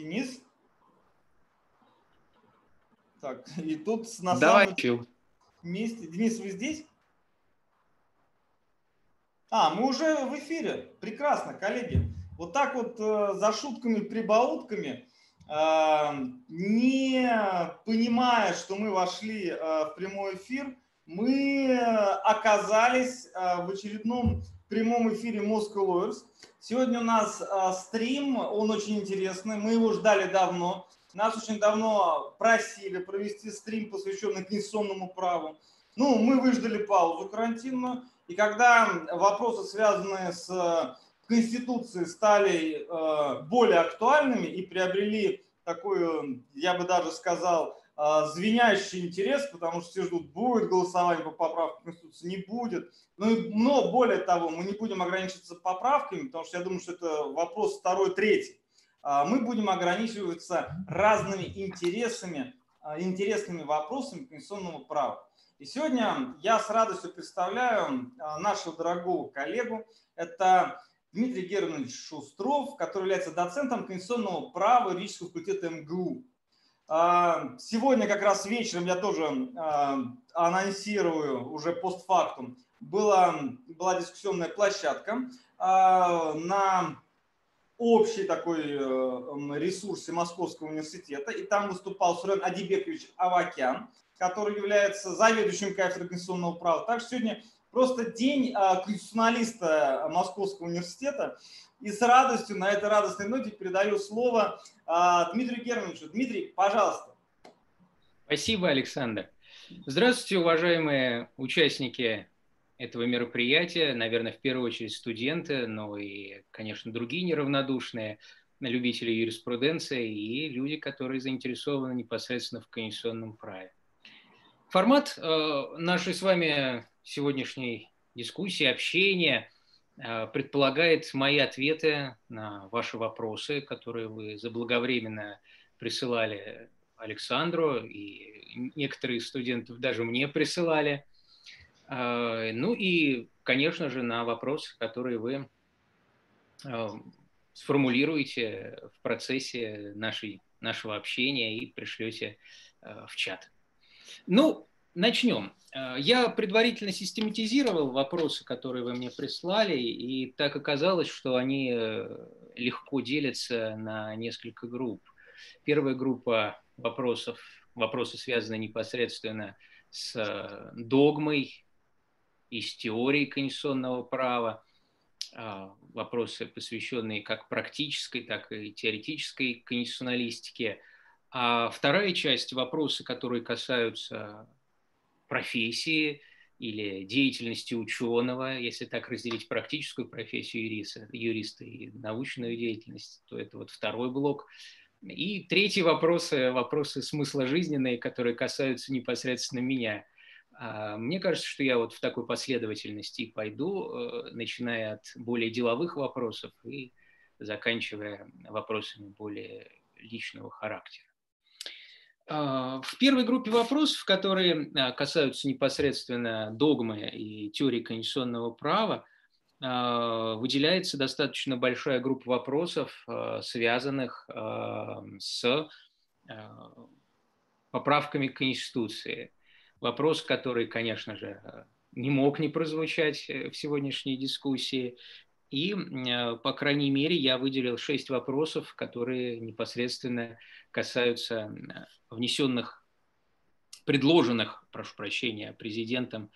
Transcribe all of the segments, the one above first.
Денис? Так, и тут на Давай, самом Чил. месте... Денис, вы здесь? А, мы уже в эфире. Прекрасно, коллеги. Вот так вот э, за шутками, прибаутками, э, не понимая, что мы вошли э, в прямой эфир, мы оказались э, в очередном прямом эфире Moscow Lawyers. Сегодня у нас э, стрим, он очень интересный, мы его ждали давно. Нас очень давно просили провести стрим, посвященный конституционному праву. Ну, мы выждали паузу карантинную, и когда вопросы, связанные с э, Конституцией, стали э, более актуальными и приобрели такой, я бы даже сказал, звенящий интерес, потому что все ждут, будет голосование по поправкам Конституции, не будет. Ну, но более того, мы не будем ограничиваться поправками, потому что я думаю, что это вопрос второй, третий. А, мы будем ограничиваться разными интересами, интересными вопросами конституционного права. И сегодня я с радостью представляю а, нашего дорогого коллегу. Это Дмитрий Германович Шустров, который является доцентом конституционного права юридического факультета МГУ. А, сегодня как раз вечером я тоже а, анонсирую уже постфактум. Была, была дискуссионная площадка на общей такой ресурсе Московского университета, и там выступал Сурен Адибекович Авакян, который является заведующим кафедрой конституционного права. Так что сегодня просто день а, конституционалиста Московского университета. И с радостью на этой радостной ноте передаю слово а, Дмитрию Германовичу. Дмитрий, пожалуйста. Спасибо, Александр. Здравствуйте, уважаемые участники этого мероприятия. Наверное, в первую очередь студенты, но и, конечно, другие неравнодушные любители юриспруденции и люди, которые заинтересованы непосредственно в конституционном праве. Формат э, нашей с вами сегодняшней дискуссии, общения э, предполагает мои ответы на ваши вопросы, которые вы заблаговременно присылали Александру, и некоторые студентов даже мне присылали. Э, ну и, конечно же, на вопросы, которые вы сформулируете в процессе нашей, нашего общения и пришлете в чат. Ну, начнем. Э, я предварительно систематизировал вопросы, которые вы мне прислали, и так оказалось, что они э, легко делятся на несколько групп. Первая группа вопросов, вопросы связаны непосредственно с э, догмой и с теорией конституционного права, вопросы, посвященные как практической, так и теоретической конституционалистике – а вторая часть – вопросы, которые касаются профессии или деятельности ученого, если так разделить практическую профессию юриста, юриста и научную деятельность, то это вот второй блок. И третий вопрос – вопросы смысла жизненные, которые касаются непосредственно меня. А мне кажется, что я вот в такой последовательности пойду, э, начиная от более деловых вопросов и заканчивая вопросами более личного характера. А, в первой группе вопросов, которые а, касаются непосредственно догмы и теории конституционного права, а, выделяется достаточно большая группа вопросов, связанных с поправками к Конституции. Вопрос, который, конечно же, не мог не прозвучать в сегодняшней дискуссии. И, по крайней мере, я выделил шесть вопросов, которые непосредственно касаются внесенных, предложенных, прошу прощения, президентом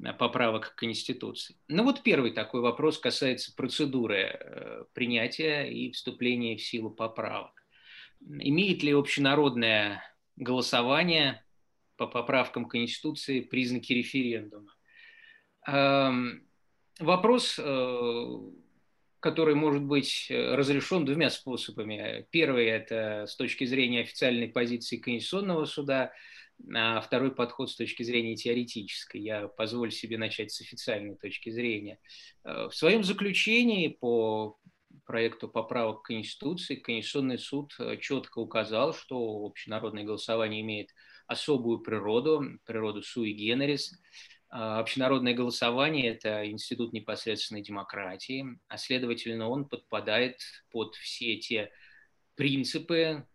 э, поправок к Конституции. Ну вот первый такой вопрос касается процедуры э, принятия и вступления в силу поправок. Имеет ли общенародное голосование по поправкам Конституции признаки референдума? Вопрос э, который может быть э, разрешен двумя способами. Первый – это с точки зрения официальной позиции Конституционного суда, а второй подход с точки зрения теоретической. Я позволю себе начать с официальной точки зрения. Э, в своем заключении по проекту поправок к Конституции Конституционный суд четко указал, что общенародное голосование имеет особую природу, природу суи а, общенародное голосование – это институт непосредственной демократии, а следовательно, он подпадает под все те принципы,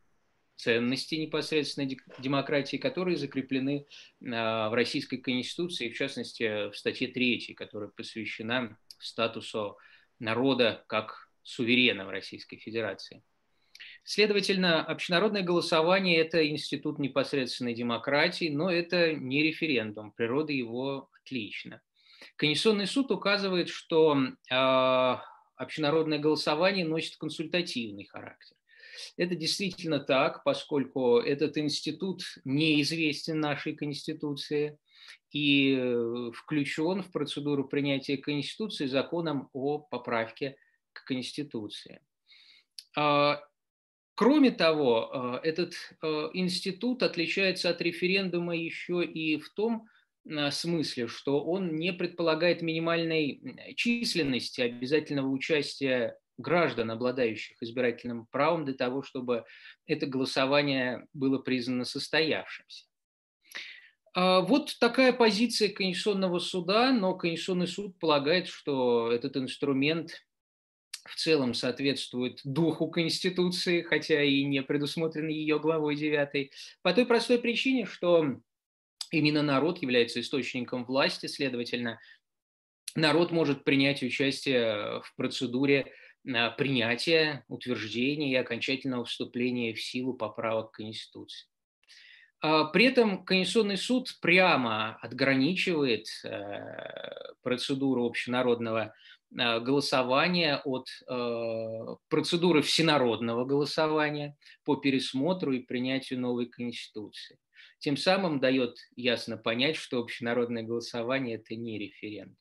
ценности непосредственно демократии, которые закреплены в Российской Конституции, в частности, в статье 3, которая посвящена статусу народа как суверена в Российской Федерации. Следовательно, общенародное голосование – это институт непосредственной демократии, но это не референдум, природа его отлична. Конституционный суд указывает, что э, общенародное голосование носит консультативный характер. Это действительно так, поскольку этот институт неизвестен нашей Конституции и э, включен в процедуру принятия Конституции законом о поправке к Конституции. А, Кроме того, э, этот э, институт отличается от референдума еще и в том э, смысле, что он не предполагает минимальной численности обязательного участия граждан, обладающих избирательным правом, для того, чтобы это голосование было признано состоявшимся. А вот такая позиция Конституционного суда, но Конституционный суд полагает, что этот инструмент в целом соответствует духу Конституции, хотя и не предусмотрен ее главой 9, по той простой причине, что именно народ является источником власти, следовательно, народ может принять участие в процедуре а, принятия, утверждения и окончательного вступления в силу поправок Конституции. А, при этом Конституционный суд прямо отграничивает э, процедуру общенародного голосования от э, процедуры всенародного голосования по пересмотру и принятию новой Конституции. Тем самым дает ясно понять, что общенародное голосование – это не референдум.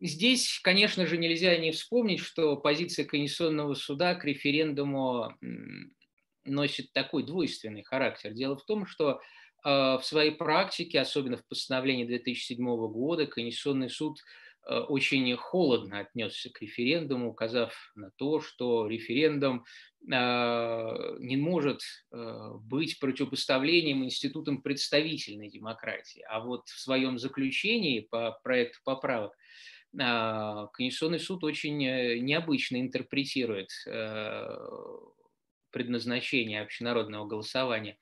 Здесь, конечно же, нельзя не вспомнить, что позиция Конституционного суда к референдуму носит такой двойственный характер. Дело в том, что э, в своей практике, особенно в постановлении 2007 года, Конституционный суд – Э, очень холодно отнесся к референдуму, указав на то, что референдум а, не может э, быть противопоставлением институтам представительной демократии. А вот в своем заключении по проекту поправок Конституционный суд очень э, необычно интерпретирует предназначение общенародного голосования.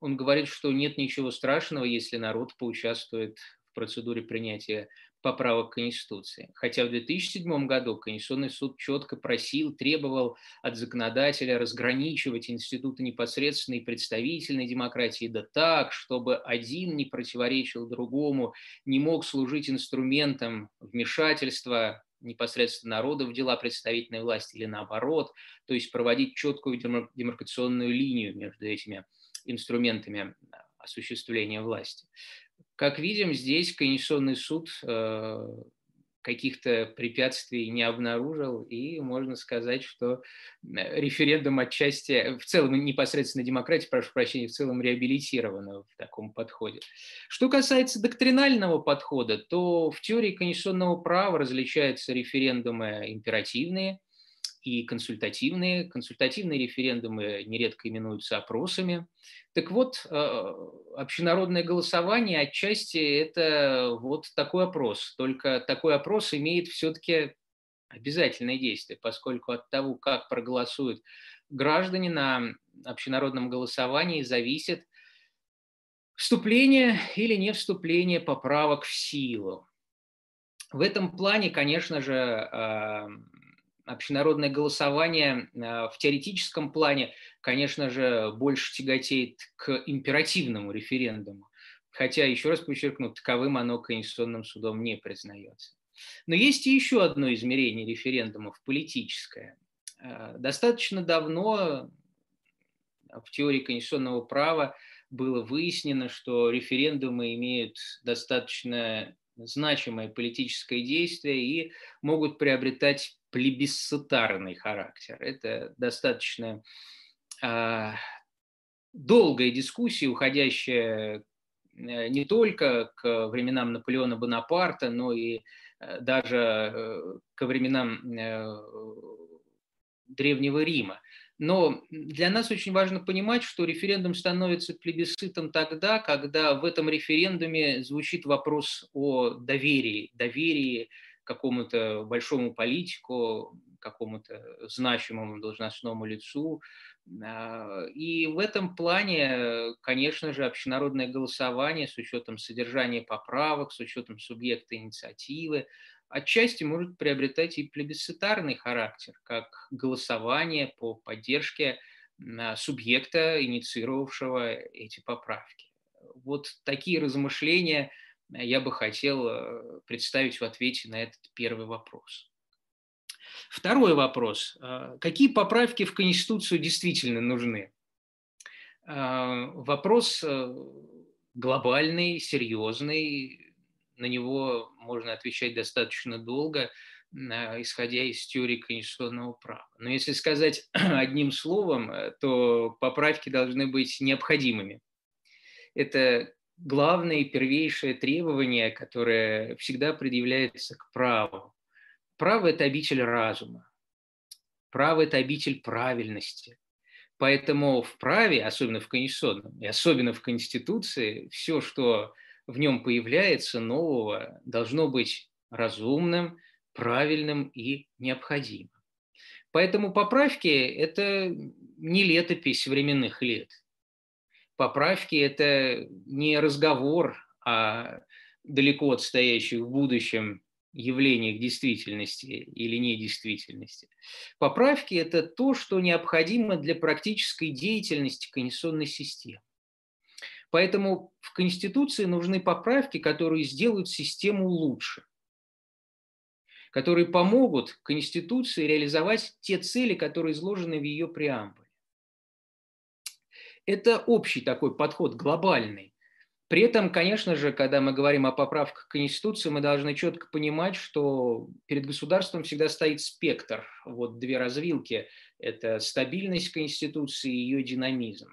Он говорит, что нет ничего страшного, если народ поучаствует в процедуре принятия поправок к Конституции. Хотя в 2007 году Конституционный суд четко просил, требовал от законодателя разграничивать институты непосредственной представительной демократии да так, чтобы один не противоречил другому, не мог служить инструментом вмешательства непосредственно народа в дела представительной власти или наоборот, то есть проводить четкую демаркационную линию между этими инструментами осуществления власти. Как видим, здесь Конституционный суд э, каких-то препятствий не обнаружил, и можно сказать, что э, референдум отчасти, в целом непосредственно демократия, прошу прощения, в целом реабилитирована в таком подходе. Что касается доктринального подхода, то в теории конституционного права различаются референдумы императивные и консультативные. Консультативные референдумы нередко именуются опросами. Так вот, э, общенародное голосование отчасти это вот такой опрос. Только такой опрос имеет все-таки обязательное действие, поскольку от того, как проголосуют граждане на общенародном голосовании, зависит вступление или не вступление поправок в силу. В этом плане, конечно же, э, общенародное голосование э, в теоретическом плане, конечно же, больше тяготеет к императивному референдуму, хотя, еще раз подчеркну, таковым оно Конституционным судом не признается. Но есть и еще одно измерение референдумов – политическое. Э, достаточно давно в теории конституционного права было выяснено, что референдумы имеют достаточно значимое политическое действие и могут приобретать плебисцитарный характер. Это достаточно э, долгая дискуссия, уходящая э, не только к временам Наполеона Бонапарта, но и э, даже э, ко временам Древнего Рима. Но для нас очень важно понимать, что референдум становится плебисцитом тогда, когда в этом референдуме звучит вопрос о доверии, доверии какому-то большому политику, какому-то значимому должностному лицу. И в этом плане, конечно же, общенародное голосование с учетом содержания поправок, с учетом субъекта инициативы, отчасти может приобретать и плебисцитарный характер, как голосование по поддержке субъекта, инициировавшего эти поправки. Вот такие размышления я бы хотел э, представить в ответе на этот первый вопрос. Второй вопрос. Э, какие поправки в Конституцию действительно нужны? Э, вопрос глобальный, серьезный, на него можно отвечать достаточно долго, исходя из теории конституционного права. Но если сказать одним словом, то поправки должны быть необходимыми. Это главное и первейшее требование, которое всегда предъявляется к праву. Право – это обитель разума. Право – это обитель правильности. Поэтому в праве, особенно в конституционном, и особенно в Конституции, все, что в нем появляется нового, должно быть разумным, правильным и необходимым. Поэтому поправки – это не летопись временных лет – поправки – это не разговор о далеко отстоящих в будущем явлениях действительности или недействительности. Поправки – это то, что необходимо для практической деятельности конституционной системы. Поэтому в Конституции нужны поправки, которые сделают систему лучше, которые помогут Конституции реализовать те цели, которые изложены в ее преамбуле. Это общий такой подход, глобальный. При этом, конечно же, когда мы говорим о поправках к Конституции, мы должны четко понимать, что перед государством всегда стоит спектр. Вот две развилки – это стабильность Конституции и ее динамизм.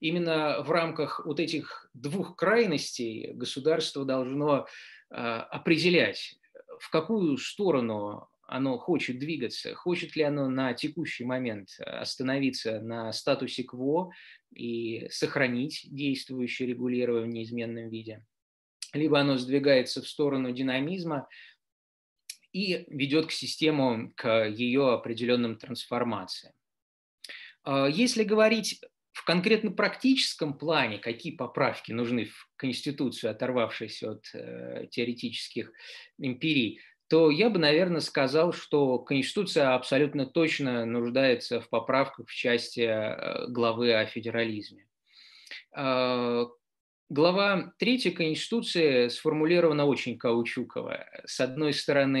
Именно в рамках вот этих двух крайностей государство должно а, определять, в какую сторону оно хочет двигаться, хочет ли оно на текущий момент остановиться на статусе КВО и сохранить действующее регулирование в неизменном виде, либо оно сдвигается в сторону динамизма и ведет к систему, к ее определенным трансформациям. А, если говорить в конкретно практическом плане, какие поправки нужны в Конституцию, оторвавшись от э, теоретических империй, то я бы, наверное, сказал, что Конституция абсолютно точно нуждается в поправках в части э, главы о федерализме. Э, глава 3 Конституции сформулирована очень каучуково. С одной стороны,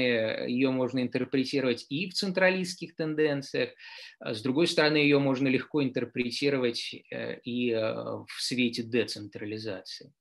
ее можно интерпретировать и в централистских тенденциях, а с другой стороны, ее можно легко интерпретировать э, и в свете децентрализации.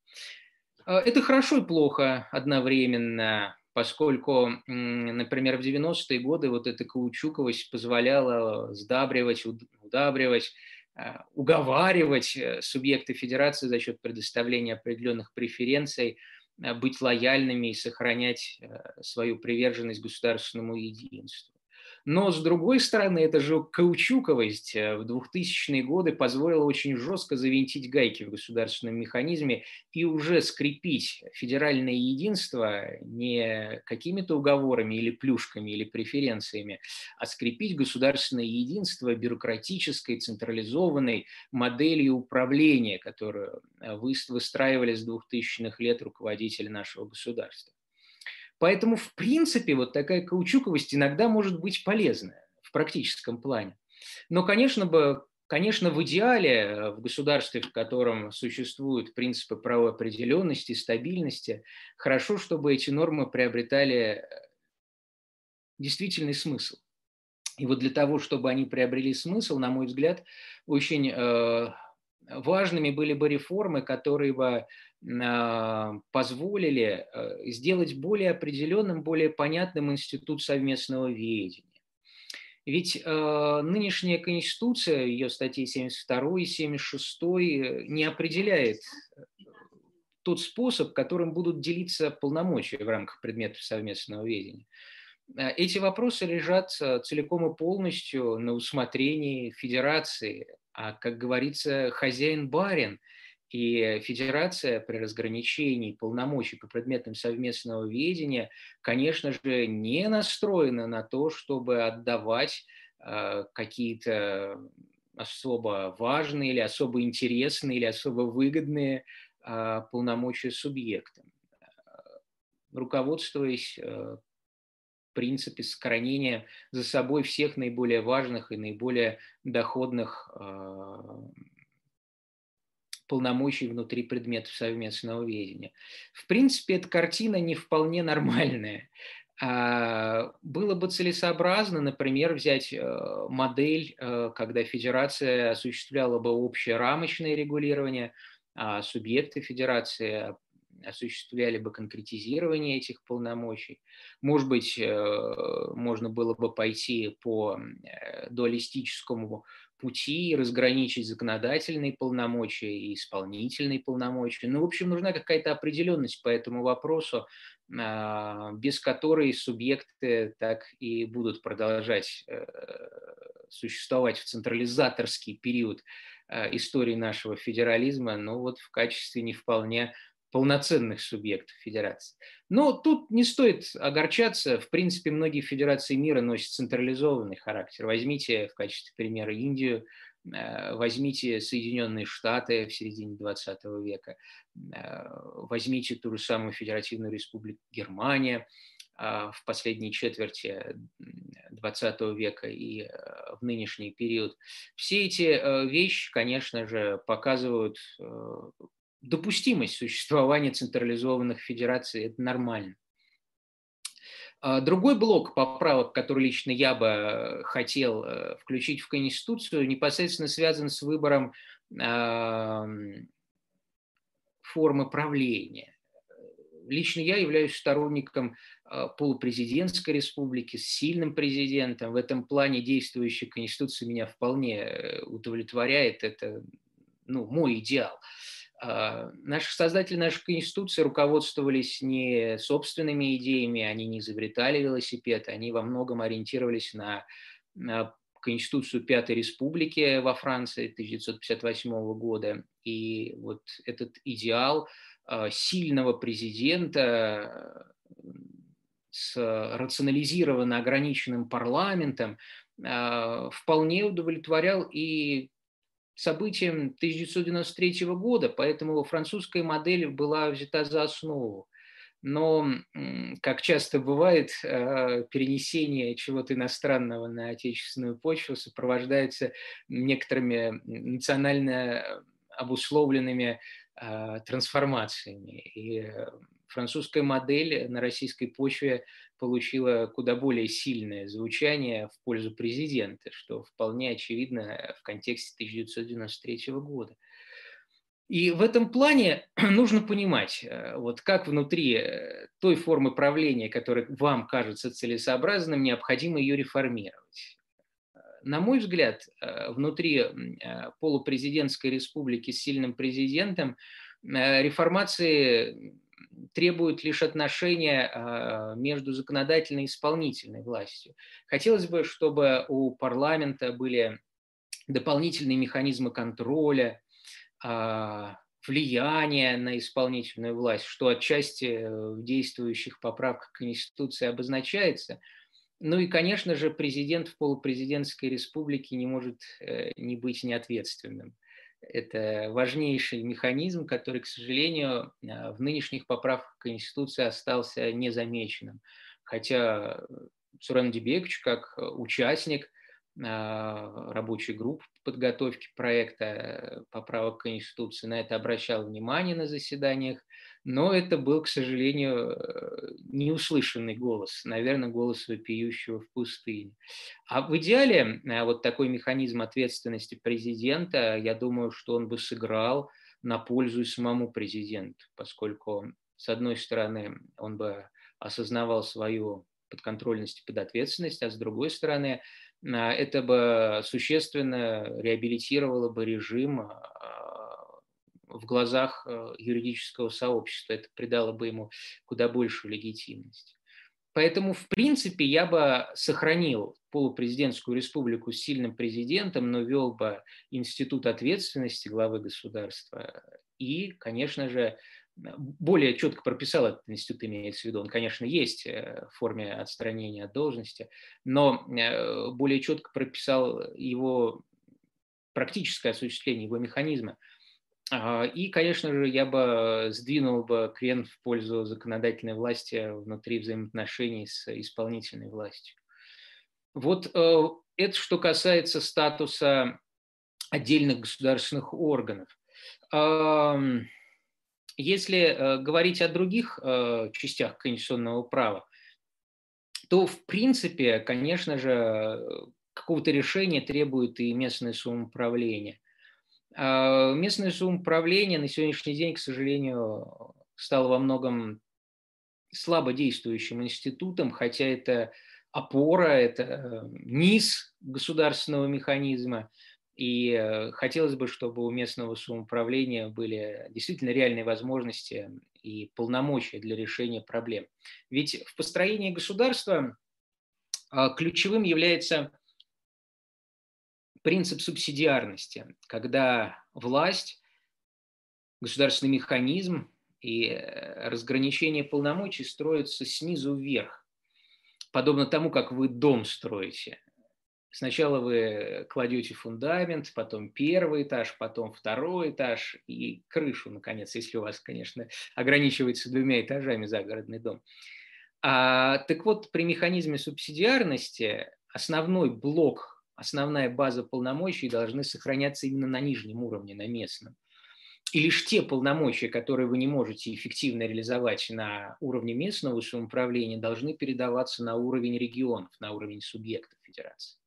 Это хорошо и плохо одновременно поскольку, например, в 90-е годы вот эта каучуковость позволяла сдабривать, удабривать, а, уговаривать э, субъекты федерации за счет предоставления определенных преференций а, быть лояльными и сохранять э, свою приверженность государственному единству. Но, с другой стороны, эта же каучуковость э, в 2000-е годы позволила очень жестко завинтить гайки в государственном механизме и уже скрепить федеральное единство не какими-то уговорами или плюшками или преференциями, а скрепить государственное единство бюрократической, централизованной моделью управления, которую э, выстраивали с 2000-х лет руководители нашего государства. Поэтому, в принципе, вот такая каучуковость иногда может быть полезная в практическом плане. Но, конечно, бы, конечно, в идеале э, в государстве, в котором существуют принципы правоопределенности, стабильности, хорошо, чтобы эти нормы приобретали э, действительный смысл. И вот для того, чтобы они приобрели смысл, на мой взгляд, очень э, важными были бы реформы, которые бы позволили э, сделать более определенным, более понятным институт совместного ведения. Ведь э, нынешняя Конституция, ее статьи 72 и 76 э, не определяет тот способ, которым будут делиться полномочия в рамках предметов совместного ведения. Эти вопросы лежат целиком и полностью на усмотрении федерации, а, как говорится, хозяин-барин – И федерация при разграничении полномочий по предметам совместного ведения, конечно же, не настроена на то, чтобы отдавать э, какие-то особо важные или особо интересные или особо выгодные э, полномочия субъектам. Руководствуясь э, принципе сохранения за собой всех наиболее важных и наиболее доходных полномочий внутри предметов совместного ведения. В принципе, эта картина не вполне нормальная. А, было бы целесообразно, например, взять э, модель, э, когда федерация осуществляла бы общее рамочное регулирование, а субъекты федерации осуществляли бы конкретизирование этих полномочий. Может быть, э, можно было бы пойти по дуалистическому пути разграничить законодательные полномочия и исполнительные полномочия. Ну, в общем, нужна какая-то определенность по этому вопросу, а, без которой субъекты так и будут продолжать э, существовать в централизаторский период э, истории нашего федерализма, но вот в качестве не вполне полноценных субъектов федерации. Но тут не стоит огорчаться. В принципе, многие федерации мира носят централизованный характер. Возьмите в качестве примера Индию, э, возьмите Соединенные Штаты в середине 20 века, э, возьмите ту же самую Федеративную Республику Германия э, в последней четверти 20 века и в нынешний период. Все эти вещи, конечно же, показывают допустимость существования централизованных федераций, это нормально. А другой блок поправок, который лично я бы э, хотел э, включить в Конституцию, непосредственно связан с выбором формы правления. Лично я являюсь сторонником э, полупрезидентской республики с сильным президентом. В этом плане действующая Конституция меня вполне удовлетворяет. Это ну, мой идеал. А, наши создатели нашей Конституции руководствовались не собственными идеями, они не изобретали велосипед, они во многом ориентировались на, на Конституцию Пятой Республики во Франции 1958 года. И вот этот идеал а, сильного президента с рационализированно ограниченным парламентом а, вполне удовлетворял и событиям 1993 года, поэтому французская модель была взята за основу. Но, как часто бывает, э, перенесение чего-то иностранного на отечественную почву сопровождается некоторыми национально обусловленными э, трансформациями. И э, французская модель на российской почве получила куда более сильное звучание в пользу президента, что вполне очевидно в контексте 1993 года. И в этом плане нужно понимать, э, вот как внутри э, той формы правления, которая вам кажется целесообразным, необходимо ее реформировать. На мой взгляд, э, внутри полупрезидентской республики с сильным президентом реформации требует лишь отношения а, между законодательной и исполнительной властью. Хотелось бы, чтобы у парламента были дополнительные механизмы контроля, а, влияния на исполнительную власть, что отчасти в действующих поправках Конституции обозначается. Ну и, конечно же, президент в полупрезидентской республике не может э, не быть неответственным. Это важнейший механизм, который, к сожалению, э, в нынешних поправках Конституции остался незамеченным. Хотя Сурен Дебекович, как участник э, рабочей группы подготовки проекта поправок Конституции, на это обращал внимание на заседаниях но это был, к сожалению, э, неуслышанный голос, наверное, голос вопиющего в пустыне. А в идеале э, вот такой механизм ответственности президента, я думаю, что он бы сыграл на пользу и самому президенту, поскольку, с одной стороны, он бы осознавал свою подконтрольность и подответственность, а с другой стороны, э, это бы существенно реабилитировало бы режим в глазах э, юридического сообщества. Это придало бы ему куда большую легитимность. Поэтому, в принципе, я бы сохранил полупрезидентскую республику с сильным президентом, но вел бы институт ответственности главы государства и, конечно же, более четко прописал этот институт, имеется в виду. Он, конечно, есть в форме отстранения от должности, но более четко прописал его практическое осуществление, его механизма. И, конечно же, я бы сдвинул бы крен в пользу законодательной власти внутри взаимоотношений с исполнительной властью. Вот э, это что касается статуса отдельных государственных органов. Если э, говорить о других э, частях конституционного права, то, в принципе, конечно же, какого-то решения требует и местное самоуправление. А, местное самоуправление на сегодняшний день, к сожалению, стало во многом слабо действующим институтом, хотя это опора, это э, низ государственного механизма. И э, хотелось бы, чтобы у местного самоуправления были действительно реальные возможности и полномочия для решения проблем. Ведь в построении государства а, ключевым является принцип субсидиарности, когда власть, государственный механизм и э, разграничение полномочий строятся снизу вверх, подобно тому, как вы дом строите. Сначала вы кладете фундамент, потом первый этаж, потом второй этаж и крышу, наконец, если у вас, конечно, ограничивается двумя этажами загородный дом. А, так вот, при механизме субсидиарности основной блок основная база полномочий должны сохраняться именно на нижнем уровне, на местном. И лишь те полномочия, которые вы не можете эффективно реализовать на уровне местного самоуправления, должны передаваться на уровень регионов, на уровень субъектов федерации.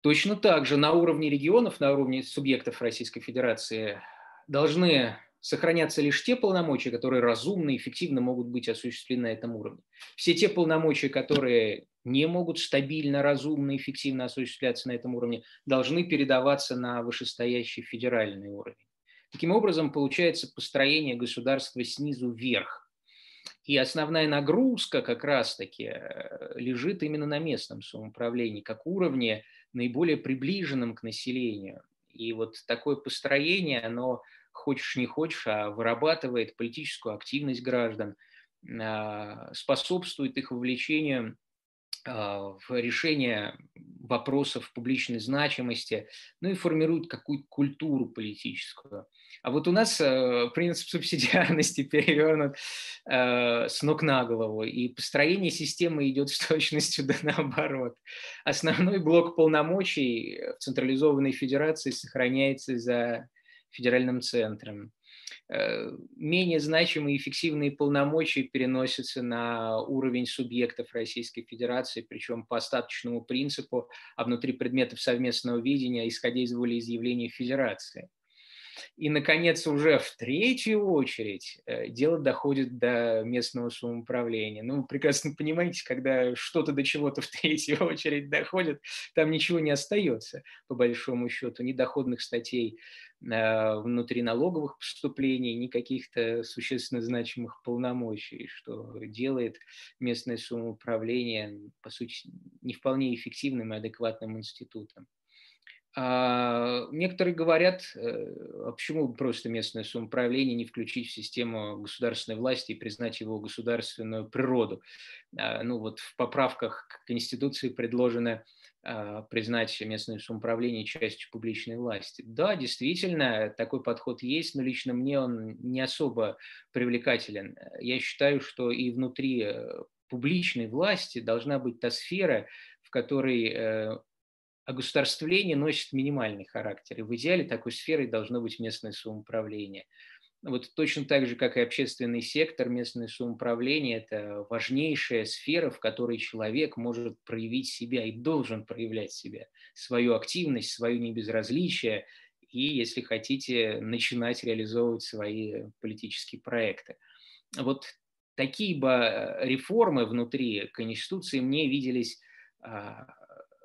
Точно так же на уровне регионов, на уровне субъектов Российской Федерации должны сохраняться лишь те полномочия, которые разумно и эффективно могут быть осуществлены на этом уровне. Все те полномочия, которые не могут стабильно, разумно, эффективно осуществляться на этом уровне, должны передаваться на вышестоящий федеральный уровень. Таким образом, получается построение государства снизу вверх. И основная нагрузка как раз-таки э, лежит именно на местном самоуправлении, как уровне наиболее приближенном к населению. И вот такое построение, оно хочешь не хочешь, а вырабатывает политическую активность граждан, а, способствует их вовлечению а, в решение вопросов публичной значимости, ну и формирует какую-то культуру политическую. А вот у нас э, принцип субсидиарности перевернут э, с ног на голову, и построение системы идет с точностью да наоборот. Основной блок полномочий в централизованной федерации сохраняется за федеральным центром. Э, менее значимые и эффективные полномочия переносятся на уровень субъектов Российской Федерации, причем по остаточному принципу, а внутри предметов совместного видения, исходя из волеизъявления Федерации. И, наконец, уже в третью очередь э, дело доходит до местного самоуправления. Ну, прекрасно понимаете, когда что-то до чего-то в третью очередь доходит, там ничего не остается, по большому счету, ни доходных статей внутри налоговых поступлений, ни каких-то существенно значимых полномочий, что делает местное самоуправление, по сути, не вполне эффективным и адекватным институтом. А, некоторые говорят, э, а почему просто местное самоуправление не включить в систему государственной власти и признать его государственную природу. А, ну вот в поправках к Конституции предложено признать местное самоуправление частью публичной власти. Да, действительно, такой подход есть, но лично мне он не особо привлекателен. Я считаю, что и внутри э, публичной власти должна быть та сфера, в которой э, огосударствление носит минимальный характер. И в идеале такой сферой должно быть местное самоуправление. Вот точно так же, как и общественный сектор, местное самоуправление – это важнейшая сфера, в которой человек может проявить себя и должен проявлять себя, свою активность, свое небезразличие и, если хотите, начинать реализовывать свои политические проекты. Вот такие бы реформы внутри Конституции мне виделись а,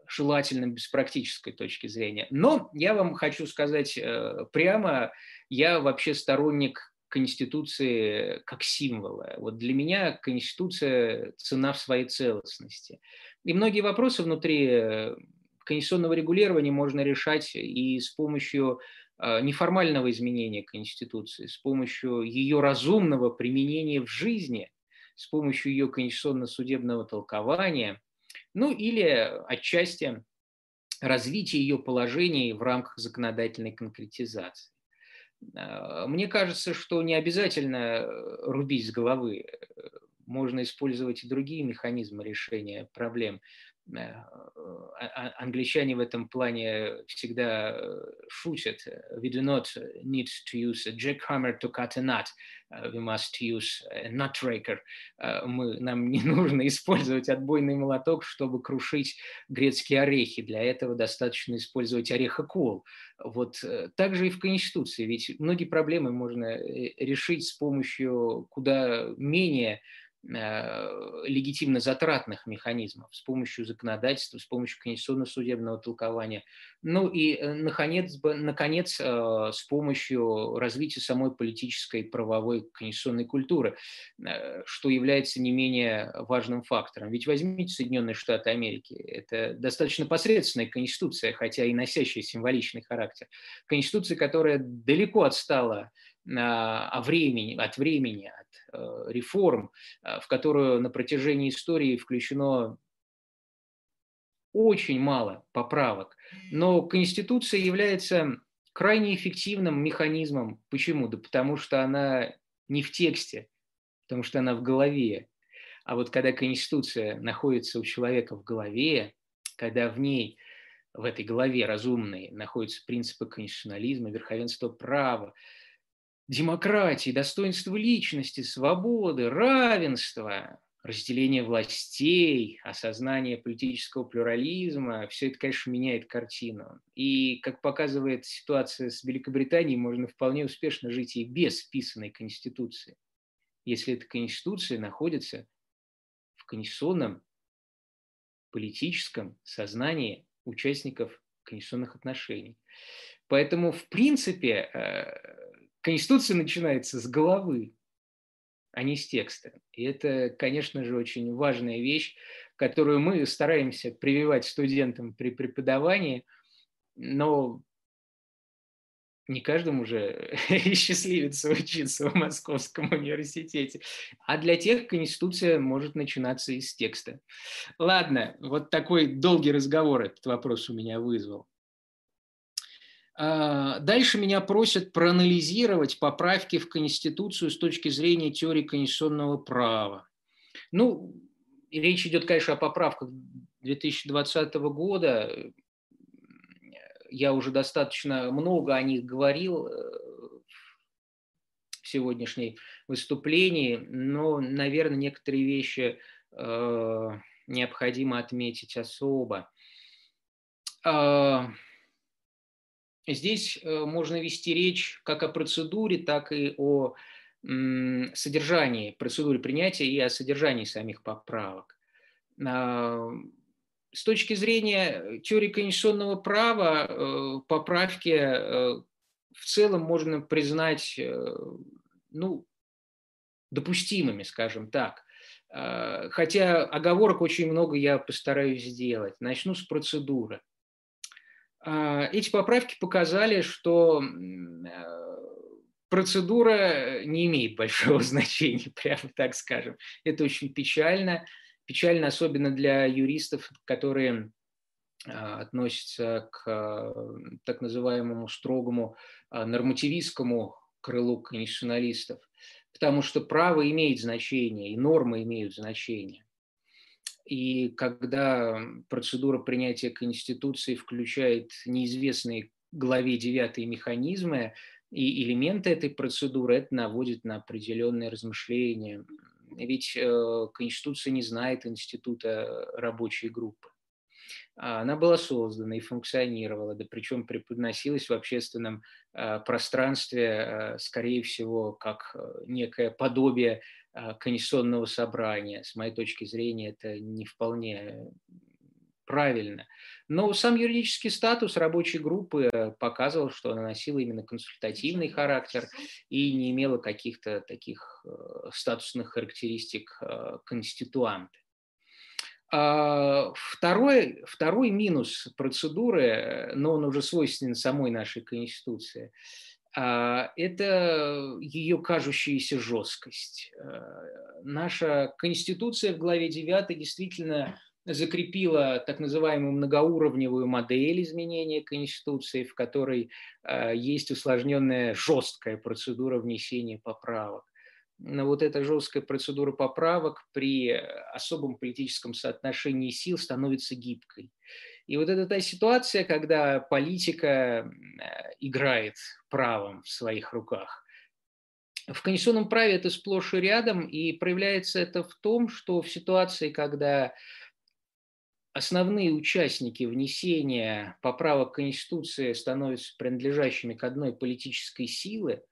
желательным с практической точки зрения. Но я вам хочу сказать э, прямо, я вообще сторонник Конституции как символа. Вот для меня Конституция – цена в своей целостности. И многие вопросы внутри э, конституционного регулирования можно решать и с помощью неформального изменения Конституции, с помощью ее разумного применения в жизни, с помощью ее конституционно-судебного толкования, ну или отчасти развития ее положений в рамках законодательной конкретизации. Мне кажется, что не обязательно рубить с головы можно использовать и другие механизмы решения проблем. Э, а, а, англичане в этом плане всегда э, шутят. We do not need to use a jackhammer to cut a nut. We must use a nutraker. Uh, мы, нам не нужно использовать отбойный молоток, чтобы крушить грецкие орехи. Для этого достаточно использовать орехокол. Вот э, так же и в Конституции. Ведь многие проблемы можно решить с помощью куда менее Э, легитимно затратных механизмов с помощью законодательства, с помощью конституционно-судебного толкования. Ну и, э, наконец, наконец, э, с помощью развития самой политической правовой конституционной культуры, что является не менее важным фактором. Ведь возьмите Соединенные Штаты Америки, это достаточно посредственная конституция, хотя и носящая символичный характер. Конституция, которая далеко отстала о времени, от времени, от э, реформ, э, в которую на протяжении истории включено очень мало поправок. Но Конституция является крайне эффективным механизмом. Почему? Да потому что она не в тексте, потому что она в голове. А вот когда Конституция находится у человека в голове, когда в ней, в этой голове разумной, находятся принципы конституционализма, верховенства права, демократии, достоинства личности, свободы, равенства, разделение властей, осознание политического плюрализма, все это, конечно, меняет картину. И, как показывает ситуация с Великобританией, можно вполне успешно жить и без писанной конституции, если эта конституция находится в конституционном политическом сознании участников конституционных отношений. Поэтому, в принципе, э, Конституция начинается с головы, а не с текста. И это, конечно же, очень важная вещь, которую мы стараемся прививать студентам при преподавании, но не каждому же счастливится учиться в Московском университете. А для тех Конституция может начинаться из текста. Ладно, вот такой долгий разговор этот вопрос у меня вызвал. А, дальше меня просят проанализировать поправки в Конституцию с точки зрения теории конституционного права. Ну, речь идет, конечно, о поправках 2020 года. Я уже достаточно много о них говорил э, в сегодняшней выступлении, но, наверное, некоторые вещи э, необходимо отметить особо. Здесь э, можно вести речь как о процедуре, так и о содержании процедуры принятия и о содержании самих поправок. А, с точки зрения теории конституционного права э, поправки э, в целом можно признать ну, допустимыми, скажем так. А, хотя оговорок очень много я постараюсь сделать. Начну с процедуры. А, эти поправки показали, что э, процедура не имеет большого значения, прямо так скажем. Это очень печально. Печально особенно для юристов, которые а, относятся к э, так называемому строгому а, нормативистскому крылу конституционалистов, потому что право имеет значение, и нормы имеют значение. И когда процедура принятия Конституции включает неизвестные главе 9 механизмы и элементы этой процедуры, это наводит на определенные размышления. Ведь э, Конституция не знает института рабочей группы. А она была создана и функционировала, да причем преподносилась в общественном э, пространстве, э, скорее всего, как некое подобие конституционного собрания. С моей точки зрения, это не вполне правильно. Но сам юридический статус рабочей группы э, показывал, что она носила именно консультативный характер и не имела каких-то таких э, статусных характеристик э, конституанта. А второй, второй минус процедуры, но он уже свойственен самой нашей Конституции, а, это ее кажущаяся жесткость. Наша Конституция в главе 9 действительно закрепила так называемую многоуровневую модель изменения Конституции, в которой э, есть усложненная жесткая процедура внесения поправок. Но вот эта жесткая процедура поправок при особом политическом соотношении сил становится гибкой. И вот это та ситуация, когда политика э, играет правом в своих руках. В конституционном праве это сплошь и рядом, и проявляется это в том, что в ситуации, когда основные участники внесения поправок Конституции становятся принадлежащими к одной политической силе,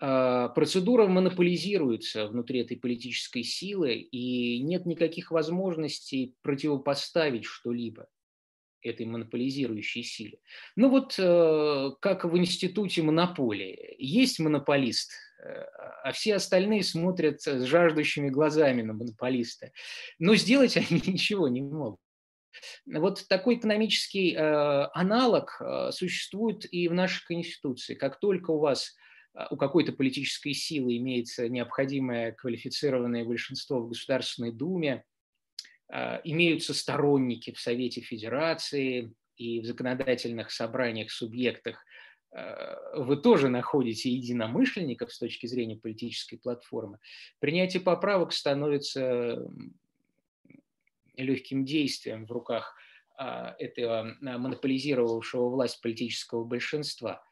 а, процедура монополизируется внутри этой политической силы, и нет никаких возможностей противопоставить что-либо этой монополизирующей силе. Ну вот э, как в институте монополии. Есть монополист, э, а все остальные смотрят с жаждущими глазами на монополиста. Но сделать они ничего не могут. Вот такой экономический э, аналог существует и в нашей Конституции. Как только у вас у какой-то политической силы имеется необходимое квалифицированное большинство в Государственной Думе, имеются сторонники в Совете Федерации и в законодательных собраниях, субъектах, вы тоже находите единомышленников с точки зрения политической платформы, принятие поправок становится легким действием в руках а, этого а, монополизировавшего власть политического большинства.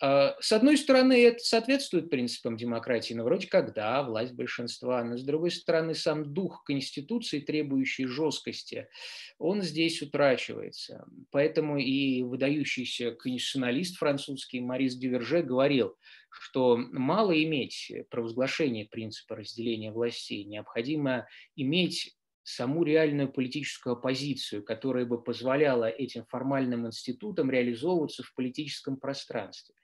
А, с одной стороны, это соответствует принципам демократии, но вроде как да, власть большинства, но с другой стороны, сам дух Конституции, требующий жесткости, он здесь утрачивается. Поэтому и выдающийся конституционалист французский Марис Дюверже говорил, что мало иметь провозглашение принципа разделения властей, необходимо иметь саму реальную политическую оппозицию, которая бы позволяла этим формальным институтам реализовываться в политическом пространстве.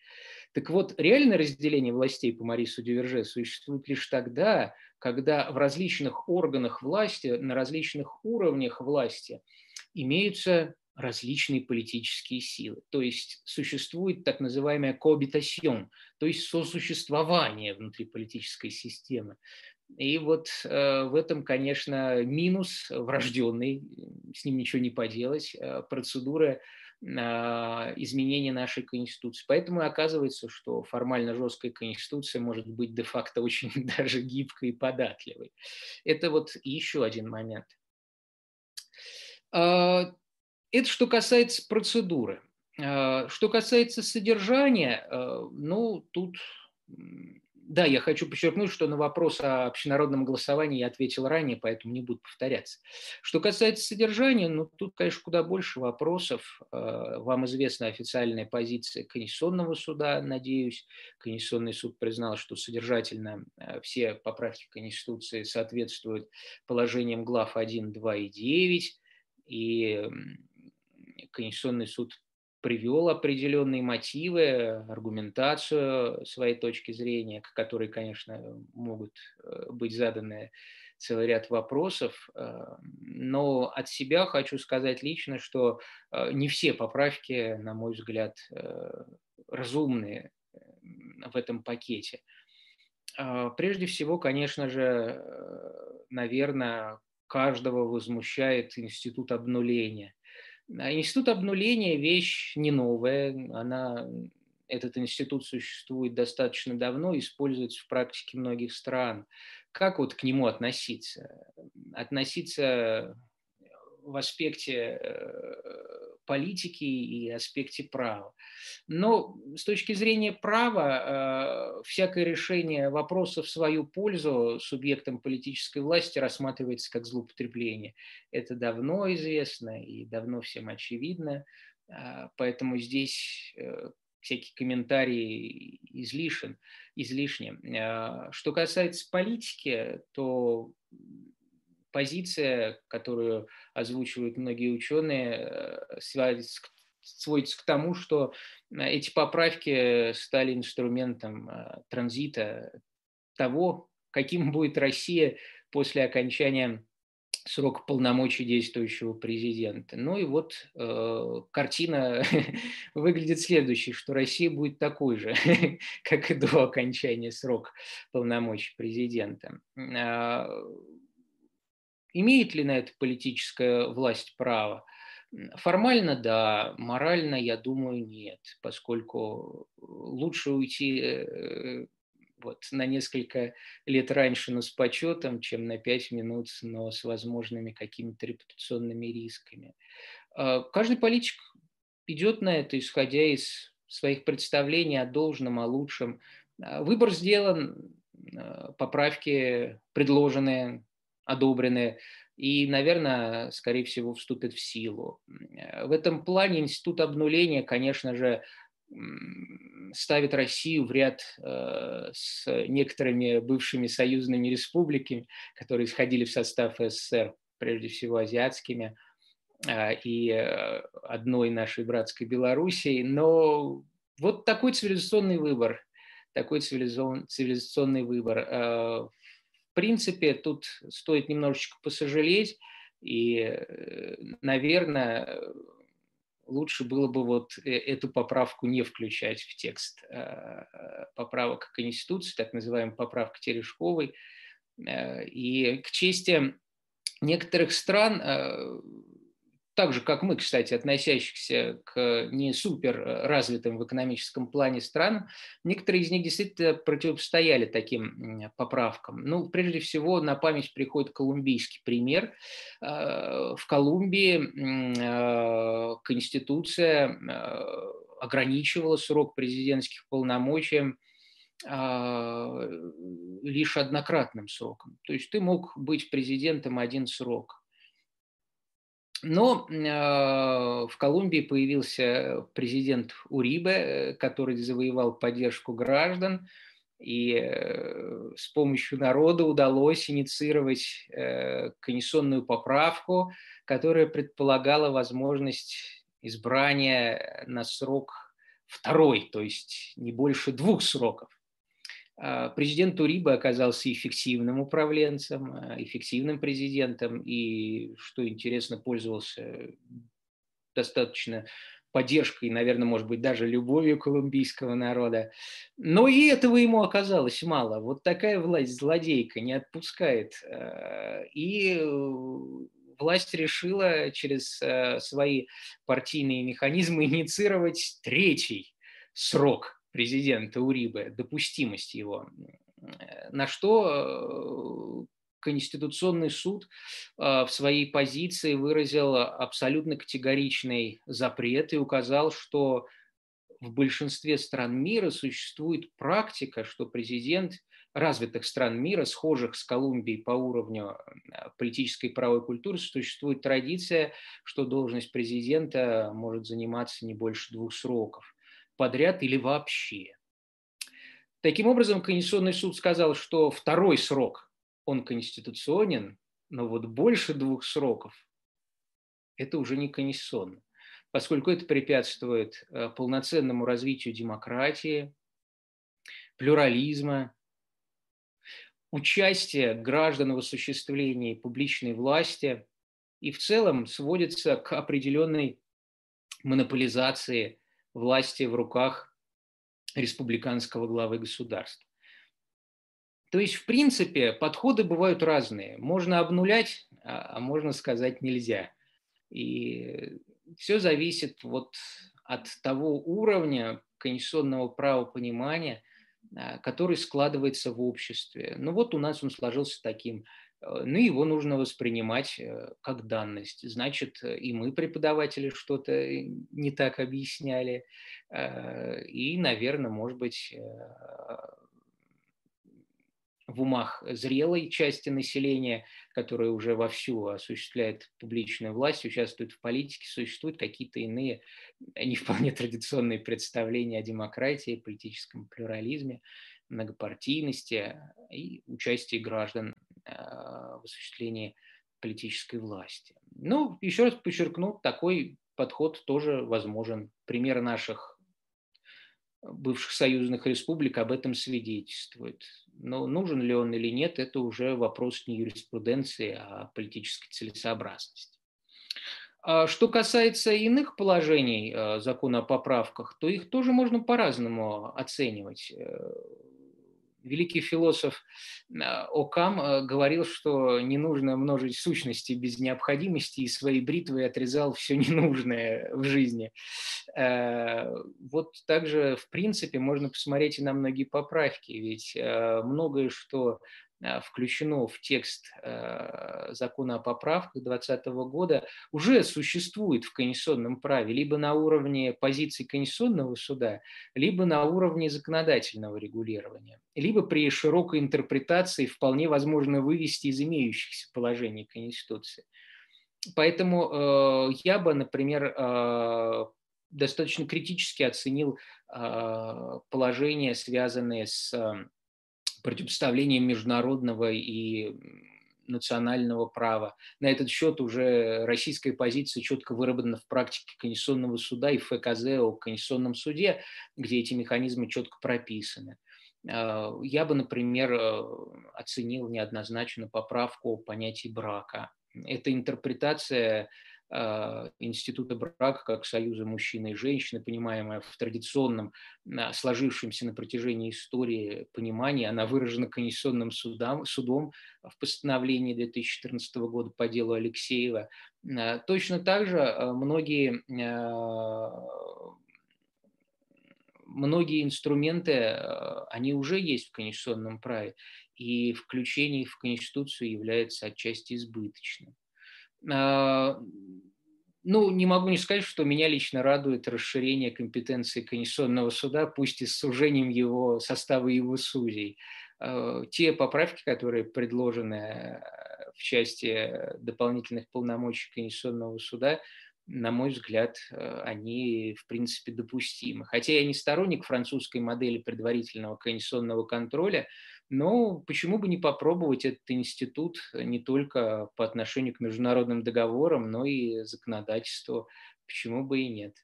Так вот, реальное разделение властей по Марису Дюверже существует лишь тогда, когда в различных органах власти, на различных уровнях власти имеются различные политические силы. То есть существует так называемая коабитасьон, то есть сосуществование внутри политической системы. И вот э, в этом, конечно, минус врожденный, с ним ничего не поделать, э, процедуры э, изменения нашей Конституции. Поэтому оказывается, что формально жесткая Конституция может быть де-факто очень даже гибкой и податливой. Это вот еще один момент. Э, это что касается процедуры. Э, что касается содержания, э, ну, тут да, я хочу подчеркнуть, что на вопрос о общенародном голосовании я ответил ранее, поэтому не буду повторяться. Что касается содержания, ну тут, конечно, куда больше вопросов. Э, вам известна официальная позиция Конституционного суда, надеюсь. Конституционный суд признал, что содержательно э, все поправки Конституции соответствуют положениям глав 1, 2 и 9. И Конституционный суд привел определенные мотивы, аргументацию своей точки зрения, к которой, конечно, могут э, быть заданы целый ряд вопросов. Э, но от себя хочу сказать лично, что э, не все поправки, на мой взгляд, разумные в этом пакете. Прежде всего, конечно же, наверное, каждого возмущает институт обнуления. А институт обнуления – вещь не новая, она, этот институт существует достаточно давно, используется в практике многих стран. Как вот к нему относиться? Относиться в аспекте э, политики и аспекте права. Но с точки зрения права, э, всякое решение вопроса в свою пользу субъектом политической власти рассматривается как злоупотребление. Это давно известно и давно всем очевидно, э, поэтому здесь э, всякие комментарии излишен, излишне. Что касается политики, то позиция, которую озвучивают многие ученые, э, сводится к тому, что э, эти поправки стали инструментом э, транзита того, каким будет Россия после окончания срок полномочий действующего президента. Ну и вот э, картина выглядит следующей, что Россия будет такой же, как и до окончания срока полномочий президента. Имеет ли на это политическая власть право? Формально да, морально, я думаю, нет, поскольку лучше уйти э, вот, на несколько лет раньше, но с почетом, чем на пять минут, но с возможными какими-то репутационными рисками. А, каждый политик идет на это, исходя из своих представлений о должном, о лучшем. А, выбор сделан, а, поправки предложены, одобрены, и, наверное, скорее всего, вступят в силу. В этом плане институт обнуления, конечно же, ставит Россию в ряд э, с некоторыми бывшими союзными республиками, которые входили в состав СССР, прежде всего азиатскими, э, и э, одной нашей братской Белоруссии. Но вот такой цивилизационный выбор, такой цивилизационный выбор. В принципе, тут стоит немножечко посожалеть, и, наверное, лучше было бы вот э, эту поправку не включать в текст э, поправок Конституции, так называемая поправка Терешковой. Э, и к чести некоторых стран так же, как мы, кстати, относящихся к не супер развитым в экономическом плане странам, некоторые из них действительно противостояли таким поправкам. Ну, прежде всего, на память приходит колумбийский пример. Э, в Колумбии э, Конституция э, ограничивала срок президентских полномочий лишь однократным сроком. То есть ты мог быть президентом один срок. Но э, в Колумбии появился президент Урибе, э, который завоевал поддержку граждан, и э, с помощью народа удалось инициировать э, конституционную поправку, которая предполагала возможность избрания на срок второй, то есть не больше двух сроков. А, президент Урибы оказался эффективным управленцем, а, эффективным президентом и, что интересно, пользовался достаточно поддержкой, наверное, может быть, даже любовью колумбийского народа. Но и этого ему оказалось мало. Вот такая власть злодейка не отпускает. А, и власть решила через свои партийные механизмы инициировать третий срок президента Урибы, допустимость его, на что э, Конституционный суд э, в своей позиции выразил абсолютно категоричный запрет и указал, что в большинстве стран мира существует практика, что президент развитых стран мира, схожих с Колумбией по уровню э, политической и правовой культуры, существует традиция, что должность президента может заниматься не больше двух сроков подряд или вообще. Таким образом, Конституционный суд сказал, что второй срок, он конституционен, но вот больше двух сроков – это уже не конституционно, поскольку это препятствует э, полноценному развитию демократии, плюрализма, участия граждан в осуществлении публичной власти и в целом сводится к определенной монополизации власти в руках республиканского главы государства. То есть, в принципе, подходы бывают разные. Можно обнулять, а, а можно сказать нельзя. И все зависит вот от того уровня конституционного правопонимания, а, который складывается в обществе. Ну вот у нас он сложился таким – ну, его нужно воспринимать э, как данность. Значит, э, и мы, преподаватели, что-то не так объясняли. И, наверное, может быть, в умах зрелой части населения, которая уже вовсю осуществляет публичную власть, участвует в политике, существуют какие-то иные, не вполне традиционные представления о демократии, политическом плюрализме, многопартийности и участии граждан Э, в осуществлении политической власти. Ну, еще раз подчеркну, такой подход тоже возможен. Пример наших бывших союзных республик об этом свидетельствует. Но нужен ли он или нет, это уже вопрос не юриспруденции, а политической целесообразности. А что касается иных положений э, закона о поправках, то их тоже можно по-разному оценивать. Э, великий философ э, Окам говорил, что не нужно множить сущности без необходимости, и своей бритвой отрезал все ненужное в жизни. Вот также, в принципе, можно посмотреть и на многие поправки, ведь многое, что Э, включено в текст э, закона о поправках 2020 года, уже существует в конституционном праве, либо на уровне позиции Конституционного суда, либо на уровне законодательного регулирования, либо при широкой интерпретации вполне возможно вывести из имеющихся положений Конституции. Поэтому э, я бы, например, достаточно критически оценил положения, связанные с противопоставлением международного и национального права. На этот счет уже российская позиция четко выработана в практике Конституционного суда и ФКЗ о Конституционном суде, где эти механизмы четко прописаны. А, я бы, например, э, оценил неоднозначно поправку о понятии брака. Эта интерпретация института брака как союза мужчины и женщины, понимаемая в традиционном, а, сложившемся на протяжении истории понимании, она выражена Конституционным судом, судом в постановлении 2014 года по делу Алексеева. А, точно так же многие многие инструменты, они уже есть в конституционном праве, и включение их в Конституцию является отчасти избыточным. А, ну, не могу не сказать, что меня лично радует расширение компетенции Конституционного суда, пусть и с сужением его состава его судей. А, те поправки, которые предложены э, в части дополнительных полномочий Конституционного суда, на мой взгляд, э, они, в принципе, допустимы. Хотя я не сторонник французской модели предварительного конституционного контроля, но почему бы не попробовать этот институт не только по отношению к международным договорам, но и законодательству, почему бы и нет.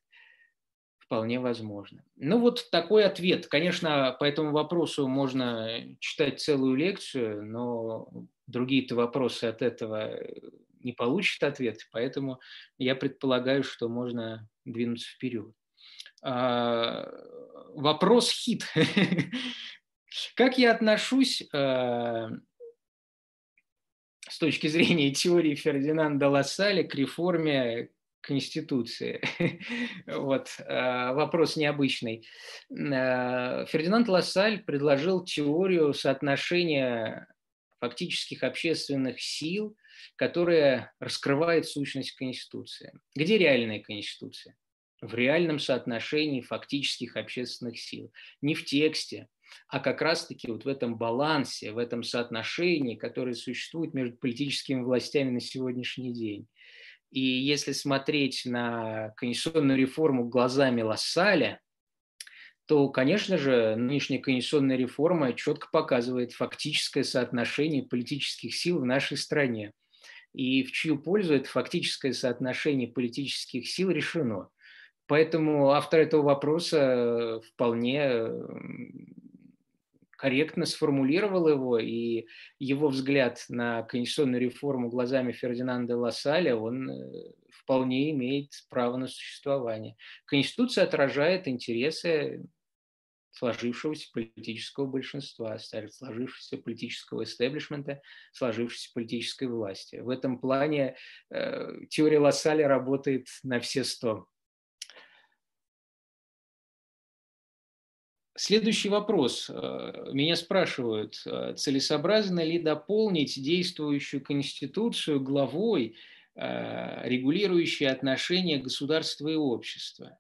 Вполне возможно. Ну вот такой ответ. Конечно, по этому вопросу можно читать целую лекцию, но другие-то вопросы от этого не получат ответ, поэтому я предполагаю, что можно двинуться вперед. А, вопрос хит. Как я отношусь э, с точки зрения теории Фердинанда Лассаля к реформе Конституции. вот, э, вопрос необычный. Э, Фердинанд Лассаль предложил теорию соотношения фактических общественных сил, которая раскрывает сущность Конституции. Где реальная Конституция? В реальном соотношении фактических общественных сил. Не в тексте, а как раз-таки вот в этом балансе, в этом соотношении, которое существует между политическими властями на сегодняшний день. И если смотреть на конституционную реформу глазами Лассаля, то, конечно же, нынешняя конституционная реформа четко показывает фактическое соотношение политических сил в нашей стране. И в чью пользу это фактическое соотношение политических сил решено. Поэтому автор этого вопроса вполне корректно сформулировал его, и его взгляд на конституционную реформу глазами Фердинанда Лассаля, он э, вполне имеет право на существование. Конституция отражает интересы сложившегося политического большинства, сложившегося политического истеблишмента, сложившейся политической власти. В этом плане э, теория Лассаля работает на все сто. Следующий вопрос. Э, меня спрашивают, э, целесообразно ли дополнить действующую Конституцию главой, э, регулирующей отношения государства и общества?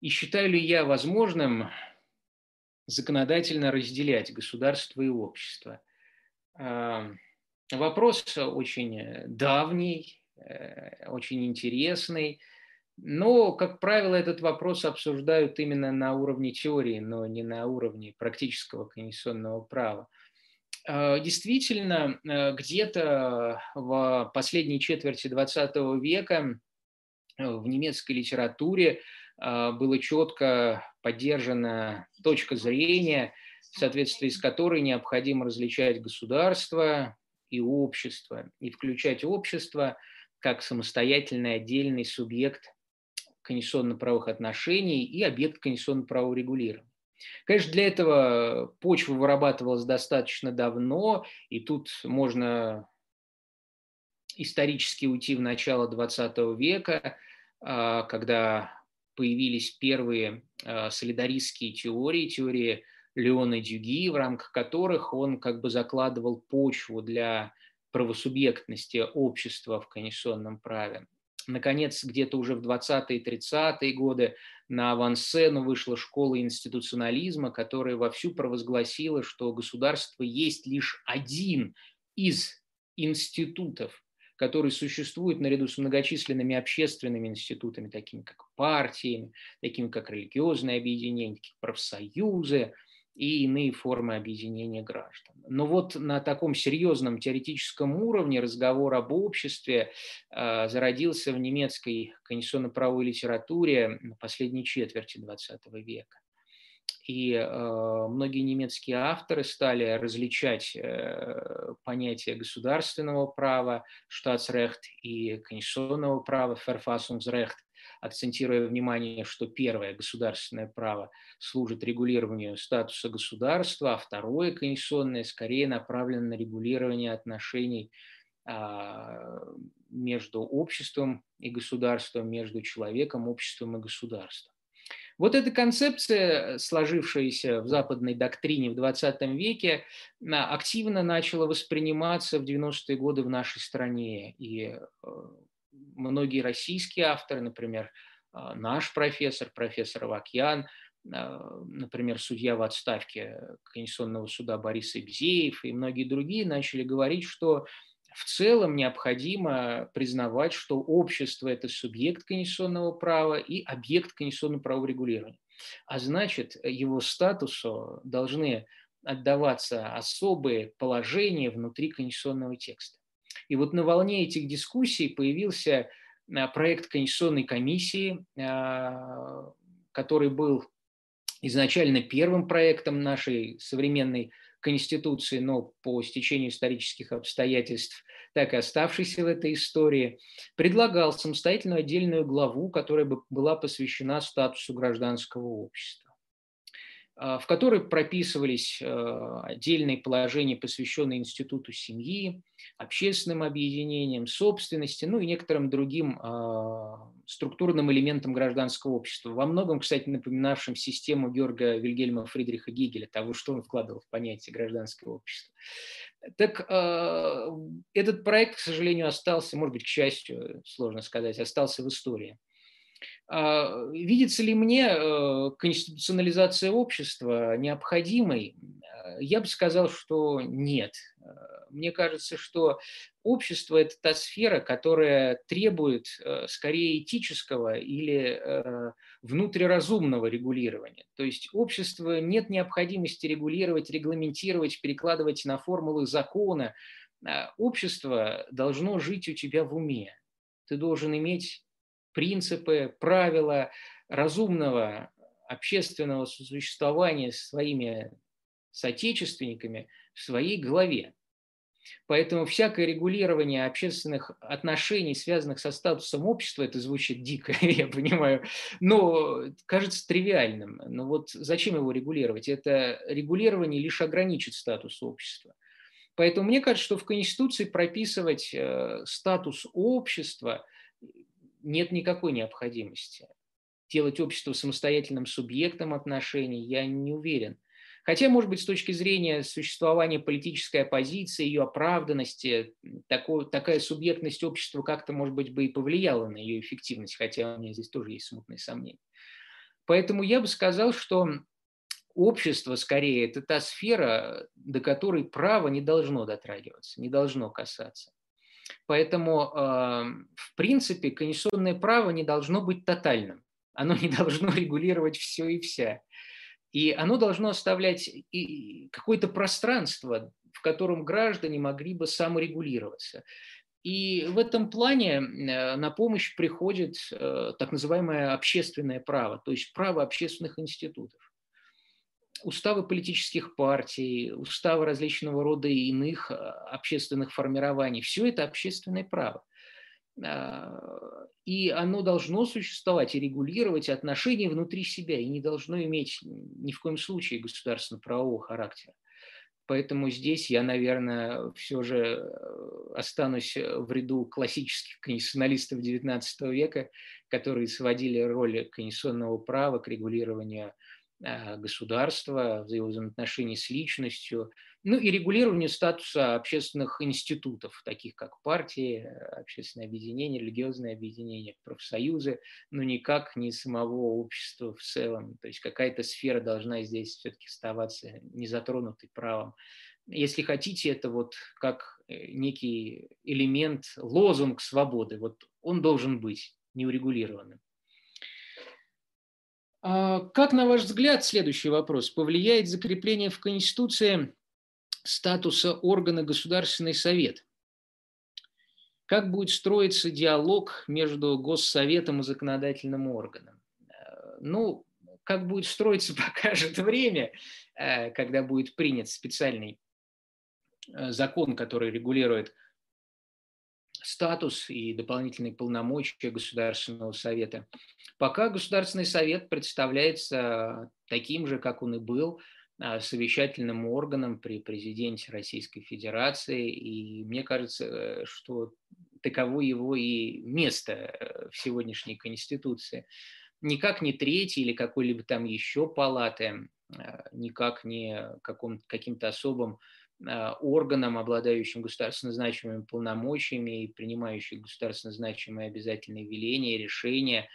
И считаю ли я возможным законодательно разделять государство и общество? Вопрос очень давний, очень интересный – но, как правило, этот вопрос обсуждают именно на уровне теории, но не на уровне практического конституционного права. А, действительно, э, где-то в последней четверти XX века э, в немецкой литературе было четко поддержана точка зрения, в соответствии с которой необходимо различать государство и общество, и включать общество как самостоятельный отдельный субъект конституционно-правовых отношений и объект конституционно-правового регулирования. Конечно, для этого почва вырабатывалась достаточно давно, и тут можно исторически уйти в начало XX века, а, когда появились первые а, солидаристские теории, теории Леона Дюги, в рамках которых он как бы закладывал почву для правосубъектности общества в конституционном праве. Наконец, где-то уже в 20-е 30-е годы на авансцену вышла школа институционализма, которая вовсю провозгласила, что государство есть лишь один из институтов, который существует наряду с многочисленными общественными институтами, такими как партиями, такими как религиозные объединения, такие профсоюзы – и иные формы объединения граждан. Но вот на таком серьезном теоретическом уровне разговор об обществе э, зародился в немецкой конституционно-правовой литературе на последней четверти XX века. И э, многие немецкие авторы стали различать э, понятия государственного права, Staatsrecht, и конституционного права, Verfassungsrecht, акцентируя внимание, что первое государственное право служит регулированию статуса государства, а второе конституционное скорее направлено на регулирование отношений а, между обществом и государством, между человеком, обществом и государством. Вот эта концепция, сложившаяся в западной доктрине в 20 веке, активно начала восприниматься в 90-е годы в нашей стране. И э, многие российские авторы, например, а, наш профессор, профессор Авакьян, а, например, судья в отставке Конституционного суда Борис Ибзеев и многие другие начали говорить, что в целом необходимо признавать, что общество – это субъект конституционного права и объект конституционного права регулирования. А значит, его статусу должны отдаваться особые положения внутри конституционного текста. И вот на волне этих дискуссий появился а, проект Конституционной комиссии, а, который был изначально первым проектом нашей современной Конституции, но по стечению исторических обстоятельств так и оставшийся в этой истории, предлагал самостоятельную отдельную главу, которая бы была посвящена статусу гражданского общества. А, в которой прописывались а, отдельные положения, посвященные институту семьи, общественным объединениям, собственности, ну и некоторым другим а, структурным элементам гражданского общества, во многом, кстати, напоминавшим систему Георга Вильгельма Фридриха Гегеля, того, что он вкладывал в понятие гражданского общества. Так этот проект, к сожалению, остался, может быть, к счастью, сложно сказать, остался в истории. А, видится ли мне э, конституционализация общества необходимой? Э, я бы сказал, что нет. Э, мне кажется, что общество – это та сфера, которая требует скорее этического или внутриразумного регулирования. То есть общество нет необходимости регулировать, регламентировать, перекладывать на формулы закона. Общество должно жить у тебя в уме. Ты должен иметь принципы, правила разумного общественного сосуществования с своими соотечественниками в своей голове. Поэтому всякое регулирование общественных отношений, связанных со статусом общества, это звучит дико, я понимаю, но кажется тривиальным. Но вот зачем его регулировать? Это регулирование лишь ограничит статус общества. Поэтому мне кажется, что в Конституции прописывать э, статус общества – нет никакой необходимости. Делать общество самостоятельным субъектом отношений я не уверен. Хотя, может быть, с точки зрения существования политической оппозиции, ее оправданности, такой, такая субъектность общества как-то, может быть, бы и повлияла на ее эффективность, хотя у меня здесь тоже есть смутные сомнения. Поэтому я бы сказал, что общество, скорее, это та сфера, до которой право не должно дотрагиваться, не должно касаться. Поэтому, в принципе, конституционное право не должно быть тотальным. Оно не должно регулировать все и вся. И оно должно оставлять какое-то пространство, в котором граждане могли бы саморегулироваться. И в этом плане э, на помощь приходит э, так называемое общественное право, то есть право общественных институтов. Уставы политических партий, уставы различного рода иных общественных формирований – все это общественное право. И оно должно существовать и регулировать отношения внутри себя, и не должно иметь ни в коем случае государственно-правового характера. Поэтому здесь я, наверное, все же э, останусь в ряду классических конституционалистов XIX века, которые сводили роль конституционного права к регулированию Э, государства, взаимоотношений с личностью, ну и регулированию статуса общественных институтов, таких как партии, общественные объединения, религиозные объединения, профсоюзы, но никак не самого общества в целом. То есть какая-то сфера должна здесь все-таки оставаться незатронутой правом. Если хотите, это вот как э, некий элемент, лозунг свободы, вот он должен быть неурегулированным. А как, на ваш взгляд, следующий вопрос, повлияет закрепление в Конституции статуса органа Государственный Совет? Как будет строиться диалог между Госсоветом и законодательным органом? Э, ну, как будет строиться, покажет время, э, когда будет принят специальный э, закон, который регулирует статус и дополнительные полномочия Государственного совета. Пока Государственный совет представляется таким же, как он и был, а, совещательным органом при президенте Российской Федерации, и мне кажется, что таково его и место э, в сегодняшней Конституции. Никак не третий или какой-либо там еще палаты, а, никак не каком, каким-то особым Э, органам, обладающим государственно значимыми полномочиями и принимающим государственно значимые обязательные веления, решения, а,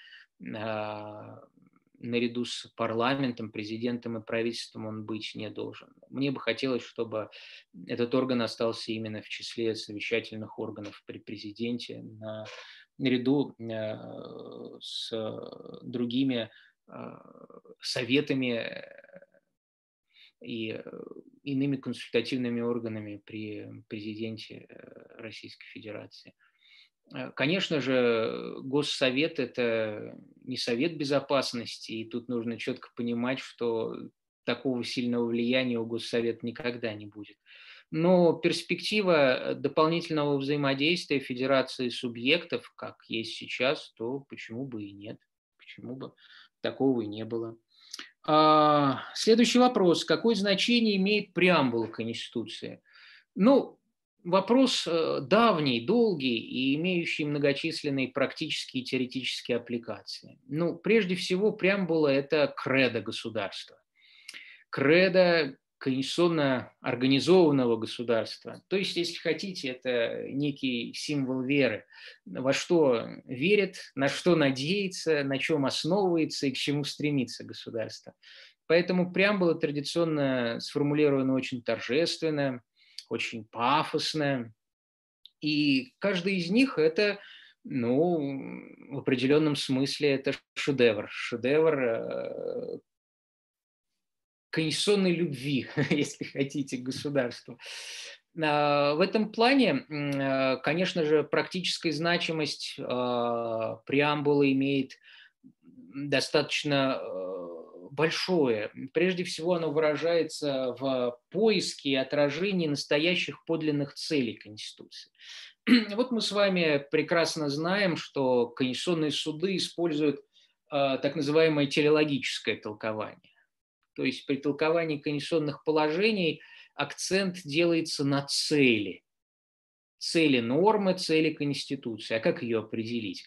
наряду с парламентом, президентом и правительством он быть не должен. Мне бы хотелось, чтобы этот орган остался именно в числе совещательных органов при президенте на, наряду э, с другими э, советами и иными консультативными органами при президенте э, Российской Федерации. Э, конечно же, Госсовет – это не Совет Безопасности, и тут нужно четко понимать, что такого сильного влияния у Госсовета никогда не будет. Но перспектива дополнительного взаимодействия Федерации субъектов, как есть сейчас, то почему бы и нет, почему бы такого и не было. А, следующий вопрос. Какое значение имеет преамбула Конституции? Ну, вопрос э, давний, долгий и имеющий многочисленные практические и теоретические аппликации. Ну, прежде всего, преамбула – это кредо государства. Кредо конституционно организованного государства. То есть, если хотите, это некий символ веры, во что верит, на что надеется, на чем основывается и к чему стремится государство. Поэтому преамбула традиционно сформулирована очень торжественно, очень пафосно, и каждый из них – это ну, в определенном смысле это шедевр. Шедевр э, конституционной любви, если хотите, к государству. А, в этом плане, а, конечно же, практическая значимость а, преамбулы имеет достаточно большое. Прежде всего, оно выражается в поиске и отражении настоящих подлинных целей Конституции. Вот мы с вами прекрасно знаем, что конституционные суды используют так называемое телеологическое толкование. То есть при толковании конституционных положений акцент делается на цели. Цели нормы, цели Конституции. А как ее определить?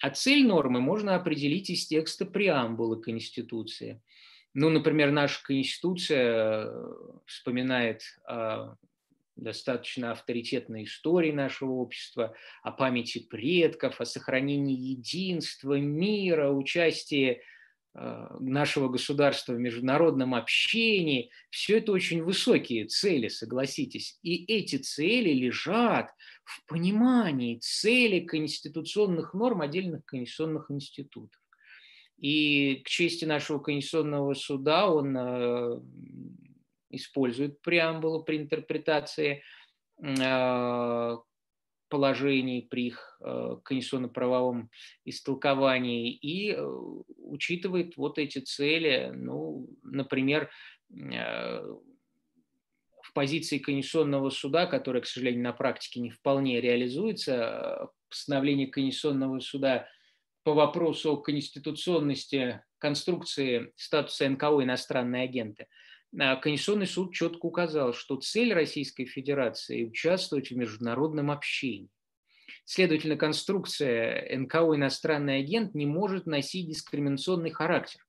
А цель нормы можно определить из текста преамбулы Конституции. Ну, например, наша Конституция э, вспоминает о достаточно авторитетной истории нашего общества, о памяти предков, о сохранении единства, мира, участии нашего государства в международном общении, все это очень высокие цели, согласитесь. И эти цели лежат в понимании цели конституционных норм отдельных конституционных институтов. И к чести нашего конституционного суда он э, использует преамбулу при интерпретации э, положений при их конституционно-правовом истолковании и учитывает вот эти цели, ну, например, в позиции Конституционного суда, которая, к сожалению, на практике не вполне реализуется, постановление Конституционного суда по вопросу о конституционности конструкции статуса НКО «Иностранные агенты», Конституционный суд четко указал, что цель Российской Федерации – участвовать в международном общении. Следовательно, конструкция НКО «Иностранный агент» не может носить дискриминационный характер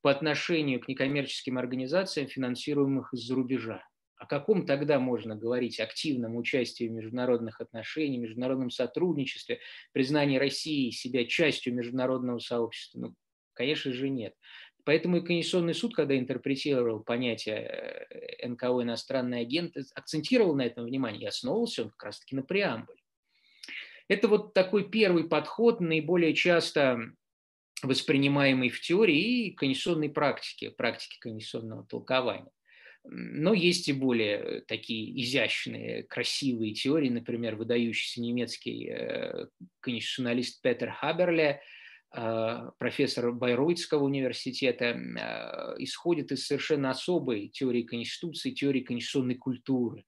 по отношению к некоммерческим организациям, финансируемых из-за рубежа. О каком тогда можно говорить активном участии в международных отношениях, международном сотрудничестве, признании России себя частью международного сообщества? Ну, конечно же, нет. Поэтому и Конституционный суд, когда интерпретировал понятие э, НКО «иностранный агент», акцентировал на этом внимание и основывался он как раз-таки на преамбуле. Это вот такой первый подход, наиболее часто воспринимаемый в теории и конституционной практике, практике конституционного толкования. Но есть и более такие изящные, красивые теории, например, выдающийся немецкий э, конституционалист Петер Хаберле, э, профессор Байройтского университета, э, исходит из совершенно особой теории конституции, теории конституционной культуры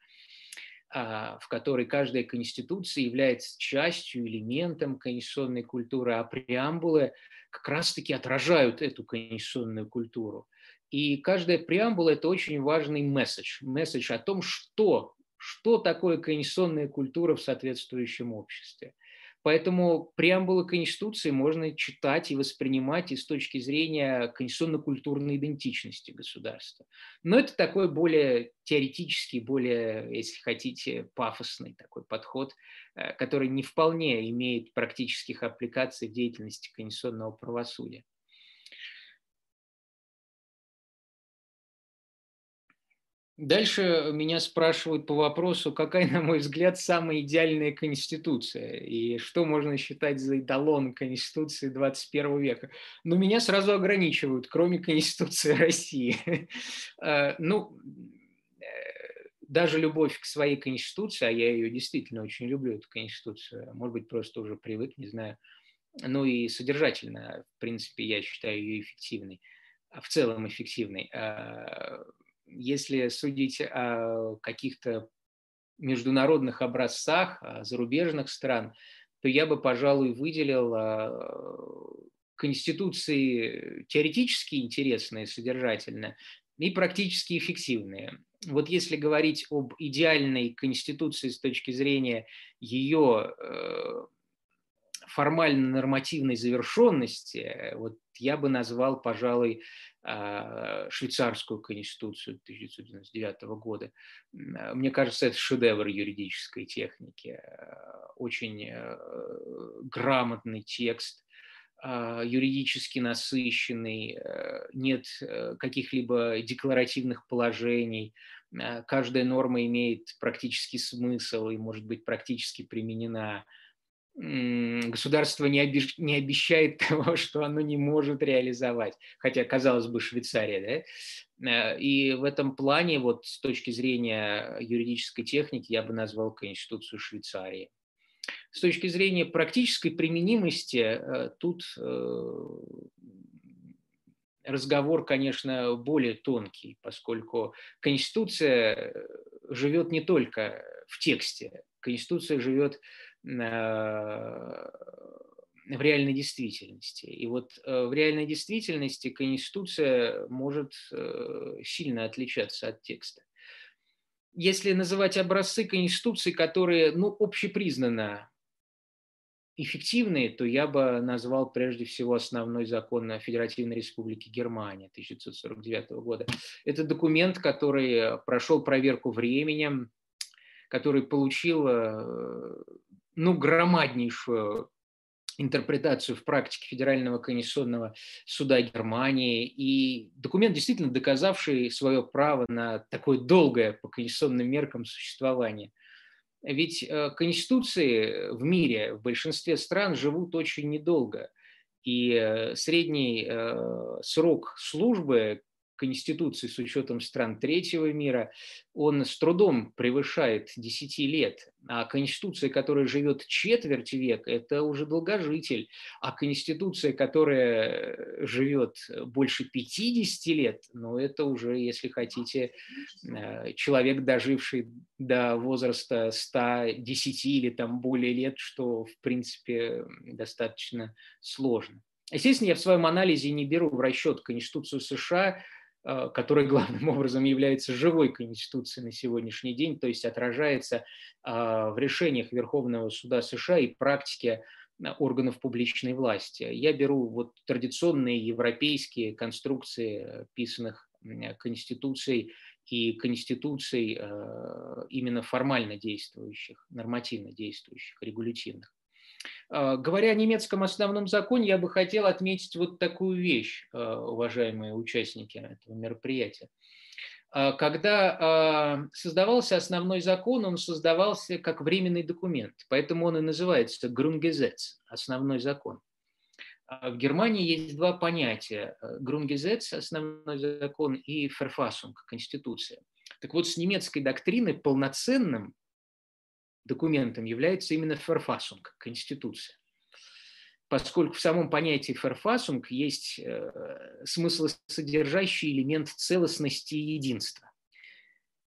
в которой каждая конституция является частью, элементом конституционной культуры, а преамбулы как раз-таки отражают эту конституционную культуру. И каждая преамбула – это очень важный месседж, месседж о том, что, что такое конституционная культура в соответствующем обществе. Поэтому преамбулы Конституции можно читать и воспринимать и с точки зрения конституционно-культурной идентичности государства. Но это такой более теоретический, более, если хотите, пафосный такой подход, э, который не вполне имеет практических аппликаций в деятельности конституционного правосудия. Дальше меня спрашивают по вопросу, какая, на мой взгляд, самая идеальная конституция и что можно считать за эталон конституции 21 века. Но меня сразу ограничивают, кроме конституции России. Э, ну, э, даже любовь к своей конституции, а я ее действительно очень люблю, эту конституцию, может быть, просто уже привык, не знаю, ну и содержательно, в принципе, я считаю ее эффективной, в целом эффективной э, если судить о каких-то международных образцах зарубежных стран, то я бы, пожалуй, выделил а, конституции теоретически интересные, содержательные и практически эффективные. Вот если говорить об идеальной конституции с точки зрения ее э, формально-нормативной завершенности, вот я бы назвал, пожалуй, а, швейцарскую конституцию 1999 года. А, мне кажется, это шедевр юридической техники. А, очень э, грамотный текст, юридически насыщенный, э, нет э, каких-либо декларативных положений, каждая норма имеет практический смысл и может быть практически применена государство не, обещ, не обещает того, что оно не может реализовать. Хотя, казалось бы, Швейцария, да? Э, и в этом плане, вот с точки зрения юридической техники, я бы назвал Конституцию Швейцарии. С точки зрения практической применимости, э, тут э, разговор, конечно, более тонкий, поскольку Конституция живет не только в тексте, Конституция живет в реальной действительности. И вот э, в реальной действительности Конституция может э, сильно отличаться от текста. Если называть образцы Конституции, которые ну, общепризнанно эффективные, то я бы назвал прежде всего основной закон Федеративной Республики Германия 1949 года. Это документ, который прошел проверку временем, который получил ну, громаднейшую интерпретацию в практике Федерального конституционного суда Германии и документ, действительно доказавший свое право на такое долгое по конституционным меркам существование. Ведь э, конституции в мире, в большинстве стран живут очень недолго. И э, средний э, срок службы Конституции с учетом стран третьего мира, он с трудом превышает 10 лет. А Конституция, которая живет четверть века, это уже долгожитель. А Конституция, которая живет больше 50 лет, ну это уже, если хотите, э, человек, доживший до возраста 110 или там более лет, что в принципе достаточно сложно. Естественно, я в своем анализе не беру в расчет Конституцию США, э, которая главным образом является живой конституцией на сегодняшний день, то есть отражается э, в решениях Верховного суда США и практике э, органов публичной власти. Я беру вот традиционные европейские конструкции писанных конституций и конституций именно формально действующих, нормативно действующих, регулятивных. А, говоря о немецком основном законе, я бы хотел отметить вот такую вещь, а, уважаемые участники этого мероприятия. А, когда создавался основной закон, он создавался как временный документ, поэтому он и называется Grundgesetz, основной закон. В Германии есть два понятия – Grundgesetz, основной закон, и Verfassung, конституция. Так вот, с немецкой доктриной полноценным документом является именно ферфасунг, конституция. Поскольку в самом понятии ферфасунг есть э, смысл содержащий элемент целостности и единства.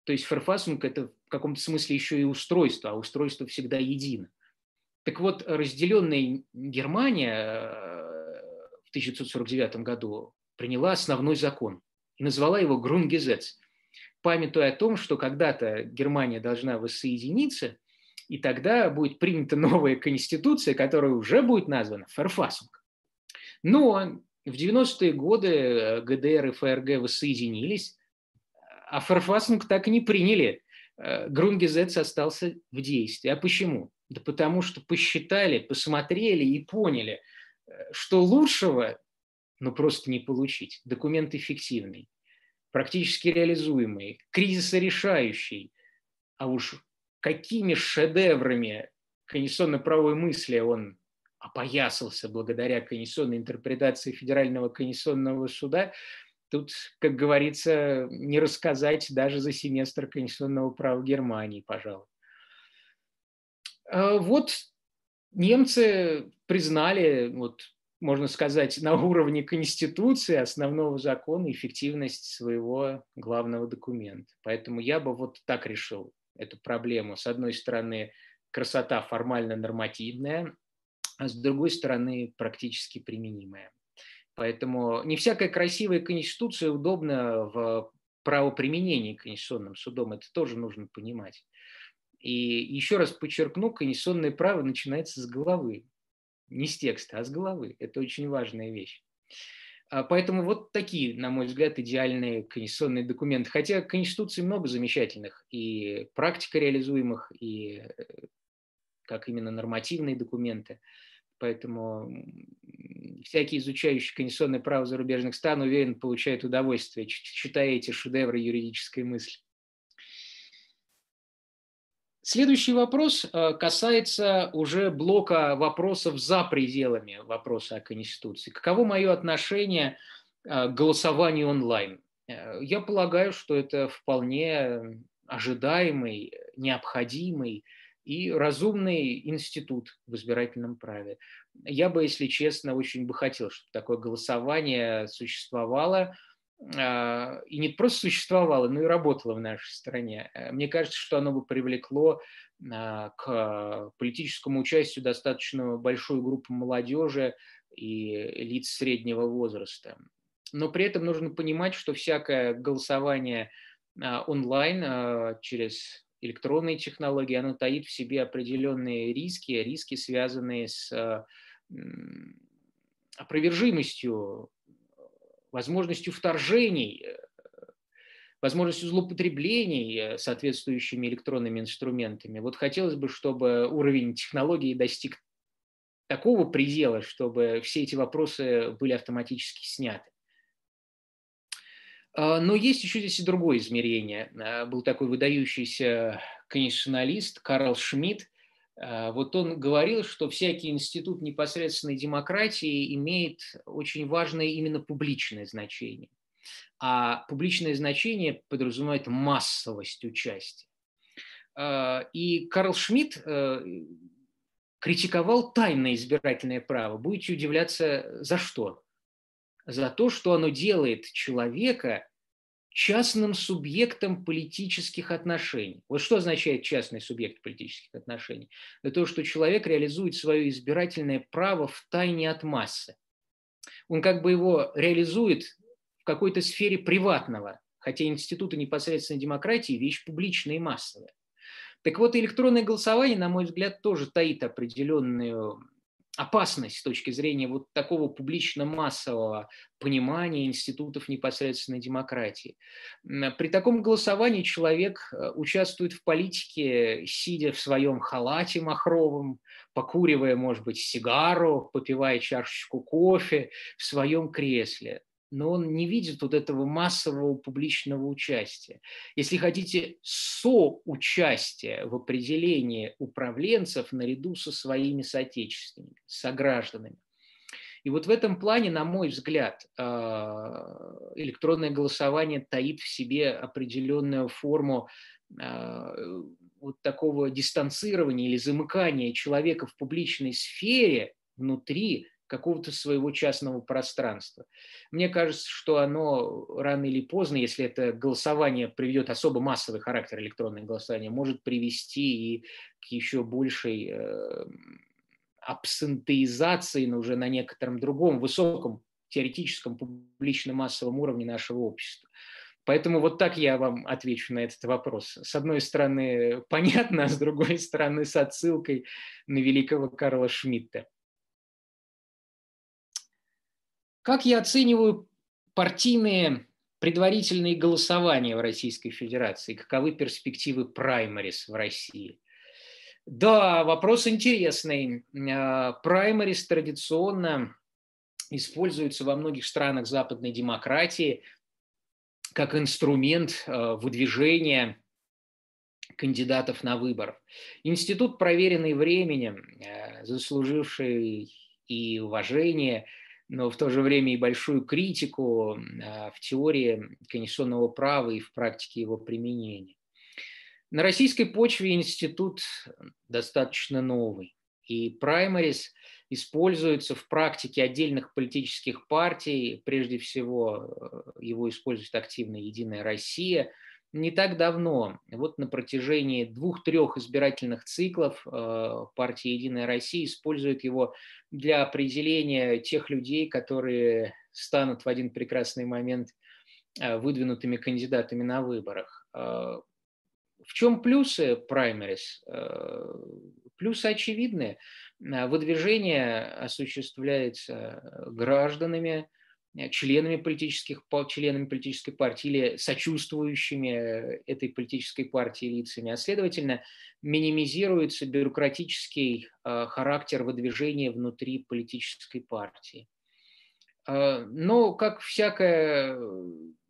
То есть ферфасунг – это в каком-то смысле еще и устройство, а устройство всегда едино. Так вот, разделенная Германия э, в 1949 году приняла основной закон и назвала его Грунгезец, памятуя о том, что когда-то Германия должна воссоединиться, и тогда будет принята новая конституция, которая уже будет названа Ферфасунг. Но в 90-е годы э, ГДР и ФРГ воссоединились, а Ферфасунг так и не приняли. Э, Грунгезец остался в действии. А почему? Да потому что посчитали, посмотрели и поняли, э, что лучшего ну, просто не получить. Документ эффективный, практически реализуемый, кризисорешающий, а уж какими шедеврами конституционно-правовой мысли он опоясался благодаря конституционной интерпретации Федерального конституционного суда, тут, как говорится, не рассказать даже за семестр конституционного права Германии, пожалуй. А вот немцы признали, вот, можно сказать, на уровне Конституции, основного закона, эффективность своего главного документа. Поэтому я бы вот так решил эту проблему. С одной стороны, красота формально нормативная, а с другой стороны, практически применимая. Поэтому не всякая красивая конституция удобна в правоприменении конституционным судом. Это тоже нужно понимать. И еще раз подчеркну, конституционное право начинается с головы. Не с текста, а с головы. Это очень важная вещь. А, поэтому вот такие, на мой взгляд, идеальные конституционные документы. Хотя Конституции много замечательных, и практика реализуемых, и э, как именно нормативные документы. Поэтому всякие изучающие конституционное право зарубежных стран, уверен, получают удовольствие, читая эти шедевры юридической мысли. Следующий вопрос э, касается уже блока вопросов за пределами вопроса о Конституции. Каково мое отношение э, к голосованию онлайн? Э, я полагаю, что это вполне ожидаемый, необходимый и разумный институт в избирательном праве. Я бы, если честно, очень бы хотел, чтобы такое голосование существовало – и не просто существовало, но и работало в нашей стране. Э, мне кажется, что оно бы привлекло а, к политическому участию достаточно большую группу молодежи и лиц среднего возраста. Но при этом нужно понимать, что всякое голосование а, онлайн через электронные технологии, оно таит в себе определенные риски, риски, связанные с опровержимостью возможностью вторжений, э, возможностью злоупотреблений э, соответствующими электронными инструментами. Вот хотелось бы, чтобы уровень технологий достиг такого предела, чтобы все эти вопросы были автоматически сняты. А, но есть еще здесь и другое измерение. А, был такой выдающийся конституционалист Карл Шмидт, вот он говорил, что всякий институт непосредственной демократии имеет очень важное именно публичное значение. А публичное значение подразумевает массовость участия. А, и Карл Шмидт э, критиковал тайное избирательное право. Будете удивляться, за что? За то, что оно делает человека частным субъектом политических отношений. Вот что означает частный субъект политических отношений? Это то, что человек реализует свое избирательное право в тайне от массы. Он как бы его реализует в какой-то сфере приватного, хотя институты непосредственной демократии – вещь публичная и массовая. Так вот, электронное голосование, на мой взгляд, тоже таит определенную опасность с точки зрения вот такого публично-массового понимания институтов непосредственной демократии. При таком голосовании человек э, участвует в политике, сидя в своем халате махровом, покуривая, может быть, сигару, попивая чашечку кофе в своем кресле но он не видит вот этого массового публичного участия. Если хотите, соучастие в определении управленцев наряду со своими соотечественниками, согражданами. И вот в этом плане, на мой взгляд, а, электронное голосование таит в себе определенную форму а, вот такого дистанцирования или замыкания человека в публичной сфере внутри какого-то своего частного пространства. Мне кажется, что оно рано или поздно, если это голосование приведет особо массовый характер электронное голосование, может привести и к еще большей э, абсентеизации, но уже на некотором другом, высоком теоретическом публичном массовом уровне нашего общества. Поэтому вот так я вам отвечу на этот вопрос. С одной стороны, понятно, а с другой стороны, с отсылкой на великого Карла Шмидта. Как я оцениваю партийные предварительные голосования в Российской Федерации? Каковы перспективы праймарис в России? Да, вопрос интересный. А, праймарис традиционно используются во многих странах западной демократии как инструмент а, выдвижения кандидатов на выбор. Институт, проверенный временем, а, заслуживший и уважение – но в то же время и большую критику а, в теории конституционного права и в практике его применения. На российской почве институт достаточно новый, и праймарис используется в практике отдельных политических партий, прежде всего э, его использует активно «Единая Россия», не так давно, вот на протяжении двух-трех избирательных циклов э, партия «Единая Россия» использует его для определения тех людей, которые станут в один прекрасный момент э, выдвинутыми кандидатами на выборах. Э, в чем плюсы праймерис? Плюсы очевидные. Выдвижение осуществляется гражданами, членами, политических, членами политической партии или сочувствующими э, этой политической партии лицами, а следовательно минимизируется бюрократический э, характер выдвижения внутри политической партии. Но, как всякое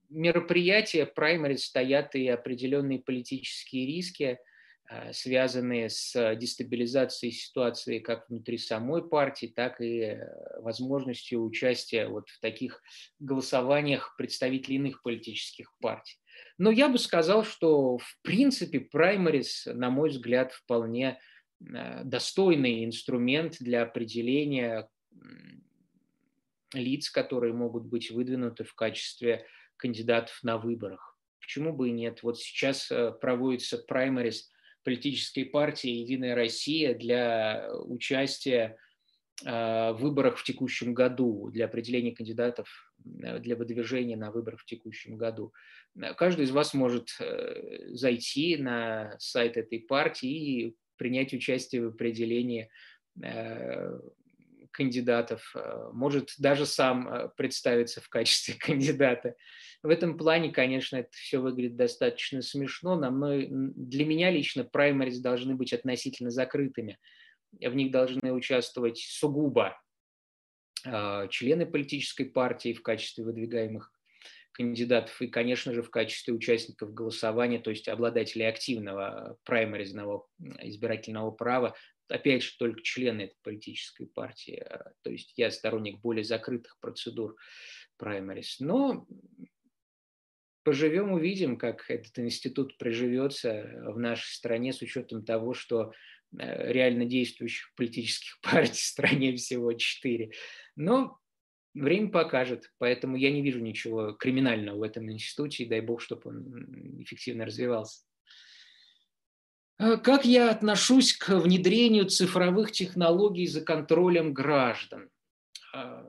мероприятие, праймари стоят и определенные политические риски – Э, связанные с дестабилизацией ситуации как внутри самой партии, так и э, возможностью участия вот в таких голосованиях представителей иных политических партий. Но я бы сказал, что в принципе праймарис, на мой взгляд, вполне э, достойный инструмент для определения лиц, которые могут быть выдвинуты в качестве кандидатов на выборах. Почему бы и нет? Вот сейчас проводится праймарис политической партии «Единая Россия» для участия э, в выборах в текущем году, для определения кандидатов э, для выдвижения на выборах в текущем году. Каждый из вас может э, зайти на сайт этой партии и принять участие в определении кандидатов, может даже сам представиться в качестве кандидата. В этом плане, конечно, это все выглядит достаточно смешно. На мной, для меня лично праймарис должны быть относительно закрытыми. В них должны участвовать сугубо э, члены политической партии в качестве выдвигаемых кандидатов и, конечно же, в качестве участников голосования, то есть обладателей активного праймаризного избирательного права, опять же, только члены этой политической партии. То есть я сторонник более закрытых процедур праймарис. Но поживем, увидим, как этот институт приживется в нашей стране с учетом того, что э, реально действующих политических партий в стране всего четыре. Но время покажет, поэтому я не вижу ничего криминального в этом институте, и дай бог, чтобы он эффективно развивался. А как я отношусь к внедрению цифровых технологий за контролем граждан? А,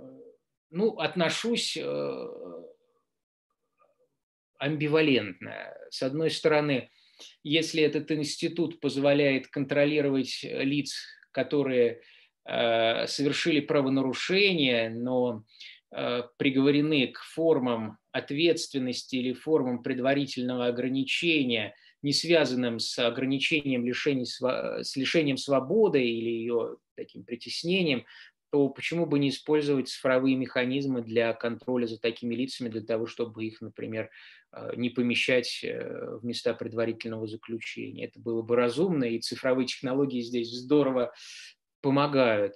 ну, отношусь э, амбивалентно. С одной стороны, если этот институт позволяет контролировать лиц, которые э, совершили правонарушение, но э, приговорены к формам ответственности или формам предварительного ограничения, не связанным с ограничением лишений, с лишением свободы или ее таким притеснением, то почему бы не использовать цифровые механизмы для контроля за такими лицами, для того, чтобы их, например, э, не помещать э, в места предварительного заключения. Это было бы разумно, и цифровые технологии здесь здорово помогают.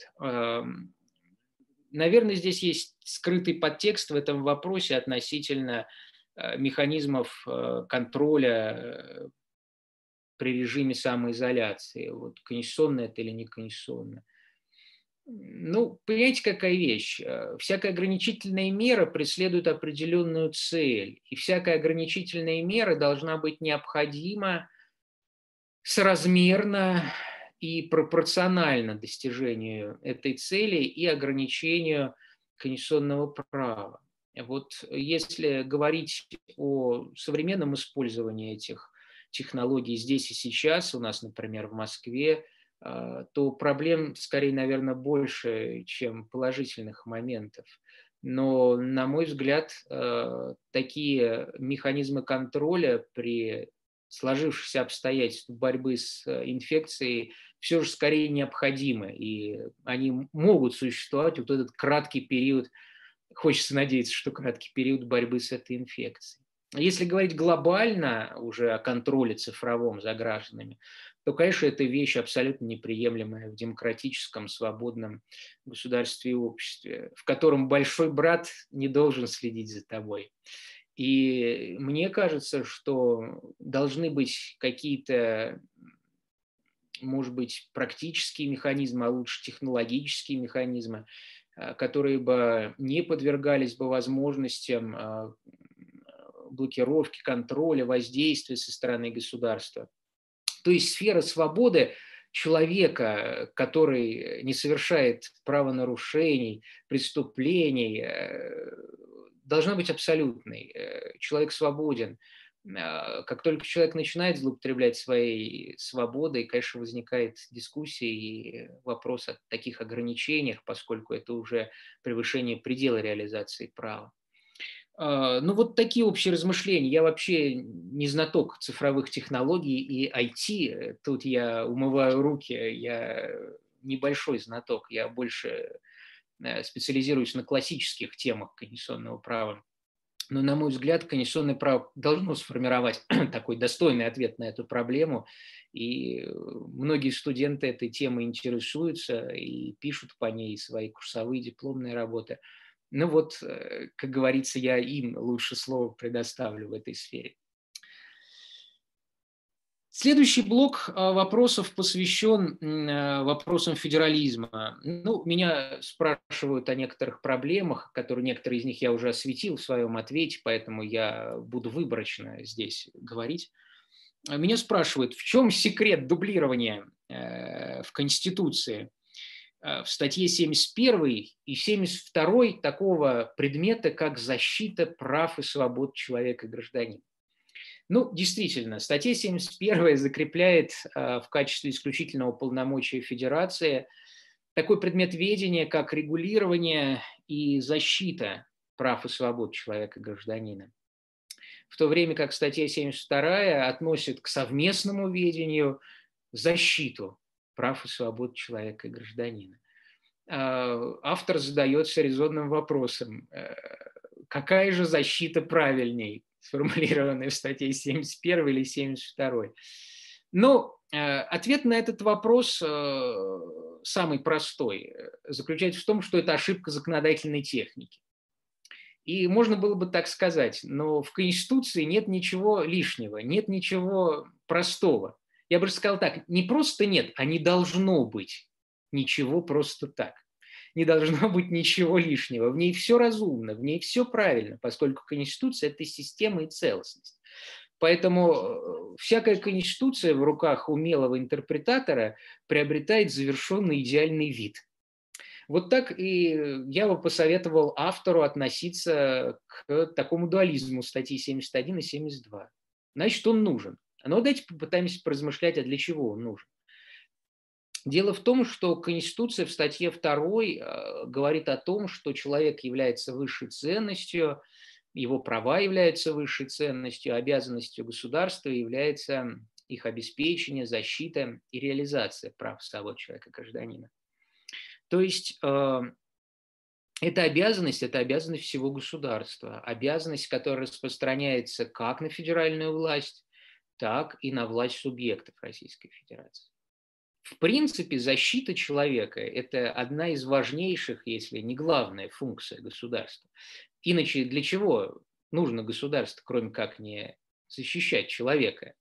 Наверное, здесь есть скрытый подтекст в этом вопросе относительно э, механизмов контроля при режиме самоизоляции. Вот конституционно это или не конституционно. Ну, понимаете, какая вещь? Э, всякая ограничительная мера преследует определенную цель, и всякая ограничительная мера должна быть необходима соразмерно и пропорционально достижению этой цели и ограничению конституционного права. Вот если говорить о современном использовании этих технологий здесь и сейчас, у нас, например, в Москве – а, то проблем скорее, наверное, больше, чем положительных моментов. Но, на мой взгляд, а, такие механизмы контроля при сложившихся обстоятельствах борьбы с э, инфекцией все же скорее необходимы, и они могут существовать вот этот краткий период, хочется надеяться, что краткий период борьбы с этой инфекцией. Если говорить глобально уже о контроле цифровом за гражданами, то, конечно, это вещь абсолютно неприемлемая в демократическом, свободном государстве и обществе, в котором большой брат не должен следить за тобой. И мне кажется, что должны быть какие-то, может быть, практические механизмы, а лучше технологические механизмы, э, которые бы не подвергались бы возможностям э, блокировки, контроля, воздействия со стороны государства. То есть сфера свободы человека, который не совершает правонарушений, преступлений, э, должна быть абсолютной. Э, человек свободен. Э, как только человек начинает злоупотреблять своей свободой, конечно, возникает дискуссия и вопрос о таких ограничениях, поскольку это уже превышение предела реализации права. А, ну, вот такие общие размышления. Я вообще не знаток цифровых технологий и IT. Тут я умываю руки, я небольшой знаток. Я больше э, специализируюсь на классических темах конституционного права. Но, на мой взгляд, конституционное право должно сформировать такой достойный ответ на эту проблему. И многие студенты этой темой интересуются и пишут по ней свои курсовые дипломные работы – ну вот, э, как говорится, я им лучше слово предоставлю в этой сфере. Следующий блок а, вопросов посвящен э, вопросам федерализма. Ну, меня спрашивают о некоторых проблемах, которые некоторые из них я уже осветил в своем ответе, поэтому я буду выборочно здесь говорить. Меня спрашивают, в чем секрет дублирования э, в Конституции в статье 71 и 72 такого предмета, как защита прав и свобод человека и гражданина. Ну, действительно, статья 71 закрепляет э, в качестве исключительного полномочия Федерации такой предмет ведения, как регулирование и защита прав и свобод человека и гражданина. В то время как статья 72 относит к совместному ведению защиту прав и свобод человека и гражданина. А, автор задается резонным вопросом, э, какая же защита правильней, сформулированная в статье 71 или 72? Ну, э, ответ на этот вопрос э, самый простой, заключается в том, что это ошибка законодательной техники. И можно было бы так сказать, но в Конституции нет ничего лишнего, нет ничего простого. Я бы сказал так, не просто нет, а не должно быть ничего просто так. Не должно быть ничего лишнего. В ней все разумно, в ней все правильно, поскольку Конституция – это система и целостность. Поэтому э, всякая конституция в руках умелого интерпретатора приобретает завершенный идеальный вид. Вот так и я бы посоветовал автору относиться к такому дуализму статьи 71 и 72. Значит, он нужен. Но давайте попытаемся поразмышлять, а для чего он нужен. Дело в том, что Конституция в статье 2 э, говорит о том, что человек является высшей ценностью, его права являются высшей ценностью, обязанностью государства является их обеспечение, защита и реализация прав самого человека, гражданина. То есть э, это обязанность, это обязанность всего государства, обязанность, которая распространяется как на федеральную власть, так и на власть субъектов Российской Федерации. В принципе, защита человека – это одна из важнейших, если не главная функция государства. Иначе для чего нужно государство, кроме как не защищать человека?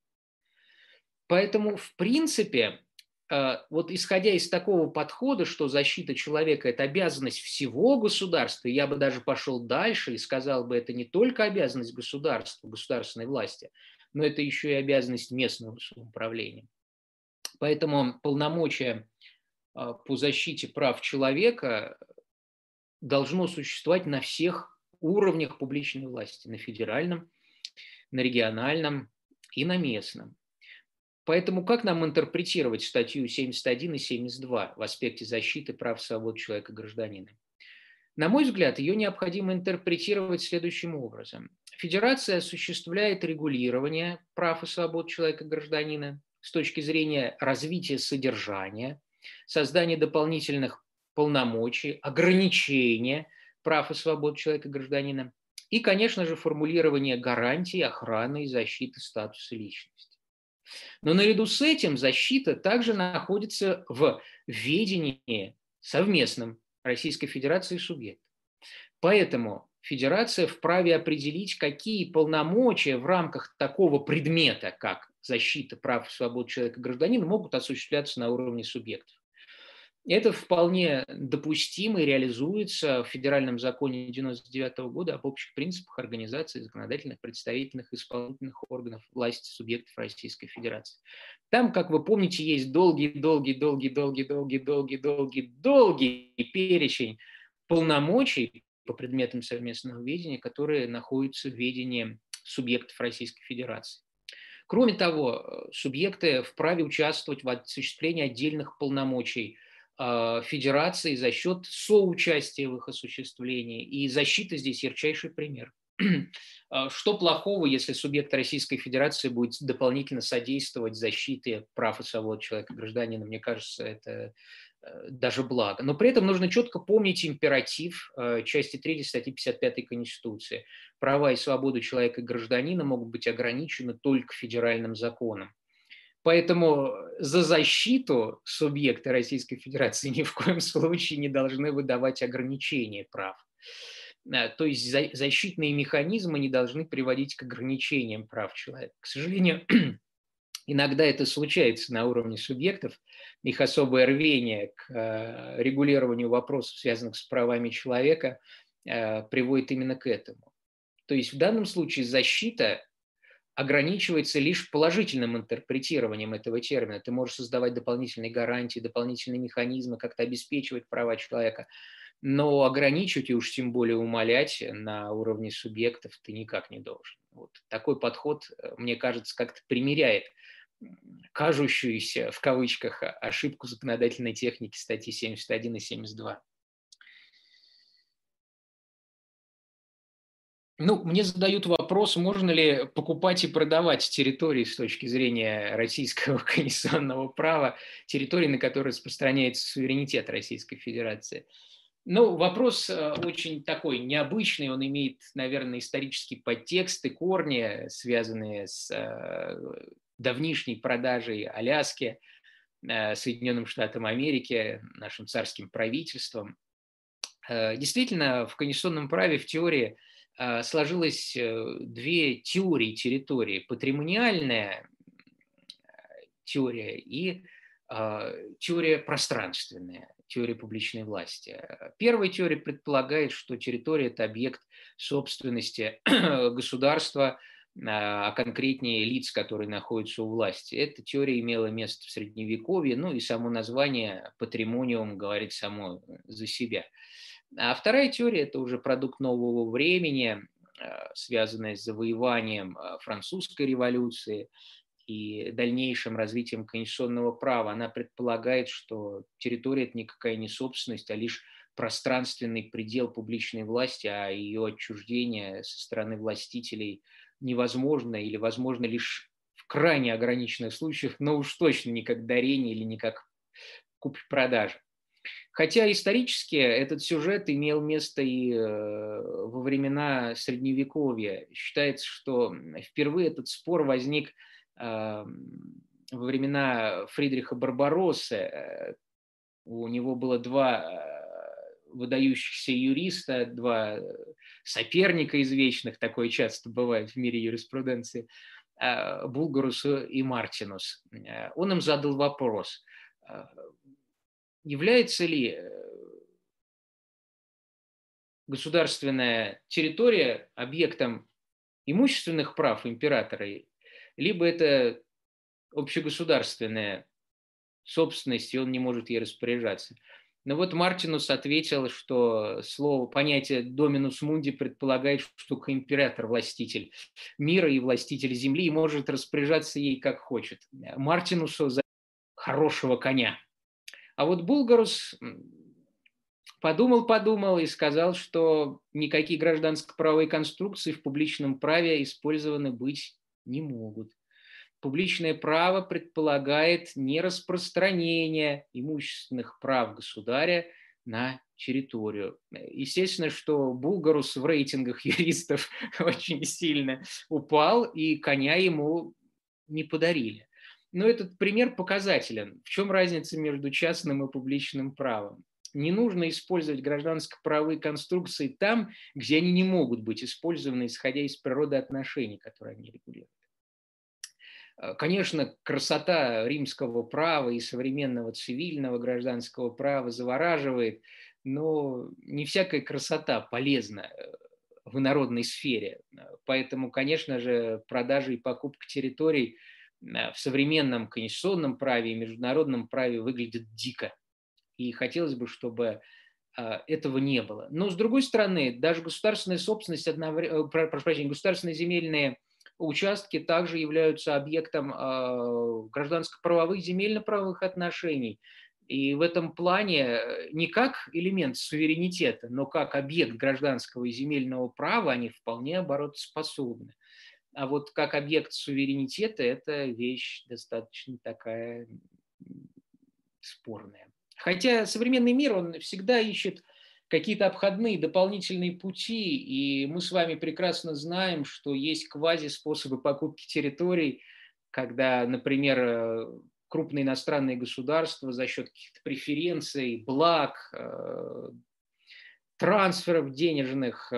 Поэтому, в принципе, э, вот исходя из такого подхода, что защита человека – это обязанность всего государства, я бы даже пошел дальше и сказал бы, это не только обязанность государства, государственной власти, но это еще и обязанность местного самоуправления. Поэтому полномочия э, по защите прав человека должно существовать на всех уровнях публичной власти, на федеральном, на региональном и на местном. Поэтому как нам интерпретировать статью 71 и 72 в аспекте защиты прав свобод человека гражданина? На мой взгляд, ее необходимо интерпретировать следующим образом. Федерация осуществляет регулирование прав и свобод человека гражданина с точки зрения развития содержания, создания дополнительных полномочий, ограничения прав и свобод человека и гражданина, и, конечно же, формулирование гарантий охраны и защиты статуса личности. Но наряду с этим защита также находится в ведении совместном Российской Федерации и субъекта. Поэтому Федерация вправе определить, какие полномочия в рамках такого предмета, как защита прав и свобод человека и гражданина, могут осуществляться на уровне субъектов. Это вполне допустимо и реализуется в федеральном законе 1999 года об общих принципах организации законодательных, представительных, исполнительных органов власти субъектов Российской Федерации. Там, как вы помните, есть долгий-долгий-долгий-долгий-долгий-долгий-долгий перечень полномочий по предметам совместного ведения, которые находятся в ведении субъектов Российской Федерации. Кроме того, субъекты вправе участвовать в осуществлении отдельных полномочий – федерации за счет соучастия в их осуществлении. И защита здесь ярчайший пример. А, что плохого, если субъект Российской Федерации будет дополнительно содействовать защите прав и свобод человека, гражданина? Мне кажется, это э, даже благо. Но при этом нужно четко помнить императив э, части 3 статьи 55 Конституции. Права и свободы человека и гражданина могут быть ограничены только федеральным законом. Поэтому за защиту субъекты Российской Федерации ни в коем случае не должны выдавать ограничения прав. Э, то есть защитные механизмы не должны приводить к ограничениям прав человека. К сожалению, иногда это случается на уровне субъектов, их особое рвение к э, регулированию вопросов, связанных с правами человека, э, приводит именно к этому. То есть в данном случае защита ограничивается лишь положительным интерпретированием этого термина. Ты можешь создавать дополнительные гарантии, дополнительные механизмы, как-то обеспечивать права человека, но ограничивать и уж тем более умолять на уровне субъектов ты никак не должен. Вот. Такой подход, э, мне кажется, как-то примеряет кажущуюся, в кавычках, ошибку законодательной техники статьи 71 и 72. Ну, мне задают вопрос, можно ли покупать и продавать территории с точки зрения российского конституционного права, территории, на которые распространяется суверенитет Российской Федерации. Ну, вопрос э, очень такой необычный, он имеет, наверное, исторический подтекст и корни, связанные с э, давнишней продажей Аляски э, Соединенным Штатам Америки, нашим царским правительством. Действительно, в конституционном праве в теории – сложилось две теории территории. Патримониальная теория и теория пространственная, теория публичной власти. Первая теория предполагает, что территория – это объект собственности государства – а конкретнее лиц, которые находятся у власти. Эта теория имела место в Средневековье, ну и само название патримониум говорит само за себя. А вторая теория – это уже продукт нового времени, а, связанная с завоеванием а, французской революции и дальнейшим развитием конституционного права. Она предполагает, что территория – это никакая не собственность, а лишь пространственный предел публичной власти, а ее отчуждение со стороны властителей – невозможно или возможно лишь в крайне ограниченных случаях, но уж точно не как дарение или не как купь-продажа. Хотя исторически этот сюжет имел место и э, во времена Средневековья. Считается, что впервые этот спор возник э, во времена Фридриха Барбароссы. Э, у него было два выдающихся юриста, два соперника извечных, такое часто бывает в мире юриспруденции, а, Булгарус и Мартинус. Он им задал вопрос, является ли э, государственная территория объектом имущественных прав императора, либо это общегосударственная собственность, и он не может ей распоряжаться. Но вот Мартинус ответил, что слово, понятие «доминус мунди» предполагает, что император – властитель мира и властитель земли, и может распоряжаться ей как хочет. Мартинусу за хорошего коня. А вот Булгарус подумал-подумал и сказал, что никакие гражданско-правовые конструкции в публичном праве использованы быть не могут публичное право предполагает нераспространение имущественных прав государя на территорию. Естественно, что Булгарус в рейтингах юристов очень сильно упал, и коня ему не подарили. Но этот пример показателен. В чем разница между частным и публичным правом? Не нужно использовать гражданско-правовые конструкции там, где они не могут быть использованы, исходя из природы отношений, которые они регулируют. Э, конечно, красота римского права и современного цивильного гражданского права завораживает, но не всякая красота полезна э, в народной сфере. Поэтому, конечно же, продажа и покупка территорий э, в современном конституционном праве и международном праве выглядят дико. И хотелось бы, чтобы этого не было. Но, с другой стороны, даже государственная собственность, одновременно, прошу прощения, государственные земельные участки также являются объектом а, гражданско-правовых, земельно-правовых отношений. И в этом плане э, не как элемент суверенитета, но как объект гражданского и земельного права они вполне оборотоспособны. А вот как объект суверенитета это вещь достаточно такая спорная. Хотя современный мир, он всегда ищет какие-то обходные дополнительные пути, и мы с вами прекрасно знаем, что есть квази-способы покупки территорий, когда, например, э, крупные иностранные государства за счет каких-то преференций, благ, э, трансферов денежных,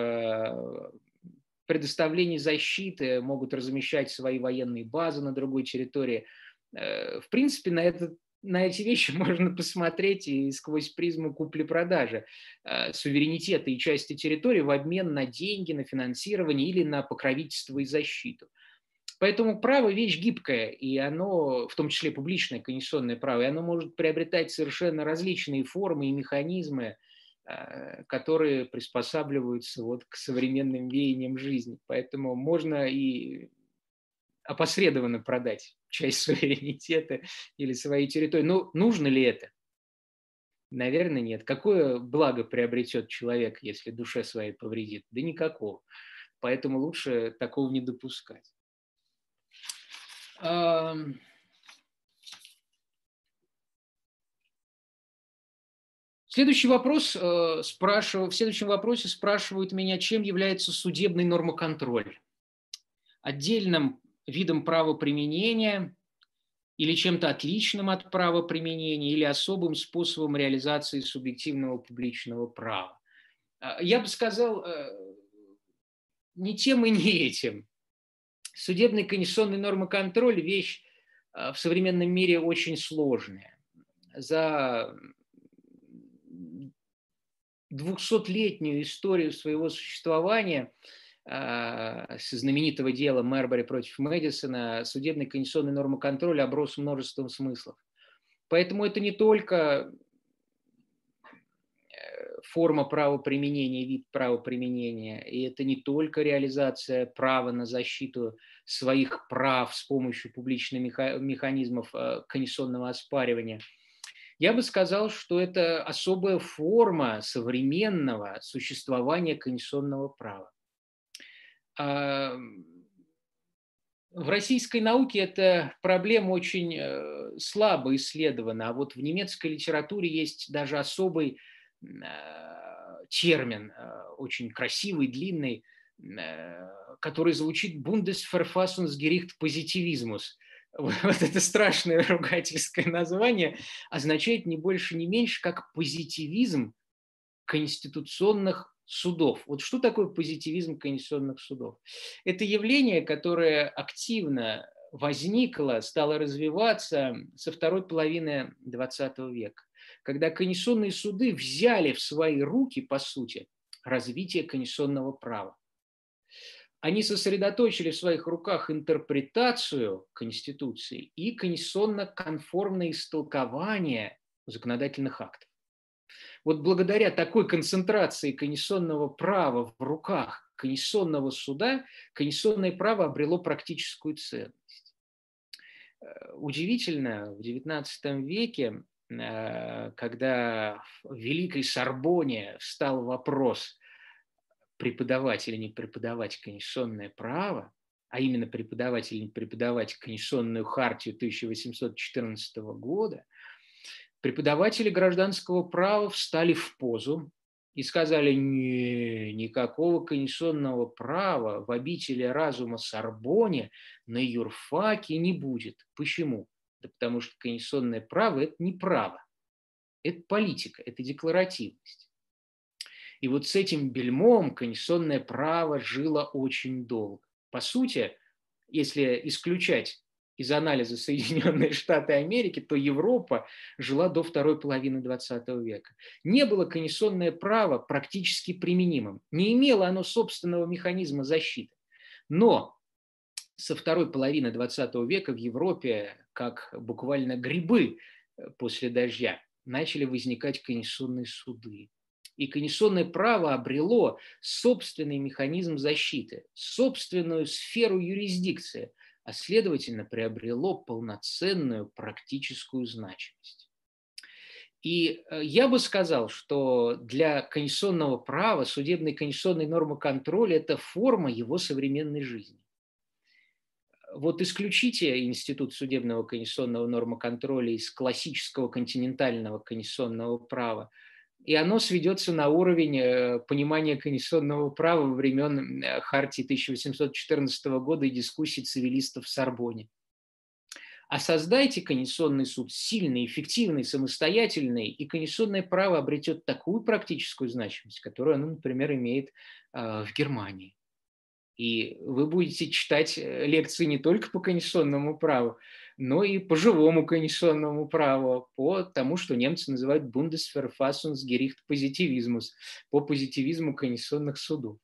э, предоставлений защиты могут размещать свои военные базы на другой территории. В принципе, на этот на эти вещи можно посмотреть и сквозь призму купли-продажи э, суверенитета и части территории в обмен на деньги, на финансирование или на покровительство и защиту. Поэтому право – вещь гибкая, и оно, в том числе публичное конституционное право, и оно может приобретать совершенно различные формы и механизмы, э, которые приспосабливаются вот к современным веяниям жизни. Поэтому можно и опосредованно продать часть суверенитета или своей территории. Но ну, нужно ли это? Наверное, нет. Какое благо приобретет человек, если душе своей повредит? Да никакого. Поэтому лучше такого не допускать. Следующий вопрос, э, спрашиваю, в следующем вопросе спрашивают меня, чем является судебный нормоконтроль. Отдельным видом правоприменения или чем-то отличным от правоприменения или особым способом реализации субъективного публичного права. А, я бы сказал, э, ни тем и не этим. Судебный конституционный нормоконтроль – вещь в современном мире очень сложная. За 200-летнюю историю своего существования э, с знаменитого дела Мэрбери против Мэдисона судебный конституционный нормоконтроль оброс множеством смыслов. Поэтому это не только э, форма правоприменения, вид правоприменения, и это не только реализация права на защиту своих прав с помощью публичных механизмов э, конституционного оспаривания – я бы сказал, что это особая форма современного существования конституционного права. А, в российской науке эта проблема очень э, слабо исследована, а вот в немецкой литературе есть даже особый э, термин, э, очень красивый, длинный, который звучит Bundesverfassungsgericht Positivismus – вот это страшное ругательское название означает не больше, не меньше, как позитивизм конституционных судов. Вот что такое позитивизм конституционных судов? Это явление, которое активно возникло, стало развиваться со второй половины XX века, когда конституционные суды взяли в свои руки, по сути, развитие конституционного права они сосредоточили в своих руках интерпретацию Конституции и конституционно-конформное истолкование законодательных актов. Вот благодаря такой концентрации конституционного права в руках конституционного суда, конституционное право обрело практическую ценность. Э, удивительно, в XIX веке, э, когда в Великой Сорбоне встал вопрос – преподавать или не преподавать конституционное право, а именно преподавать или не преподавать конституционную хартию 1814 года, преподаватели гражданского права встали в позу и сказали, не, никакого конституционного права в обители разума Сорбоне на юрфаке не будет. Почему? Да потому что конституционное право – это не право, это политика, это декларативность. И вот с этим бельмом конституционное право жило очень долго. По сути, если исключать из анализа Соединенные Штаты Америки, то Европа жила до второй половины XX века. Не было конституционное право практически применимым. Не имело оно собственного механизма защиты. Но со второй половины XX века в Европе, как буквально грибы э, после дождя, начали возникать конституционные суды, и конституционное право обрело собственный механизм защиты, собственную сферу юрисдикции, а следовательно приобрело полноценную практическую значимость. И э, я бы сказал, что для конституционного права судебный конституционный нормы контроля – это форма его современной жизни. Вот исключите институт судебного конституционного нормоконтроля из классического континентального конституционного права – и оно сведется на уровень э, понимания конституционного права времен э, Хартии 1814 года и дискуссий цивилистов в Сорбоне. А создайте конституционный суд сильный, эффективный, самостоятельный, и конституционное право обретет такую практическую значимость, которую оно, например, имеет э, в Германии. И вы будете читать лекции не только по конституционному праву, но и по живому конституционному праву, по тому, что немцы называют Bundesverfassungsgericht Positivismus, по позитивизму конституционных судов.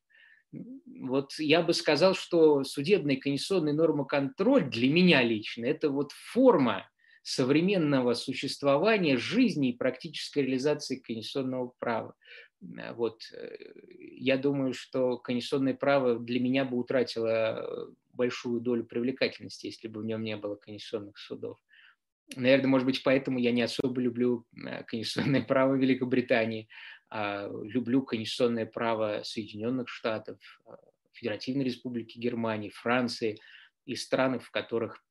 Вот я бы сказал, что судебный конституционный нормоконтроль для меня лично – это вот форма современного существования, жизни и практической реализации конституционного права. Вот. Э, я думаю, что конституционное право для меня бы утратило большую долю привлекательности, если бы в нем не было конституционных судов. Наверное, может быть, поэтому я не особо люблю э, конституционное право Великобритании, а люблю конституционное право Соединенных Штатов, э, Федеративной Республики Германии, Франции и стран, в которых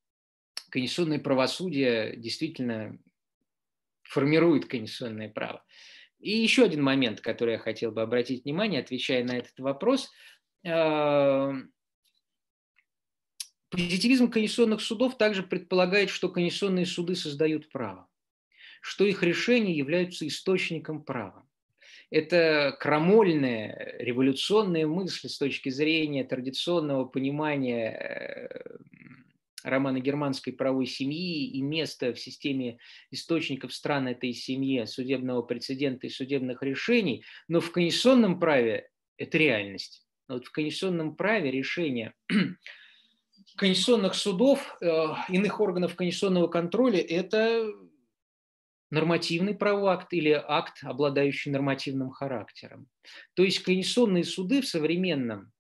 конституционное правосудие действительно формирует конституционное право. И еще один момент, который я хотел бы обратить внимание, отвечая на этот вопрос. Позитивизм конституционных судов также предполагает, что конституционные суды создают право, что их решения являются источником права. это крамольная революционная мысль с точки зрения традиционного понимания э, романа германской правовой семьи и места в системе источников стран этой семьи, судебного прецедента и судебных решений, но в конституционном праве это реальность. Вот в конституционном праве решения конституционных судов, э, иных органов конституционного контроля – это нормативный правовой акт или акт, обладающий нормативным характером. То есть конституционные суды в современном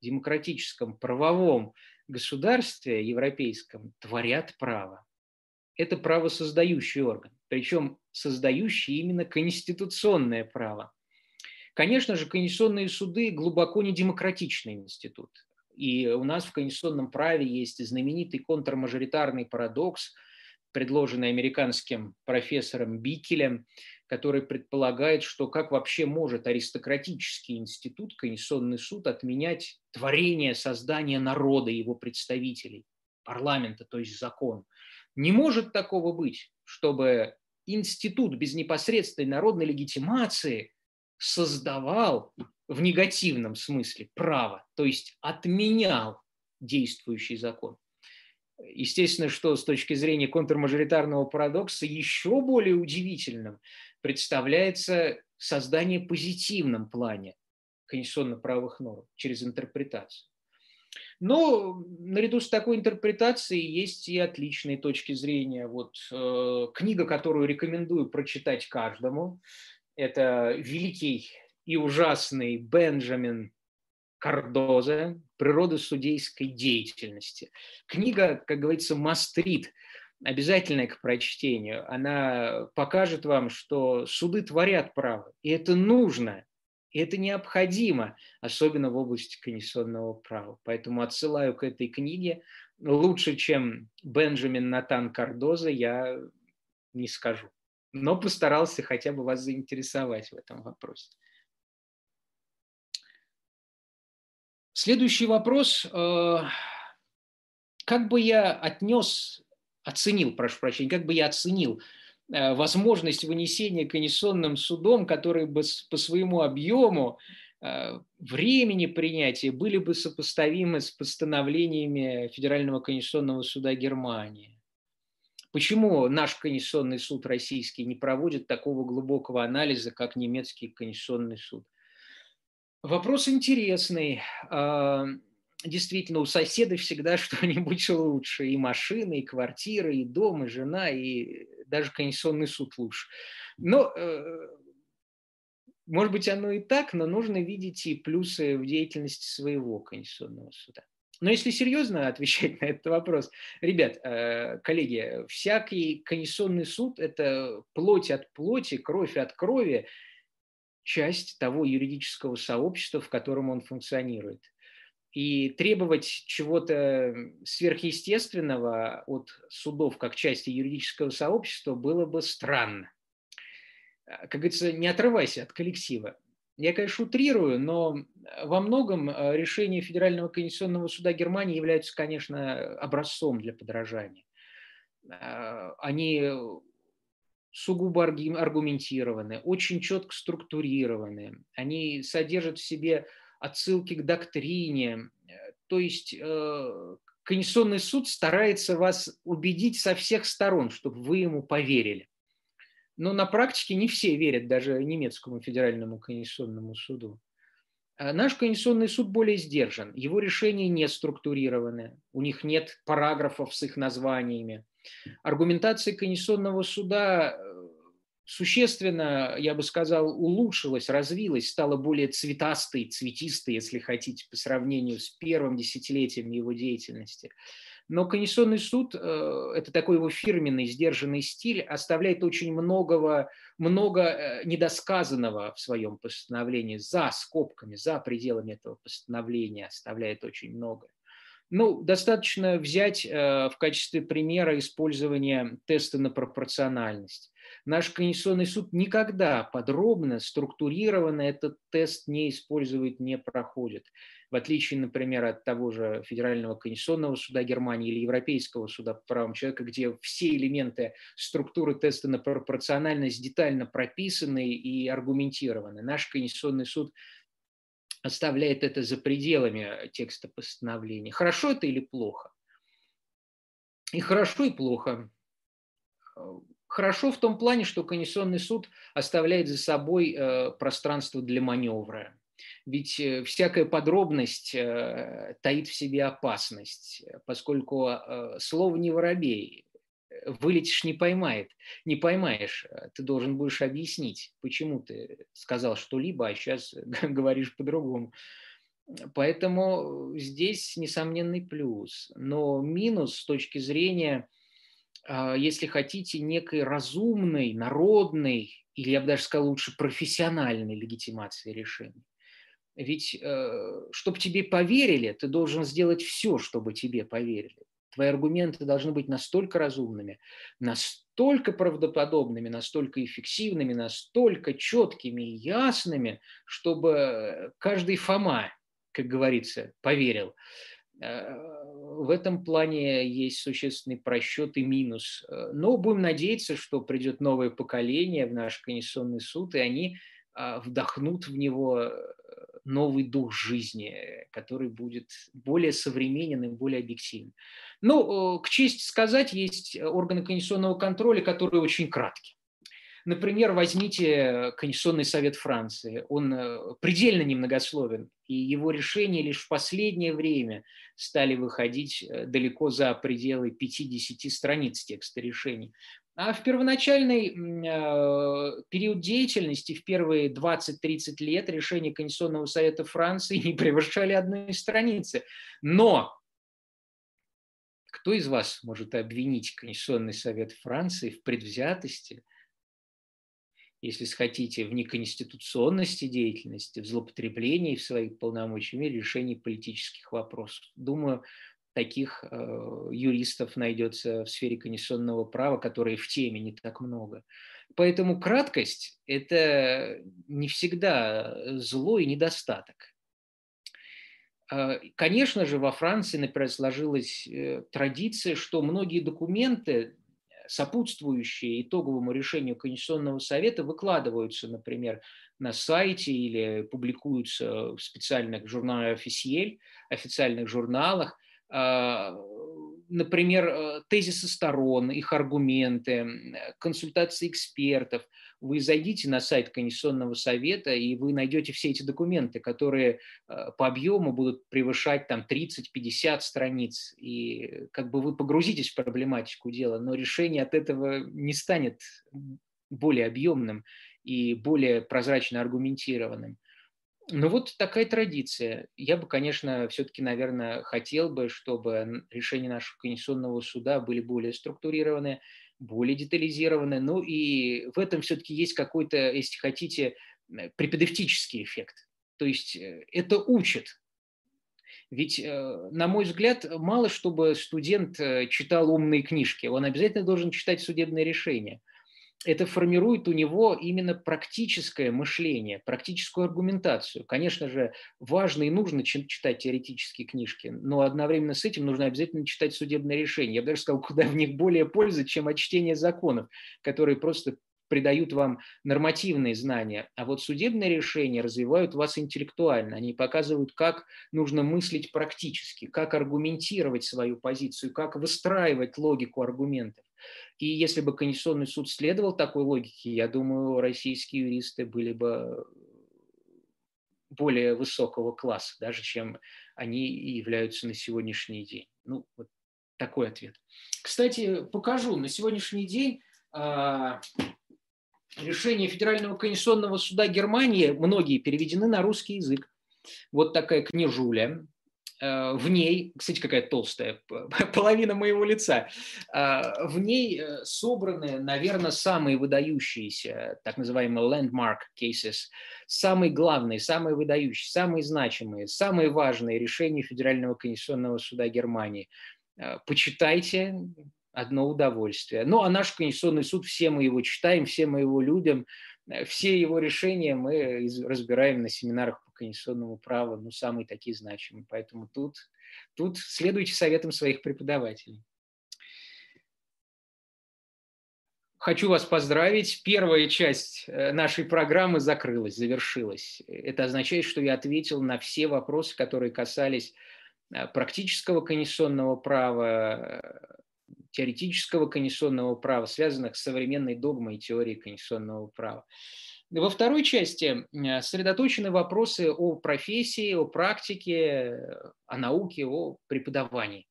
демократическом правовом государстве европейском творят право. Это правосоздающий орган, причем создающий именно конституционное право. Конечно же, конституционные суды глубоко не демократичный институт. И у нас в конституционном праве есть знаменитый контрмажоритарный парадокс, предложенный американским профессором Бикелем, который предполагает, что как вообще может аристократический институт, Конституционный суд, отменять творение, создание народа, его представителей, парламента, то есть закон. Не может такого быть, чтобы институт без непосредственной народной легитимации создавал в негативном смысле право, то есть отменял действующий закон. Естественно, что с точки зрения контрмажоритарного парадокса еще более удивительным представляется создание позитивном плане конституционно-правовых норм через интерпретацию. Но наряду с такой интерпретацией есть и отличные точки зрения. Вот э, книга, которую рекомендую прочитать каждому, это великий и ужасный Бенджамин Кардозе «Природа судейской деятельности». Книга, как говорится, мастрит – обязательная к прочтению. Она покажет вам, что суды творят право, и это нужно, и это необходимо, особенно в области конституционного права. Поэтому отсылаю к этой книге. Лучше, чем Бенджамин Натан Кардоза, я не скажу. Но постарался хотя бы вас заинтересовать в этом вопросе. Следующий вопрос. Э, как бы я отнес оценил, прошу прощения, как бы я оценил э, возможность вынесения конституционным судом, которые бы по своему объему э, времени принятия были бы сопоставимы с постановлениями Федерального конституционного суда Германии. Почему наш конституционный суд российский не проводит такого глубокого анализа, как немецкий конституционный суд? Вопрос интересный. А, действительно у соседа всегда что-нибудь лучше. И машины, и квартиры, и дом, и жена, и даже конституционный суд лучше. Но, э, может быть, оно и так, но нужно видеть и плюсы в деятельности своего конституционного суда. Но если серьезно отвечать на этот вопрос, ребят, э, коллеги, всякий конституционный суд – это плоть от плоти, кровь от крови, часть того юридического сообщества, в котором он функционирует. И требовать чего-то сверхъестественного от судов как части юридического сообщества было бы странно. Как говорится, не отрывайся от коллектива. Я, конечно, утрирую, но во многом а, решения Федерального конституционного суда Германии являются, конечно, образцом для подражания. А, они сугубо аргументированы, очень четко структурированы. Они содержат в себе отсылки к доктрине. То есть э, Конституционный суд старается вас убедить со всех сторон, чтобы вы ему поверили. Но на практике не все верят даже немецкому федеральному конституционному суду. А наш конституционный суд более сдержан, его решения не структурированы, у них нет параграфов с их названиями. Аргументация конституционного суда э, существенно, я бы сказал, улучшилась, развилась, стала более цветастой, цветистой, если хотите, по сравнению с первым десятилетием его деятельности. Но Конституционный суд, э, это такой его фирменный, сдержанный стиль, оставляет очень многого, много э, недосказанного в своем постановлении, за скобками, за пределами этого постановления оставляет очень много. Ну, достаточно взять э, в качестве примера использование теста на пропорциональность. Наш Конституционный суд никогда подробно, структурированно этот тест не использует, не проходит. В отличие, например, от того же Федерального конституционного суда Германии или Европейского суда по правам человека, где все элементы структуры теста на пропорциональность детально прописаны и аргументированы. Наш Конституционный суд оставляет это за пределами текста постановления. Хорошо это или плохо? И хорошо, и плохо. Хорошо в том плане, что Конституционный суд оставляет за собой э, пространство для маневра. Ведь э, всякая подробность э, таит в себе опасность, поскольку слово не воробей, вылетишь не поймает, не поймаешь, ты должен будешь объяснить, почему ты сказал что-либо, а сейчас говоришь по-другому. Поэтому здесь несомненный плюс. Но минус с точки зрения, если хотите, некой разумной, народной, или я бы даже сказал лучше профессиональной легитимации решений. Ведь, э, чтобы тебе поверили, ты должен сделать все, чтобы тебе поверили. Твои аргументы должны быть настолько разумными, настолько правдоподобными, настолько эффективными, настолько четкими и ясными, чтобы каждый Фома, как говорится, поверил. Э, в этом плане есть существенный просчет и минус. Но будем надеяться, что придет новое поколение в наш Конституционный суд, и они а, вдохнут в него новый дух жизни, который будет более современен и более объективен. Ну, к чести сказать, есть органы конституционного контроля, которые очень краткие. Например, возьмите Конституционный совет Франции. Он э, предельно немногословен, и его решения лишь в последнее время стали выходить э, далеко за пределы 50 страниц текста решений. А в первоначальный э, период деятельности, в первые 20-30 лет, решения Конституционного совета Франции не превышали одной страницы. Но кто из вас может обвинить Конституционный совет Франции в предвзятости, если хотите, в неконституционности деятельности, в злоупотреблении в своих полномочиями решении политических вопросов? Думаю, таких э, юристов найдется в сфере конституционного права, которые в теме не так много. Поэтому краткость – это не всегда зло и недостаток. Э, конечно же, во Франции, например, сложилась э, традиция, что многие документы, сопутствующие итоговому решению Конституционного совета, выкладываются, например, на сайте или публикуются в специальных журналах официель, официальных журналах. Например, э, тезисы сторон, их аргументы, консультации экспертов. Вы зайдите на сайт Конституционного совета, и вы найдете все эти документы, которые э, по объему будут превышать там 30-50 страниц. И как бы вы погрузитесь в проблематику дела, но решение от этого не станет более объемным и более прозрачно аргументированным. Ну вот такая традиция. Я бы, конечно, все-таки, наверное, хотел бы, чтобы решения нашего Конституционного суда были более структурированы, более детализированы. Ну и в этом все-таки есть какой-то, если хотите, преподавтический эффект. То есть э, это учит. Ведь, э, на мой взгляд, мало чтобы студент э, читал умные книжки. Он обязательно должен читать судебные решения – это формирует у него именно практическое мышление, практическую аргументацию. Конечно же, важно и нужно читать теоретические книжки, но одновременно с этим нужно обязательно читать судебные решения. Я бы даже сказал, куда в них более пользы, чем от чтения законов, которые просто придают вам нормативные знания, а вот судебные решения развивают вас интеллектуально. Они показывают, как нужно мыслить практически, как аргументировать свою позицию, как выстраивать логику аргументов. И если бы Конституционный суд следовал такой логике, я думаю, российские юристы были бы более высокого класса, даже чем они являются на сегодняшний день. Ну, вот такой ответ. Кстати, покажу. На сегодняшний день а, решения Федерального конституционного суда Германии, многие переведены на русский язык. Вот такая книжуля. Э, в ней, кстати, какая толстая, половина моего лица, э, в ней э, собраны, наверное, самые выдающиеся, так называемые landmark cases, самые главные, самые выдающиеся, самые значимые, самые важные решения Федерального конституционного суда Германии. Почитайте, одно удовольствие. Ну, а наш Конституционный суд, все мы его читаем, все мы его любим, все его решения мы разбираем на семинарах конституционному праву, ну, самые такие значимые. Поэтому тут, тут следуйте советам своих преподавателей. Хочу вас поздравить. Первая часть э, нашей программы закрылась, завершилась. Это означает, что я ответил на все вопросы, которые касались э, практического конституционного права, э, теоретического конституционного права, связанных с современной догмой теории конституционного права. Во второй части э, сосредоточены вопросы о профессии, о практике, о науке, о преподавании.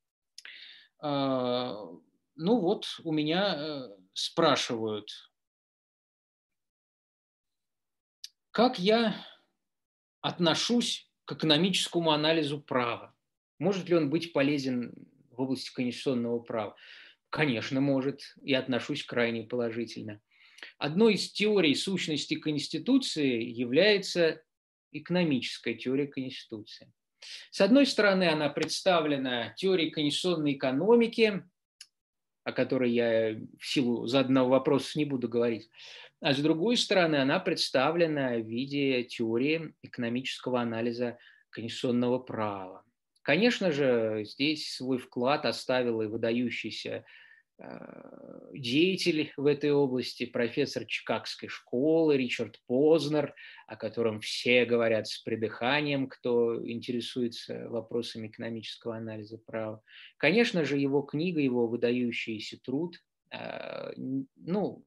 А, ну вот, у меня э, спрашивают, как я отношусь к экономическому анализу права? Может ли он быть полезен в области конституционного права? Конечно, может, и отношусь крайне положительно. Одной из теорий сущности Конституции является экономическая теория Конституции. С одной стороны, она представлена теорией конституционной экономики, о которой я в силу заданного вопроса не буду говорить, а с другой стороны, она представлена в виде теории экономического анализа конституционного права. Конечно же, здесь свой вклад оставил и выдающийся деятель в этой области, профессор Чикагской школы Ричард Познер, о котором все говорят с придыханием, кто интересуется вопросами экономического анализа права. Конечно же, его книга, его выдающийся труд, э, ну,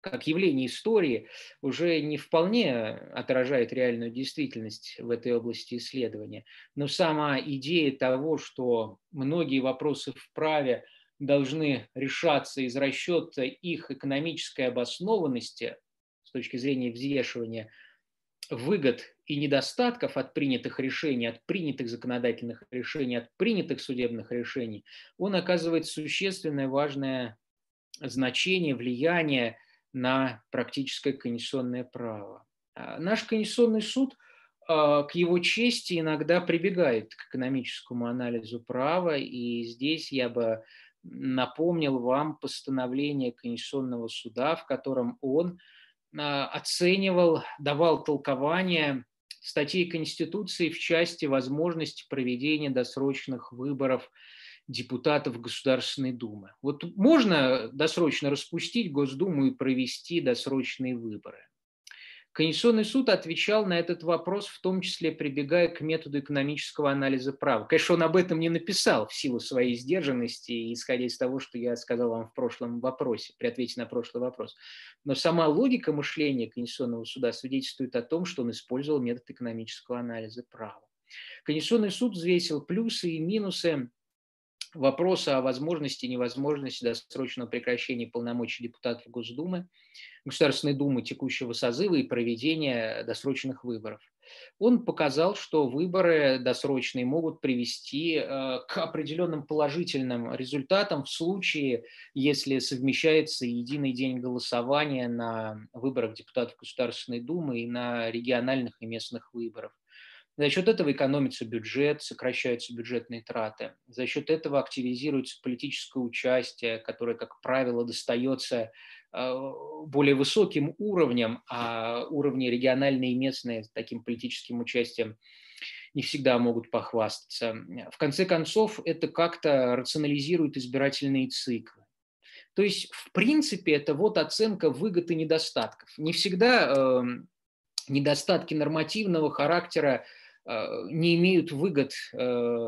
как явление истории, уже не вполне отражает реальную действительность в этой области исследования. Но сама идея того, что многие вопросы в праве – должны решаться из расчета их экономической обоснованности с точки зрения взвешивания выгод и недостатков от принятых решений, от принятых законодательных решений, от принятых судебных решений, он оказывает существенное важное значение, влияние на практическое конституционное право. А наш конституционный суд а, к его чести иногда прибегает к экономическому анализу права, и здесь я бы напомнил вам постановление Конституционного суда, в котором он а, оценивал, давал толкование статей Конституции в части возможности проведения досрочных выборов депутатов Государственной Думы. Вот можно досрочно распустить Госдуму и провести досрочные выборы. Конституционный суд отвечал на этот вопрос, в том числе прибегая к методу экономического анализа права. Конечно, он об этом не написал в силу своей сдержанности, исходя из того, что я сказал вам в прошлом вопросе, при ответе на прошлый вопрос. Но сама логика мышления Конституционного суда свидетельствует о том, что он использовал метод экономического анализа права. Конституционный суд взвесил плюсы и минусы вопроса о возможности и невозможности досрочного прекращения полномочий депутатов Госдумы, Государственной Думы текущего созыва и проведения досрочных выборов. Он показал, что выборы досрочные могут привести э, к определенным положительным результатам в случае, если совмещается единый день голосования на выборах депутатов Государственной Думы и на региональных и местных выборах. За счет этого экономится бюджет, сокращаются бюджетные траты. За счет этого активизируется политическое участие, которое, как правило, достается э, более высоким уровням, а уровни региональные и местные с таким политическим участием не всегда могут похвастаться. В конце концов, это как-то рационализирует избирательные циклы. То есть, в принципе, это вот оценка выгод и недостатков. Не всегда э, недостатки нормативного характера не имеют выгод э,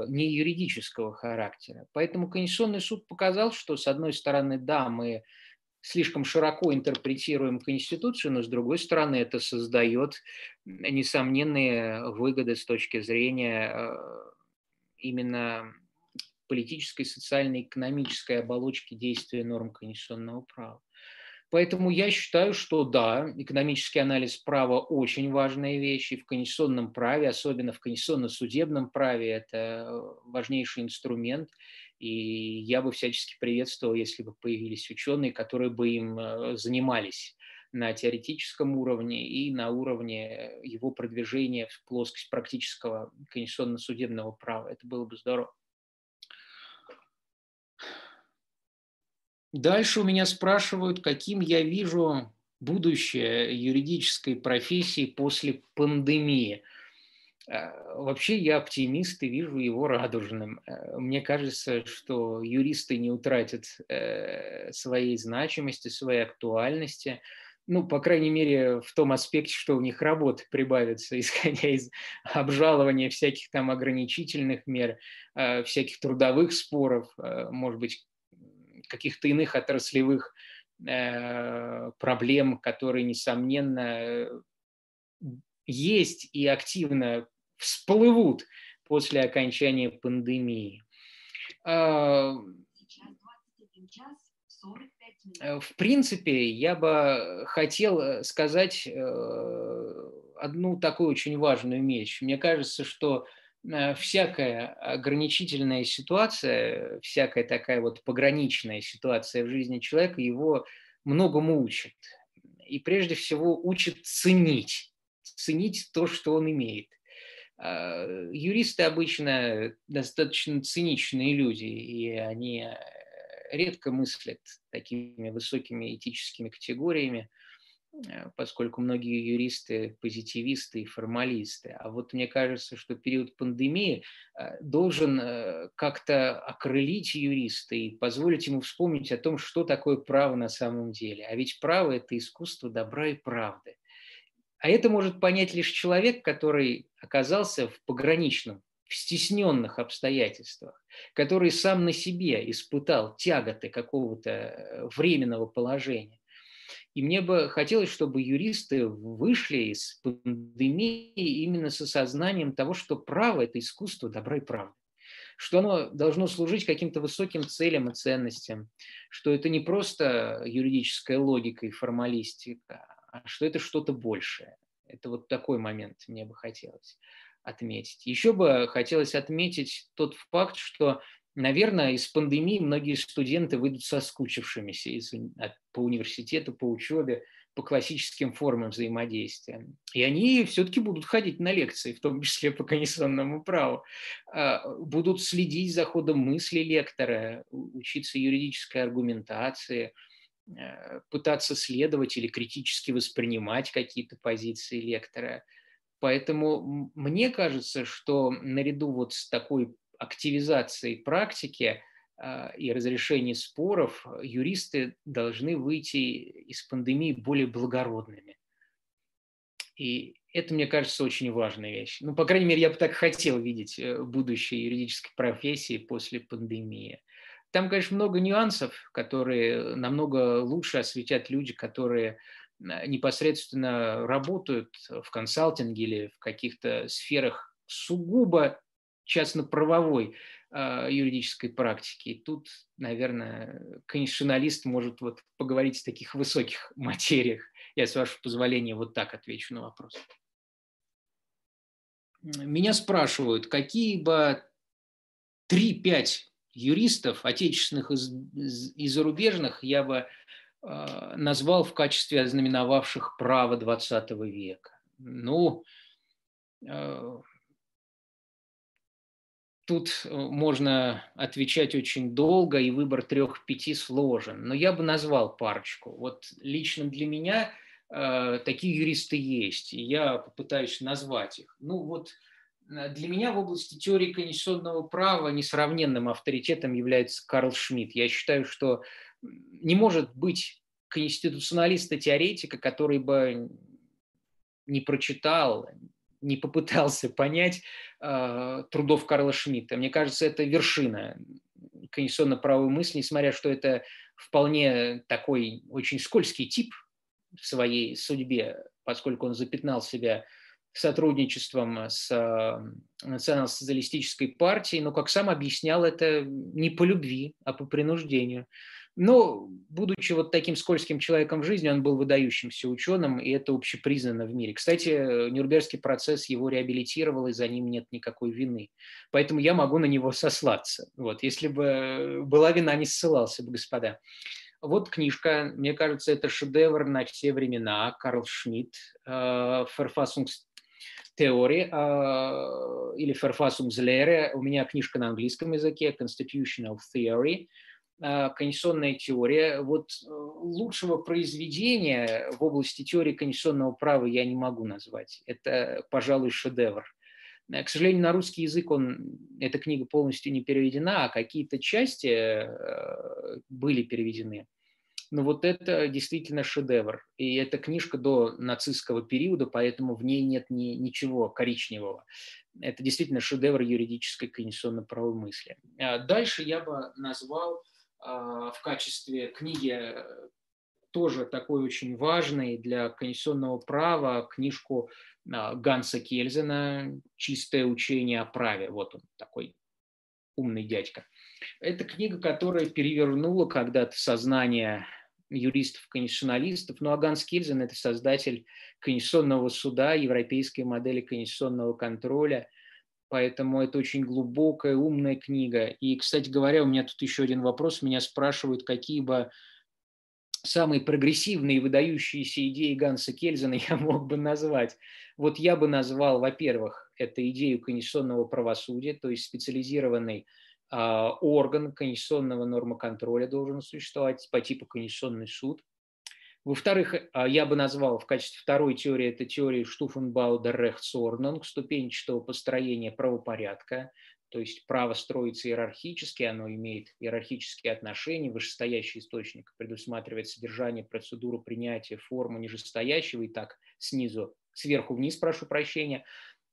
не юридического характера. Поэтому Конституционный суд показал, что, с одной стороны, да, мы слишком широко интерпретируем Конституцию, но с другой стороны это создает несомненные выгоды с точки зрения э, именно политической, социальной, экономической оболочки действия норм конституционного права. Поэтому я считаю, что да, экономический анализ права очень важная вещь, и в конституционном праве, особенно в конституционно-судебном праве, это важнейший инструмент. И я бы всячески приветствовал, если бы появились ученые, которые бы им э, занимались на теоретическом уровне и на уровне его продвижения в плоскость практического конституционно-судебного права. Это было бы здорово. Дальше у меня спрашивают, каким я вижу будущее юридической профессии после пандемии. Э, вообще я оптимист и вижу его радужным. Э, мне кажется, что юристы не утратят э, своей значимости, своей актуальности ну, по крайней мере, в том аспекте, что у них работа прибавится, исходя из обжалования всяких там ограничительных мер, всяких трудовых споров, может быть, каких-то иных отраслевых э, проблем, которые, несомненно, есть и активно всплывут после окончания пандемии. Сейчас 21 час 40 Э, в принципе, я бы хотел сказать э, одну такую очень важную вещь. Мне кажется, что всякая ограничительная ситуация, всякая такая вот пограничная ситуация в жизни человека его многому учит. И прежде всего учит ценить, ценить то, что он имеет. А, юристы обычно достаточно циничные люди, и они редко мыслят такими высокими этическими категориями, э, поскольку многие юристы позитивисты и формалисты. А вот мне кажется, что период пандемии э, должен э, как-то окрылить юриста и позволить ему вспомнить о том, что такое право на самом деле. А ведь право – это искусство добра и правды. А это может понять лишь человек, который оказался в пограничном в стесненных обстоятельствах, который сам на себе испытал тяготы какого-то э, временного положения. И мне бы хотелось, чтобы юристы вышли из пандемии именно с осознанием того, что право – это искусство добра и правды что оно должно служить каким-то высоким целям и ценностям, что это не просто юридическая логика и формалистика, а что это что-то большее. Это вот такой момент мне бы хотелось отметить. Еще бы хотелось отметить тот факт, что, наверное, из пандемии многие студенты выйдут соскучившимися из, по университету, по учебе, по классическим формам взаимодействия. И они все-таки будут ходить на лекции, в том числе по конституционному праву, а, будут следить за ходом мысли лектора, учиться юридической аргументации, э, пытаться следовать или критически воспринимать какие-то позиции лектора – Поэтому мне кажется, что наряду вот с такой активизацией практики а, и разрешением споров юристы должны выйти из пандемии более благородными. И это, мне кажется, очень важная вещь. Ну, по крайней мере, я бы так хотел видеть э, будущее юридической профессии после пандемии. Там, конечно, много нюансов, которые намного лучше осветят люди, которые непосредственно работают в консалтинге или в каких-то сферах сугубо частно-правовой э, юридической практики. тут, наверное, конституционалист может вот поговорить о таких высоких материях. Я, с вашего позволения, вот так отвечу на вопрос. Меня спрашивают, какие бы 3-5 юристов, отечественных и зарубежных, я бы а, назвал в качестве ознаменовавших право XX века. Ну, а, тут э, можно отвечать очень долго, и выбор трех-пяти сложен. Но я бы назвал парочку. Вот лично для меня а, такие юристы есть, и я попытаюсь назвать их. Ну вот для меня в области теории конституционного права несравненным авторитетом является Карл Шмидт. Я считаю, что не может быть конституционалиста-теоретика, который бы не прочитал, не попытался понять э, трудов Карла Шмидта. Мне кажется, это вершина конституционно-правовой мысли, несмотря что это вполне такой очень скользкий тип в своей судьбе, поскольку он запятнал себя сотрудничеством с э, национал-социалистической партией, но, как сам объяснял, это не по любви, а по принуждению. Но, будучи вот таким скользким человеком в жизни, он был выдающимся ученым, и это общепризнано в мире. Кстати, Нюрнбергский процесс его реабилитировал, и за ним нет никакой вины. Поэтому я могу на него сослаться. Вот, если бы была вина, не ссылался бы, господа. Вот книжка, мне кажется, это шедевр на все времена. Карл Шмидт, э, Теории э, или Verfassungslehre. У меня книжка на английском языке, Constitutional Theory – конституционная теория. Вот э, лучшего произведения в области теории конституционного права я не могу назвать. Это, пожалуй, шедевр. Э, к сожалению, на русский язык он, эта книга полностью не переведена, а какие-то части э, были переведены. Но вот это действительно шедевр. И эта книжка до нацистского периода, поэтому в ней нет ни, ничего коричневого. Это действительно шедевр юридической конституционно-правовой мысли. Дальше я бы назвал в качестве книги э, тоже такой очень важной для конституционного права книжку а, Ганса Кельзена «Чистое учение о праве». Вот он такой умный дядька. Это книга, которая перевернула когда-то сознание юристов-конституционалистов. Ну а Ганс Кельзен – это создатель конституционного суда, европейской модели конституционного контроля – Поэтому это очень глубокая, умная книга. И, кстати говоря, у меня тут еще один вопрос. Меня спрашивают, какие бы самые прогрессивные выдающиеся идеи Ганса Кельзена я мог бы назвать. Вот я бы назвал, во-первых, это идею конституционного правосудия, то есть специализированный э, орган конституционного нормоконтроля должен существовать по типу конституционный суд. Во-вторых, а, я бы назвал в качестве второй теории это теория Штуфенбауда Рехтсорнунг, ступенчатого построения правопорядка, то есть право строится иерархически, оно имеет иерархические отношения, вышестоящий источник предусматривает содержание, процедуру принятия, форму нижестоящего, и так снизу, сверху вниз, прошу прощения,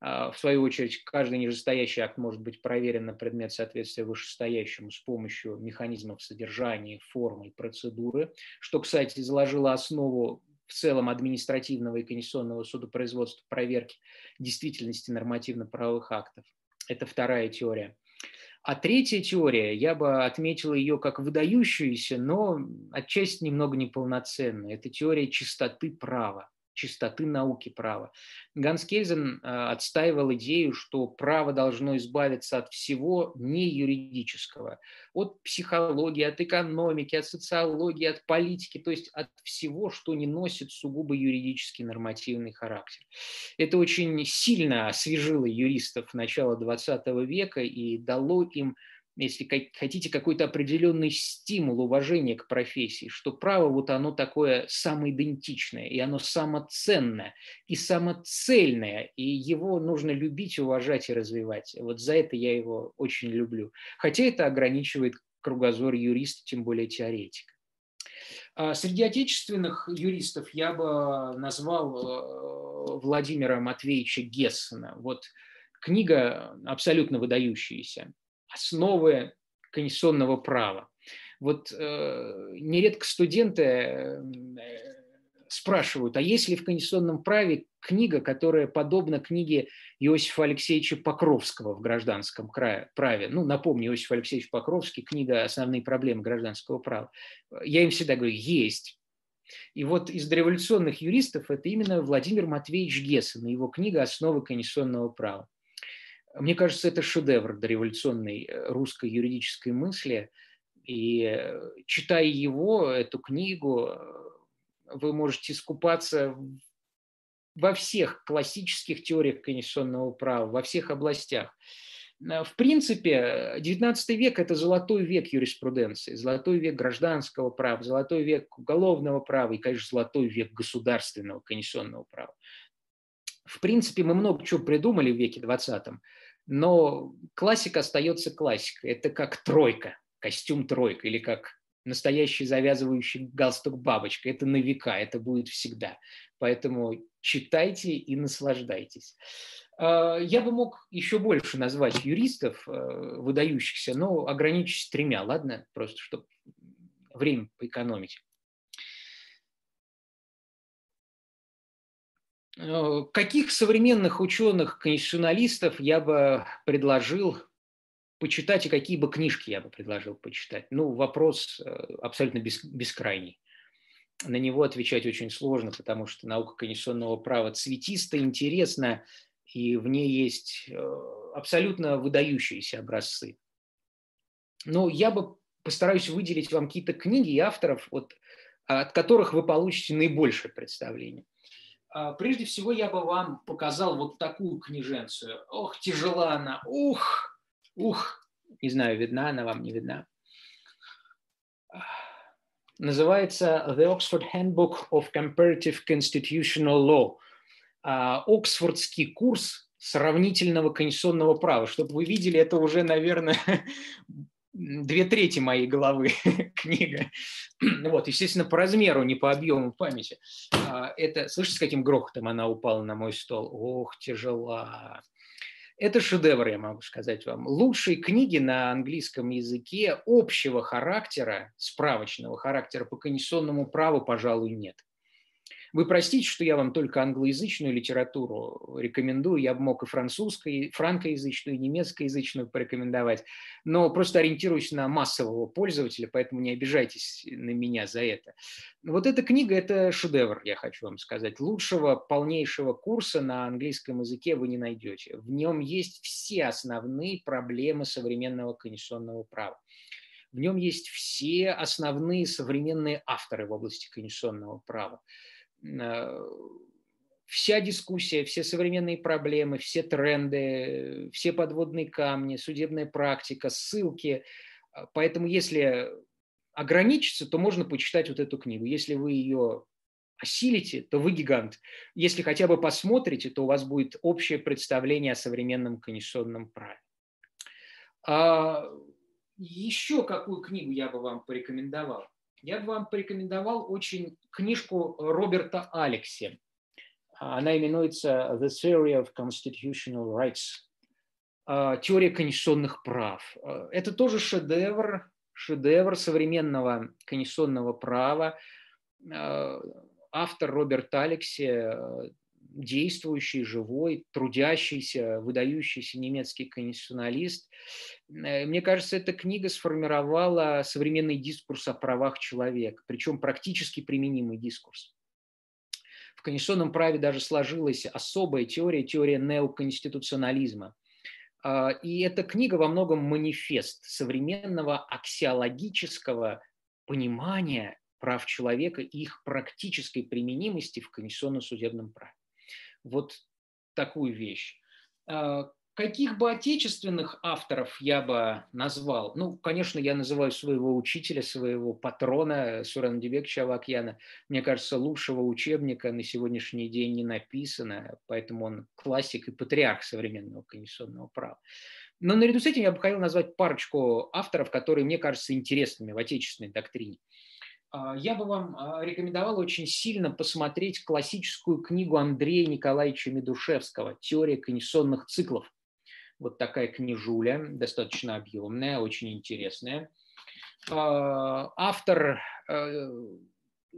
в свою очередь, каждый нижестоящий акт может быть проверен на предмет соответствия вышестоящему с помощью механизмов содержания, формы и процедуры, что, кстати, заложило основу в целом административного и конституционного судопроизводства проверки действительности нормативно-правовых актов. Это вторая теория. А третья теория, я бы отметил ее как выдающуюся, но отчасти немного неполноценную. Это теория чистоты права чистоты науки права. Ганс Кельзен э, отстаивал идею, что право должно избавиться от всего не юридического, от психологии, от экономики, от социологии, от политики, то есть от всего, что не носит сугубо юридический нормативный характер. Это очень сильно освежило юристов начала XX века и дало им если хотите, какой-то определенный стимул, уважение к профессии, что право вот оно такое самоидентичное, и оно самоценное, и самоцельное, и его нужно любить, уважать и развивать. Вот за это я его очень люблю. Хотя это ограничивает кругозор юриста, тем более теоретика. А среди отечественных юристов я бы назвал э, Владимира Матвеевича Гессена. Вот книга абсолютно выдающаяся основы конституционного права. Вот э, нередко студенты э, спрашивают, а есть ли в конституционном праве книга, которая подобна книге Иосифа Алексеевича Покровского в гражданском праве? Ну, напомню, Иосиф Алексеевич Покровский, книга «Основные проблемы гражданского права». Я им всегда говорю, есть. И вот из дореволюционных юристов это именно Владимир Матвеевич Гессен и его книга «Основы конституционного права». Мне кажется, это шедевр дореволюционной э, русской юридической мысли. И э, читая его, эту книгу, э, вы можете искупаться во всех классических теориях конституционного права, во всех областях. В принципе, XIX век – это золотой век юриспруденции, золотой век гражданского права, золотой век уголовного права и, конечно, золотой век государственного конституционного права. В принципе, мы много чего придумали в веке 20 но классика остается классикой. Это как тройка, костюм тройка, или как настоящий завязывающий галстук бабочка. Это на века, это будет всегда. Поэтому читайте и наслаждайтесь. А, я бы мог еще больше назвать юристов, э, выдающихся, но ограничусь тремя, ладно? Просто чтобы время поэкономить. Каких современных ученых-конституционалистов я бы предложил почитать и какие бы книжки я бы предложил почитать? Ну, вопрос э, абсолютно бес, бескрайний. На него отвечать очень сложно, потому что наука конституционного права цветиста, интересна, и в ней есть э, абсолютно выдающиеся образцы. Но я бы постараюсь выделить вам какие-то книги и авторов, вот, от которых вы получите наибольшее представление. А, прежде всего я бы вам показал вот такую книженцию. Ох, тяжела она, ух, ух, не знаю, видна она вам, не видна. Называется The Oxford Handbook of Comparative Constitutional Law. А, Оксфордский курс сравнительного конституционного права. Чтобы вы видели, это уже, наверное, две трети моей головы книга. Вот, естественно, по размеру, не по объему памяти. А, это, слышите, с каким грохотом она упала на мой стол? Ох, тяжела. Это шедевр, я могу сказать вам. Лучшей книги на английском языке общего характера, справочного характера по конституционному праву, пожалуй, нет. Вы простите, что я вам только англоязычную литературу рекомендую. Я бы мог и французскую, и франкоязычную, и немецкоязычную порекомендовать. Но просто ориентируюсь на массового пользователя, поэтому не обижайтесь на меня за это. Вот эта книга – это шедевр, я хочу вам сказать. Лучшего, полнейшего курса на английском языке вы не найдете. В нем есть все основные проблемы современного конституционного права. В нем есть все основные современные авторы в области конституционного права. Э, вся дискуссия, все современные проблемы, все тренды, все подводные камни, судебная практика, ссылки. А, поэтому если ограничиться, то можно почитать вот эту книгу. Если вы ее осилите, то вы гигант. Если хотя бы посмотрите, то у вас будет общее представление о современном конституционном праве. А еще какую книгу я бы вам порекомендовал? Я бы вам порекомендовал очень книжку Роберта Алекси. Она именуется The Theory of Constitutional Rights. А, Теория конституционных прав. А, это тоже шедевр, шедевр современного конституционного права. А, автор Роберт Алекси действующий, живой, трудящийся, выдающийся немецкий конституционалист. Э, мне кажется, эта книга сформировала современный дискурс о правах человека, причем практически применимый дискурс. В конституционном праве даже сложилась особая теория, теория неоконституционализма. А, и эта книга во многом манифест современного аксиологического понимания прав человека и их практической применимости в конституционно-судебном праве вот такую вещь. А, каких бы отечественных авторов я бы назвал? Ну, конечно, я называю своего учителя, своего патрона Сурана Дебековича Авакьяна. Мне кажется, лучшего учебника на сегодняшний день не написано, поэтому он классик и патриарх современного конституционного права. Но наряду с этим я бы хотел назвать парочку авторов, которые мне кажутся интересными в отечественной доктрине. Я бы вам а, рекомендовал очень сильно посмотреть классическую книгу Андрея Николаевича Медушевского «Теория конституционных циклов». Вот такая книжуля, достаточно объемная, очень интересная. А, автор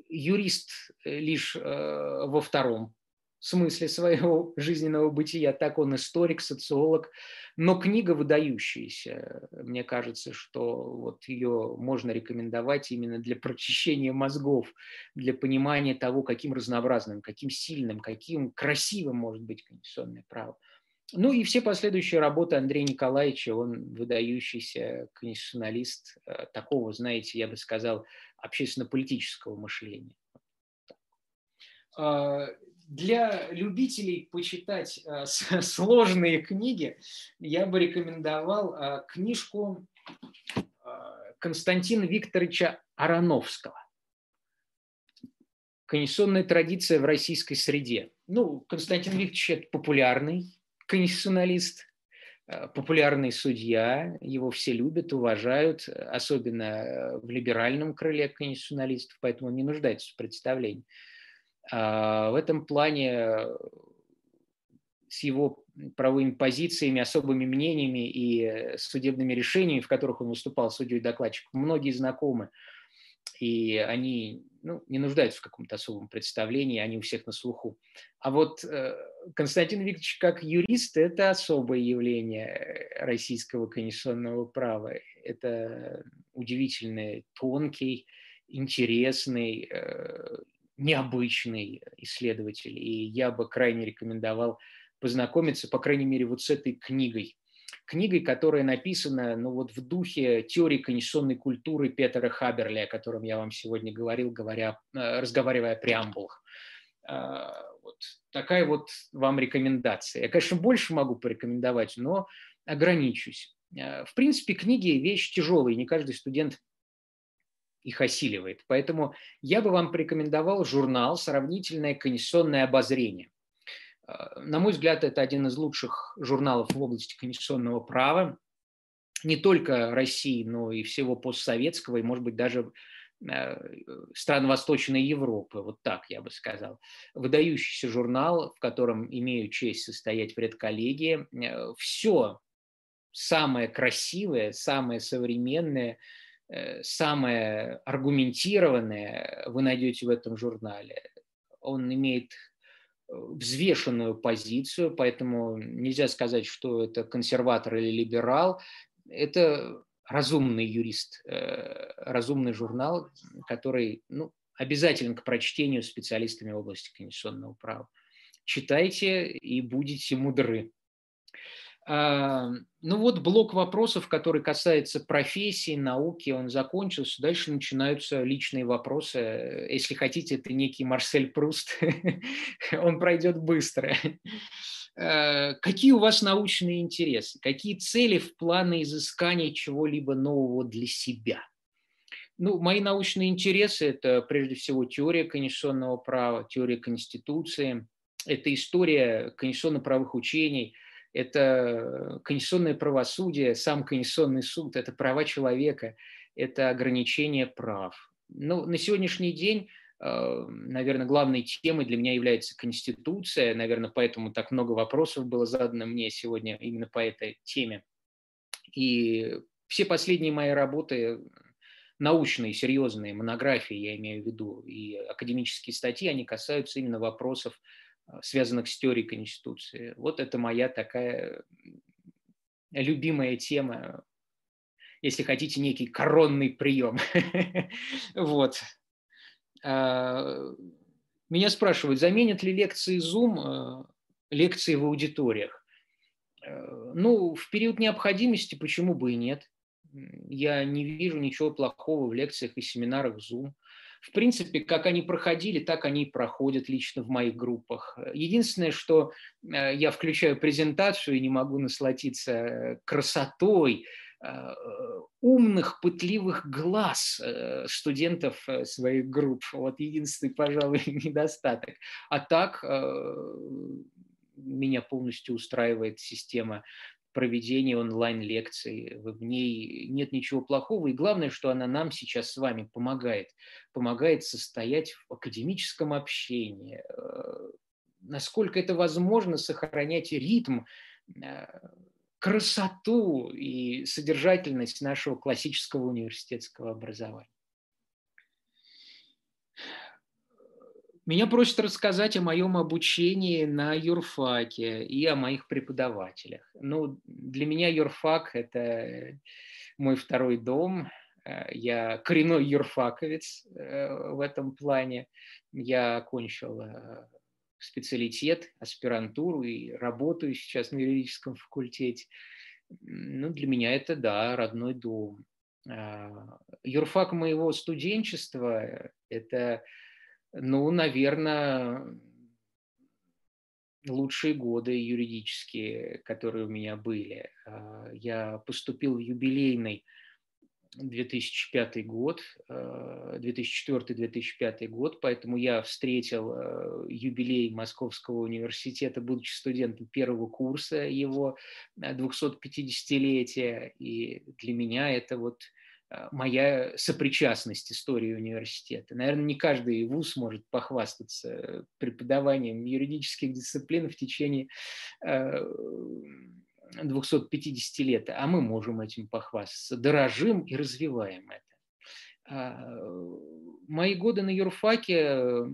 юрист лишь во втором смысле своего жизненного бытия, так он историк, социолог, но книга выдающаяся. Мне кажется, что вот ее можно рекомендовать именно для прочищения мозгов, для понимания того, каким разнообразным, каким сильным, каким красивым может быть конституционное право. Ну и все последующие работы Андрея Николаевича, он выдающийся конституционалист э, такого, знаете, я бы сказал, общественно-политического мышления а, для любителей почитать э, сложные книги я бы рекомендовал э, книжку э, Константина Викторовича Ароновского «Конституционная традиция в российской среде». Ну, Константин Викторович – это популярный конституционалист, популярный судья, его все любят, уважают, особенно в либеральном крыле конституционалистов, поэтому он не нуждается в представлении. А, в этом плане э, с его правовыми позициями, особыми мнениями и судебными решениями, в которых он выступал судьей докладчиком, многие знакомы. И они ну, не нуждаются в каком-то особом представлении, они у всех на слуху. А вот э, Константин Викторович как юрист – это особое явление. российского конституционного права. Это удивительный, тонкий, интересный, необычный исследователь. И я бы крайне рекомендовал познакомиться, по крайней мере, вот с этой книгой. Книгой, которая написана ну, вот в духе теории конституционной культуры Петера Хаберли, о котором я вам сегодня говорил, говоря, э, разговаривая о преамбулах. А, вот такая вот вам рекомендация. Я, конечно, больше могу порекомендовать, но ограничусь. Э, в принципе, книги – вещь тяжелая, не каждый студент их осиливает. Поэтому я бы вам порекомендовал журнал «Сравнительное конституционное обозрение». Э, на мой взгляд, это один из лучших журналов в области конституционного права, не только России, но и всего постсоветского, и, может быть, даже э, стран Восточной Европы, вот так я бы сказал. Выдающийся журнал, в котором имею честь состоять в редколлегии. Э, Все самое красивое, самое современное – самое аргументированное вы найдете в этом журнале. Он имеет э, взвешенную позицию, поэтому нельзя сказать, что это консерватор или либерал. Это разумный юрист, э, разумный журнал, который ну, обязателен к прочтению специалистами в области конституционного права. Читайте и будете мудры. А, ну вот блок вопросов, который касается профессии, науки, он закончился. Дальше начинаются личные вопросы. Если хотите, это некий Марсель Пруст. он пройдет быстро. А, какие у вас научные интересы? Какие цели в плане изыскания чего-либо нового для себя? Ну, мои научные интересы – это прежде всего теория конституционного права, теория Конституции, это история конституционно-правовых учений – это конституционное правосудие, сам конституционный суд, это права человека, это ограничение прав. Но на сегодняшний день, э, наверное, главной темой для меня является Конституция, наверное, поэтому так много вопросов было задано мне сегодня именно по этой теме. И все последние мои работы, научные, серьезные монографии, я имею в виду, и академические статьи, они касаются именно вопросов связанных с теорией Конституции. Вот это моя такая любимая тема, если хотите, некий коронный прием. Вот. А, меня спрашивают, заменят ли лекции Zoom а, лекции в аудиториях? Ну, в период необходимости почему бы и нет? Я не вижу ничего плохого в лекциях и семинарах Zoom. В принципе, как они проходили, так они и проходят лично в моих группах. Единственное, что э, я включаю презентацию и не могу насладиться э, красотой, э, умных, пытливых глаз студентов своих групп. Вот единственный, пожалуй, недостаток. А так меня полностью устраивает система проведения онлайн-лекций, в ней нет ничего плохого, и главное, что она нам сейчас с вами помогает, помогает состоять в академическом общении, э, насколько это возможно сохранять ритм, э, красоту и содержательность нашего классического университетского образования. Меня просят рассказать о моем обучении на юрфаке и о моих преподавателях. Ну, для меня юрфак – это мой второй дом. Э, я коренной юрфаковец э, в этом плане. Я окончил э, специалитет, аспирантуру и работаю сейчас на юридическом факультете. Ну, для меня это, да, родной дом. Юрфак моего студенчества – это ну, наверное, лучшие годы юридические, которые у меня были. А, я поступил в юбилейный 2005 год, 2004-2005 а, год, поэтому я встретил а, юбилей Московского университета, будучи студентом первого курса его 250-летия, и для меня это вот моя сопричастность истории университета. Наверное, не каждый вуз может похвастаться преподаванием юридических дисциплин в течение 250 э, лет, а мы можем этим похвастаться, дорожим и развиваем это. А, мои годы на юрфаке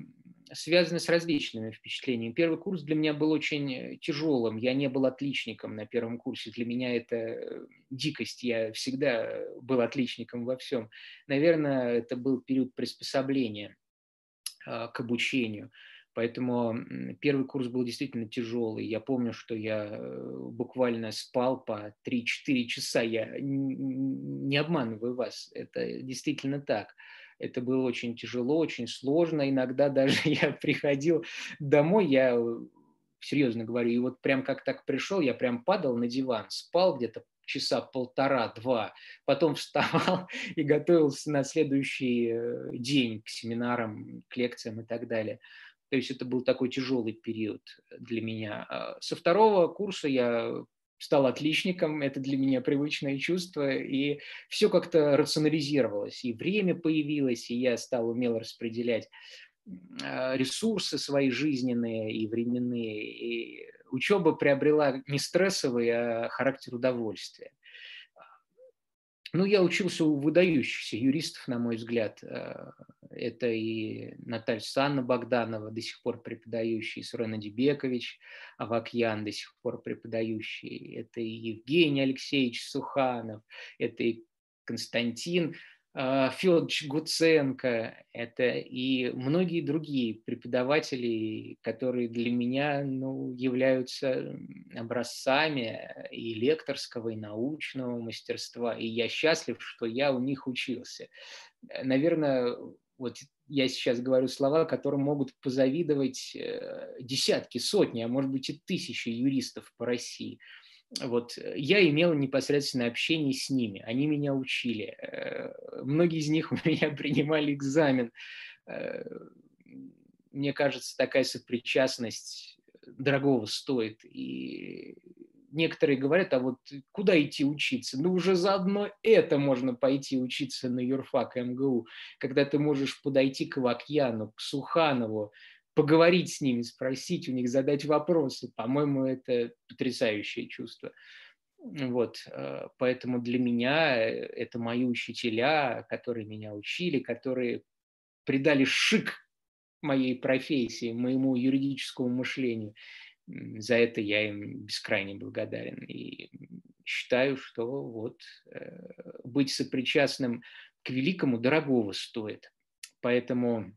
связаны с различными впечатлениями. Первый курс для меня был очень тяжелым. Я не был отличником на первом курсе. Для меня это дикость. Я всегда был отличником во всем. Наверное, это был период приспособления а, к обучению. Поэтому первый курс был действительно тяжелый. Я помню, что я э, буквально спал по 3-4 часа. Я не обманываю вас, это действительно так. Это было очень тяжело, очень сложно. Иногда даже я приходил домой, я э, серьезно говорю, и вот прям как так пришел, я прям падал на диван, спал где-то часа полтора-два, потом вставал и готовился на следующий э, день к семинарам, к лекциям и так далее. То есть это был такой тяжелый период для меня. А со второго курса я стал отличником, это для меня привычное чувство, и все как-то рационализировалось, и время появилось, и я стал умело распределять а, ресурсы свои жизненные и временные, и учеба приобрела не стрессовый, а характер удовольствия. Ну, я учился у выдающихся юристов, на мой взгляд. Это и Наталья Санна Богданова, до сих пор преподающий, Сурен Адибекович Авакьян, до сих пор преподающий. Это и Евгений Алексеевич Суханов, это и Константин а, Федорович Гуценко, это и многие другие преподаватели, которые для меня ну, являются образцами и лекторского, и научного мастерства, и я счастлив, что я у них учился. Наверное, вот я сейчас говорю слова, которым могут позавидовать э, десятки, сотни, а может быть и тысячи юристов по России – вот э, я имел непосредственное общение с ними, они меня учили. Э, многие из них у меня принимали экзамен. Мне кажется, такая сопричастность дорогого стоит. И некоторые говорят, а вот куда идти учиться? Ну, уже заодно это можно пойти учиться на юрфак МГУ, когда ты можешь подойти к Вакьяну, к Суханову, поговорить с ними, спросить у них, задать вопросы. По-моему, это потрясающее чувство. Вот, э, поэтому для меня э, это мои учителя, которые меня учили, которые придали шик моей профессии, моему юридическому мышлению. За это я им бескрайне благодарен. И считаю, что вот э, быть сопричастным к великому дорогого стоит. Поэтому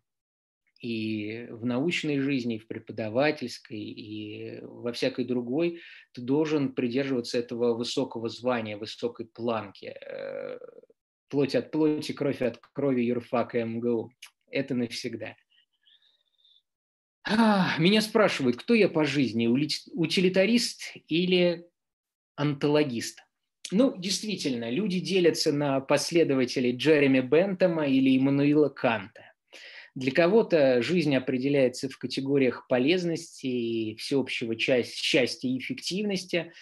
и в научной жизни, и в преподавательской, и во всякой другой, ты должен придерживаться этого высокого звания, высокой планки. Э, плоть от плоти, кровь от крови, юрфак и МГУ. Это навсегда. А, меня спрашивают, кто я по жизни, утилитарист или антологист? Ну, действительно, люди делятся на последователей Джереми Бентома или Иммануила Канта. Для кого-то жизнь определяется в категориях полезности и всеобщего счастья и эффективности,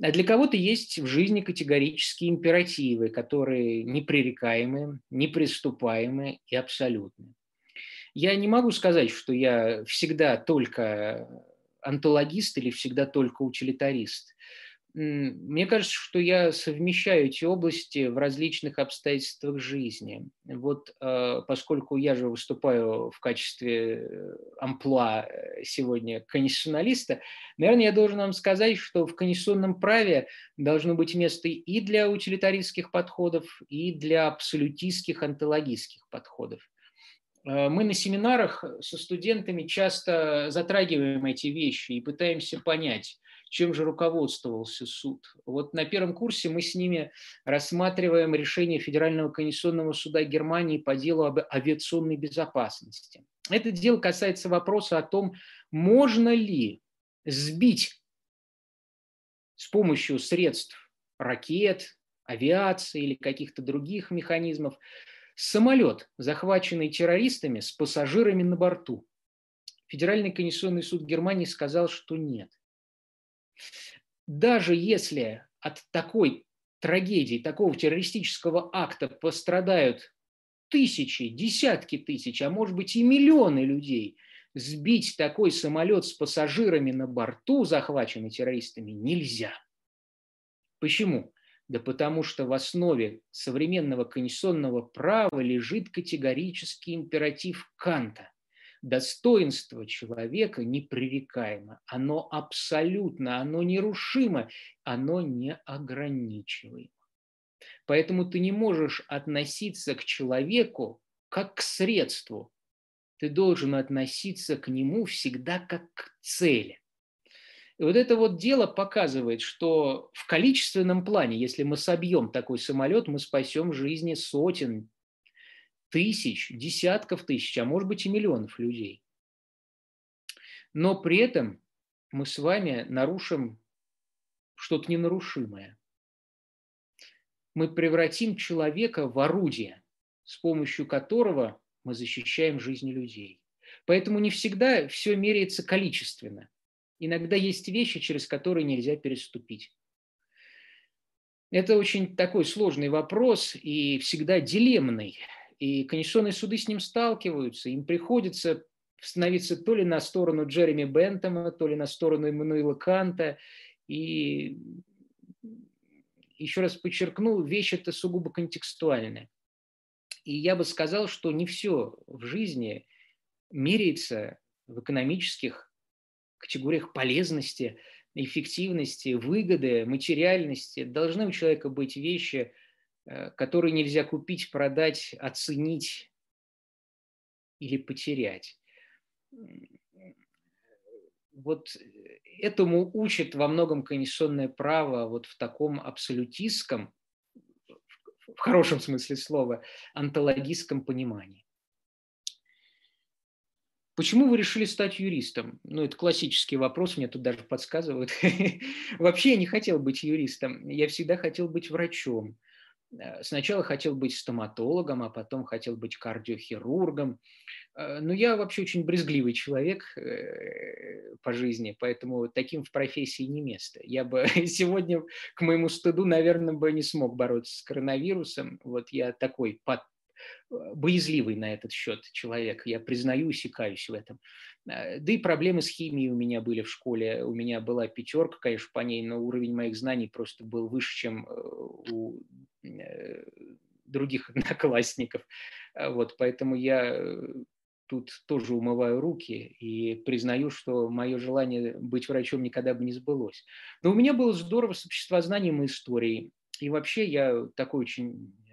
а для кого-то есть в жизни категорические императивы, которые непререкаемы, неприступаемы и абсолютны. Я не могу сказать, что я всегда только антологист или всегда только утилитарист. Мне кажется, что я совмещаю эти области в различных обстоятельствах жизни. Вот э, поскольку я же выступаю в качестве э, амплуа э, сегодня конституционалиста, наверное, я должен вам сказать, что в конституционном праве должно быть место и для утилитаристских подходов, и для абсолютистских, антологистских подходов. Мы на семинарах со студентами часто затрагиваем эти вещи и пытаемся понять, чем же руководствовался суд. Вот на первом курсе мы с ними рассматриваем решение Федерального конституционного суда Германии по делу об авиационной безопасности. Это дело касается вопроса о том, можно ли сбить с помощью средств ракет, авиации или каких-то других механизмов самолет, захваченный террористами с пассажирами на борту. Федеральный конституционный суд Германии сказал, что нет даже если от такой трагедии, такого террористического акта пострадают тысячи, десятки тысяч, а может быть и миллионы людей, сбить такой самолет с пассажирами на борту, захваченный террористами, нельзя. Почему? Да потому что в основе современного конституционного права лежит категорический императив Канта Достоинство человека непререкаемо, оно абсолютно, оно нерушимо, оно неограничиваемо. Поэтому ты не можешь относиться к человеку как к средству. Ты должен относиться к нему всегда как к цели. И вот это вот дело показывает, что в количественном плане, если мы собьем такой самолет, мы спасем жизни сотен, тысяч, десятков тысяч, а может быть и миллионов людей. Но при этом мы с вами нарушим что-то ненарушимое. Мы превратим человека в орудие, с помощью которого мы защищаем жизни людей. Поэтому не всегда все меряется количественно. Иногда есть вещи, через которые нельзя переступить. Это очень такой сложный вопрос и всегда дилеммный. И конституционные суды с ним сталкиваются, им приходится становиться то ли на сторону Джереми Бентома, то ли на сторону Эммануила Канта. И еще раз подчеркну, вещь это сугубо контекстуальная. И я бы сказал, что не все в жизни меряется в экономических категориях полезности, эффективности, выгоды, материальности. Должны у человека быть вещи – Э, которые нельзя купить, продать, оценить или потерять. Вот этому учит во многом конституционное право вот в таком абсолютистском, в хорошем смысле слова, антологистском понимании. Почему вы решили стать юристом? Ну, это классический вопрос, мне тут даже подсказывают. Вообще я не хотел быть юристом, я всегда хотел быть врачом. Э, сначала хотел быть стоматологом, а потом хотел быть кардиохирургом. Э, но я вообще очень брезгливый человек э, по жизни, поэтому таким в профессии не место. Я бы сегодня, к моему стыду, наверное, бы не смог бороться с коронавирусом. Вот я такой боязливый на этот счет человек, я признаюсь и каюсь в этом. Да и проблемы с химией у меня были в школе. У меня была пятерка, конечно, по ней, но уровень моих знаний просто был выше, чем у Э, других одноклассников. Вот, поэтому я э, тут тоже умываю руки и признаю, что мое желание быть врачом никогда бы не сбылось. Но у меня было здорово с обществознанием и историей. И вообще я такой очень э,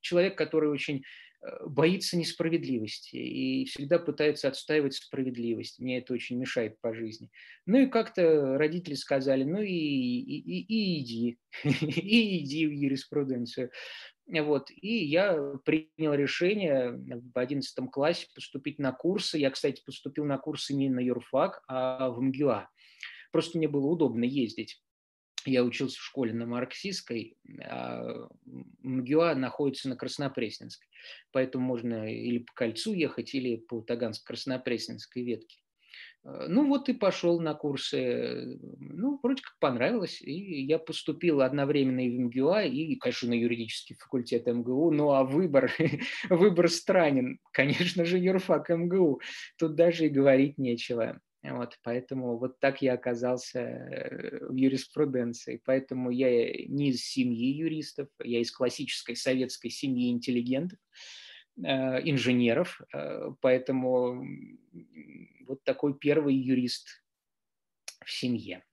человек, который очень Э, боится несправедливости и всегда пытается отстаивать справедливость. Мне это очень мешает по жизни. Ну и как-то родители сказали, ну и, и, и, и иди, и иди в юриспруденцию. Вот. И я принял решение в 11 классе поступить на курсы. Я, кстати, поступил на курсы не на юрфак, а в МГУА. Просто мне было удобно ездить я учился в школе на Марксистской, а МГУА находится на Краснопресненской. Поэтому можно или по кольцу ехать, или по Таганско-Краснопресненской ветке. А, ну вот и пошел на курсы. Ну, вроде как понравилось. И я поступил одновременно и в МГУА, и, конечно, на юридический факультет МГУ. Ну а выбор, выбор странен. Конечно же, юрфак МГУ. Тут даже и говорить нечего. Вот, поэтому вот так я оказался э, в юриспруденции. Поэтому я не из семьи юристов, я из классической советской семьи интеллигентов, э, инженеров. Э, поэтому вот такой первый юрист в семье.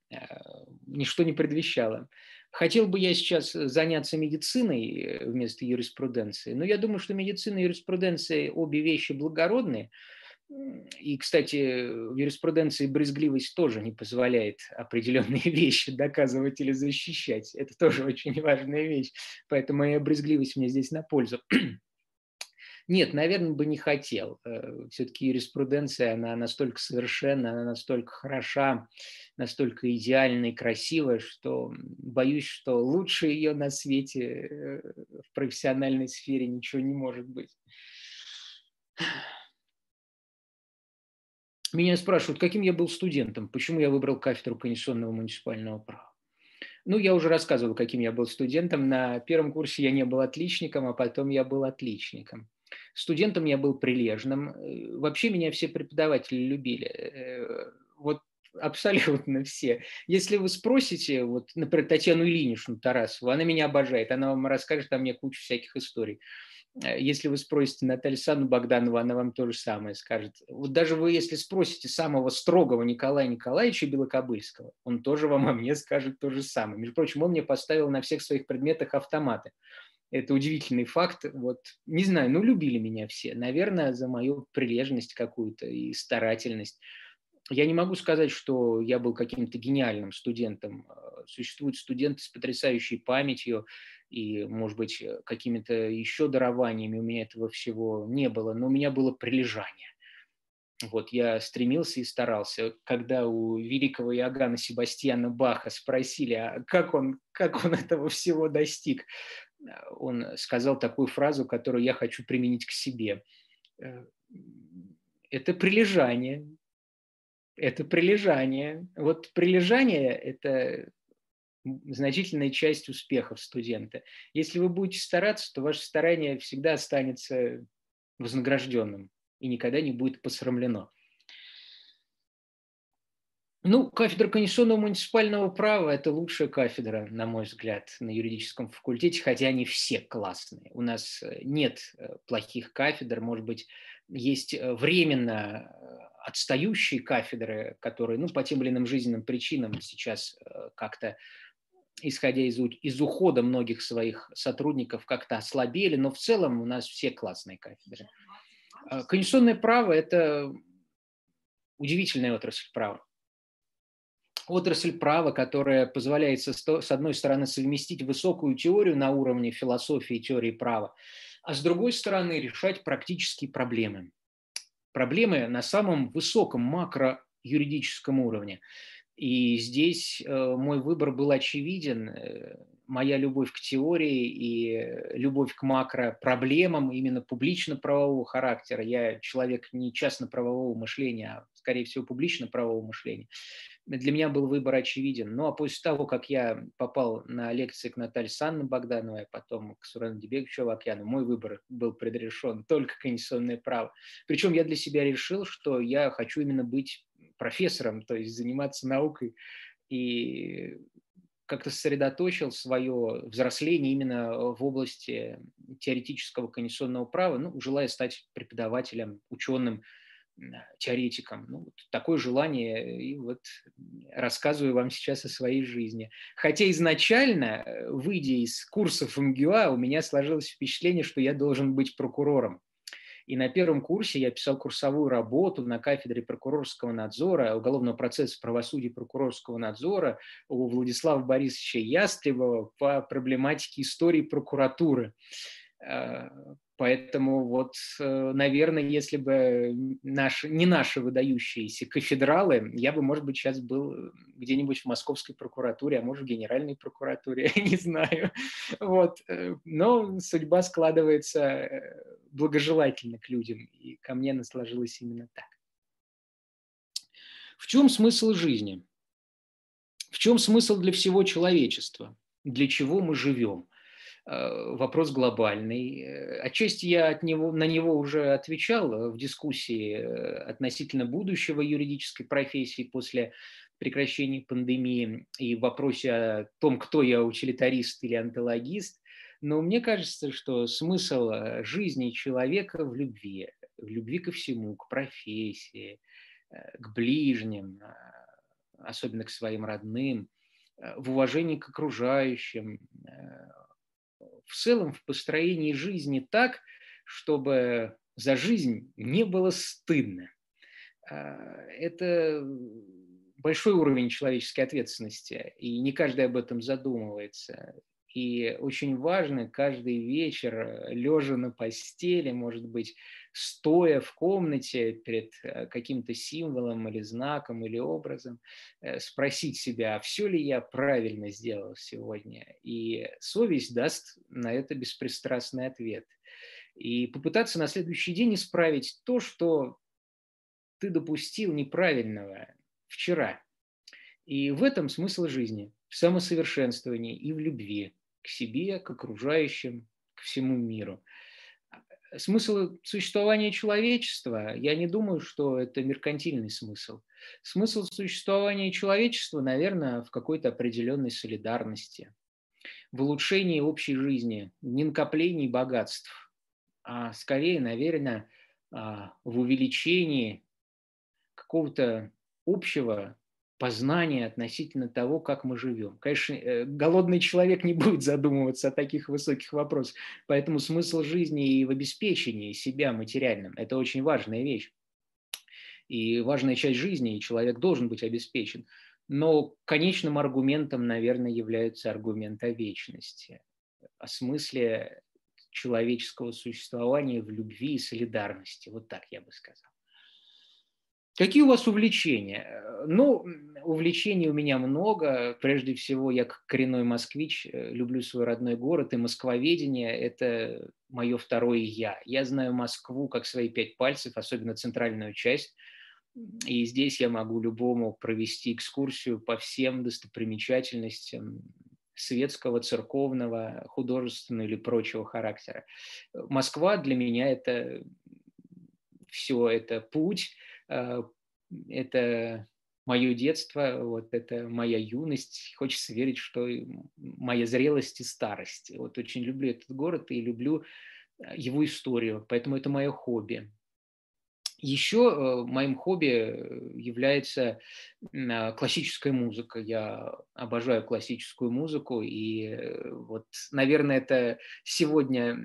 Ничто не предвещало. Хотел бы я сейчас заняться медициной вместо юриспруденции, но я думаю, что медицина и юриспруденция обе вещи благородные – и, кстати, в юриспруденции брезгливость тоже не позволяет определенные вещи доказывать или защищать. Это тоже очень важная вещь. Поэтому моя брезгливость мне здесь на пользу. Нет, наверное, бы не хотел. Э, Все-таки юриспруденция, она настолько совершенна, она настолько хороша, настолько идеальна и красивая, что боюсь, что лучше ее на свете э, в профессиональной сфере ничего не может быть. Меня спрашивают, каким я был студентом, почему я выбрал кафедру конституционного муниципального права. Ну, я уже рассказывал, каким я был студентом. На первом курсе я не был отличником, а потом я был отличником. Студентом я был прилежным. Вообще меня все преподаватели любили. Э, вот абсолютно все. Если вы спросите, вот, например, Татьяну Ильиничну Тарасову, она меня обожает, она вам расскажет о мне кучу всяких историй. Э, если вы спросите Наталью Санну Богданову, она вам то же самое скажет. Вот даже вы, если спросите самого строгого Николая Николаевича Белокобыльского, он тоже вам о мне скажет то же самое. Между прочим, он мне поставил на всех своих предметах автоматы. Это удивительный факт. Вот, не знаю, ну, любили меня все. Наверное, за мою прилежность какую-то и старательность. Я не могу сказать, что я был каким-то гениальным студентом. Э, существуют студенты с потрясающей памятью, и, может быть, э, какими-то еще дарованиями у меня этого всего не было, но у меня было прилежание. Вот я стремился и старался. Когда у великого Иоганна Себастьяна Баха спросили, а как он, как он этого всего достиг, он сказал такую фразу, которую я хочу применить к себе. Э, это прилежание. Это прилежание. Вот прилежание – это значительная часть успехов студента. Если вы будете стараться, то ваше старание всегда останется вознагражденным и никогда не будет посрамлено. Ну, кафедра конституционного муниципального права – это лучшая кафедра, на мой взгляд, на юридическом факультете, хотя они все классные. У нас э, нет э, плохих кафедр, может быть, есть э, временно отстающие кафедры, которые, ну, по тем или иным жизненным причинам сейчас как-то исходя из, из ухода многих своих сотрудников, как-то ослабели, но в целом у нас все классные кафедры. А, конституционное право – это удивительная отрасль права. Отрасль права, которая позволяет с одной стороны совместить высокую теорию на уровне философии и теории права, а с другой стороны решать практические проблемы. Проблемы на самом высоком макро-юридическом уровне. И здесь э, мой выбор был очевиден. Э, моя любовь к теории и любовь к макропроблемам именно публично-правового характера. Я человек не частно-правового мышления, а, скорее всего, публично-правового мышления. Для меня был выбор очевиден. Ну, а после того, как я попал на лекции к Наталье Санне Богдановой, а потом к Сурану Дебеговичу Авакяну, мой выбор был предрешен только конституционное право. Причем я для себя решил, что я хочу именно быть профессором, то есть заниматься наукой, и как-то сосредоточил свое взросление именно в области теоретического конституционного права, ну, желая стать преподавателем, ученым, теоретиком. Ну, вот такое желание, и вот рассказываю вам сейчас о своей жизни. Хотя изначально, выйдя из курсов МГУА, у меня сложилось впечатление, что я должен быть прокурором. И на первом курсе я писал курсовую работу на кафедре прокурорского надзора, уголовного процесса правосудия прокурорского надзора у Владислава Борисовича Ястребова по проблематике истории прокуратуры. Э, поэтому вот, э, наверное, если бы наши, не наши выдающиеся кафедралы, я бы, может быть, сейчас был где-нибудь в московской прокуратуре, а может, в генеральной прокуратуре, я не знаю. Вот. Э, но судьба складывается благожелательно к людям, и ко мне она сложилась именно так. В чем смысл жизни? В чем смысл для всего человечества? Для чего мы живем? Э, вопрос глобальный. Э, отчасти я от него, на него уже отвечал в дискуссии э, относительно будущего юридической профессии после прекращения пандемии и в вопросе о том, кто я, утилитарист или антологист. Но мне кажется, что смысл жизни человека в любви, в любви ко всему, к профессии, к ближним, особенно к своим родным, в уважении к окружающим, в целом в построении жизни так, чтобы за жизнь не было стыдно. А, это большой уровень человеческой ответственности, и не каждый об этом задумывается. И очень важно каждый вечер, лежа на постели, может быть, стоя в комнате перед э, каким-то символом или знаком или образом, э, спросить себя, а все ли я правильно сделал сегодня. И совесть даст на это беспристрастный ответ. И попытаться на следующий день исправить то, что ты допустил неправильного вчера. И в этом смысл жизни, в самосовершенствовании и в любви к себе, к окружающим, к всему миру. Смысл существования человечества, я не думаю, что это меркантильный смысл. Смысл существования человечества, наверное, в какой-то определенной солидарности, в улучшении общей жизни, не накоплении богатств, а скорее, наверное, а, в увеличении какого-то общего познания относительно того, как мы живем. Конечно, э, голодный человек не будет задумываться о таких высоких вопросах, поэтому смысл жизни и в обеспечении себя материальным – это очень важная вещь. И важная часть жизни, и человек должен быть обеспечен. Но конечным аргументом, наверное, является аргумент о вечности, о смысле человеческого существования в любви и солидарности. Вот так я бы сказал. Какие у вас увлечения? Э, ну, увлечений у меня много. Прежде всего, я как коренной москвич э, люблю свой родной город, и москвоведение – это мое второе «я». Я знаю Москву как свои пять пальцев, особенно центральную часть. И здесь я могу любому провести экскурсию по всем достопримечательностям светского, церковного, художественного или прочего характера. Москва для меня – это все, это путь, это мое детство, вот это моя юность. Хочется верить, что моя зрелость и старость. Вот очень люблю этот город и люблю э, его историю, поэтому это мое хобби. Еще э, моим хобби является классическая музыка. Я обожаю классическую музыку, и вот, наверное, это сегодня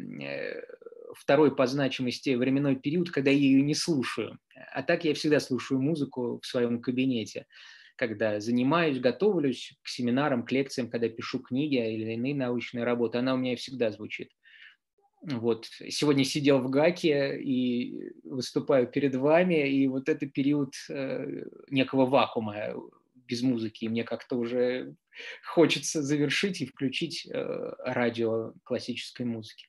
второй по значимости временной период, когда я ее не слушаю. А так я всегда слушаю музыку в своем кабинете, когда занимаюсь, готовлюсь к семинарам, к лекциям, когда пишу книги или иные научные работы, она у меня всегда звучит. Вот. Сегодня сидел в ГАКе и выступаю перед вами, и вот это период э, некого вакуума без музыки. И мне как-то уже хочется завершить и включить э, радио классической музыки.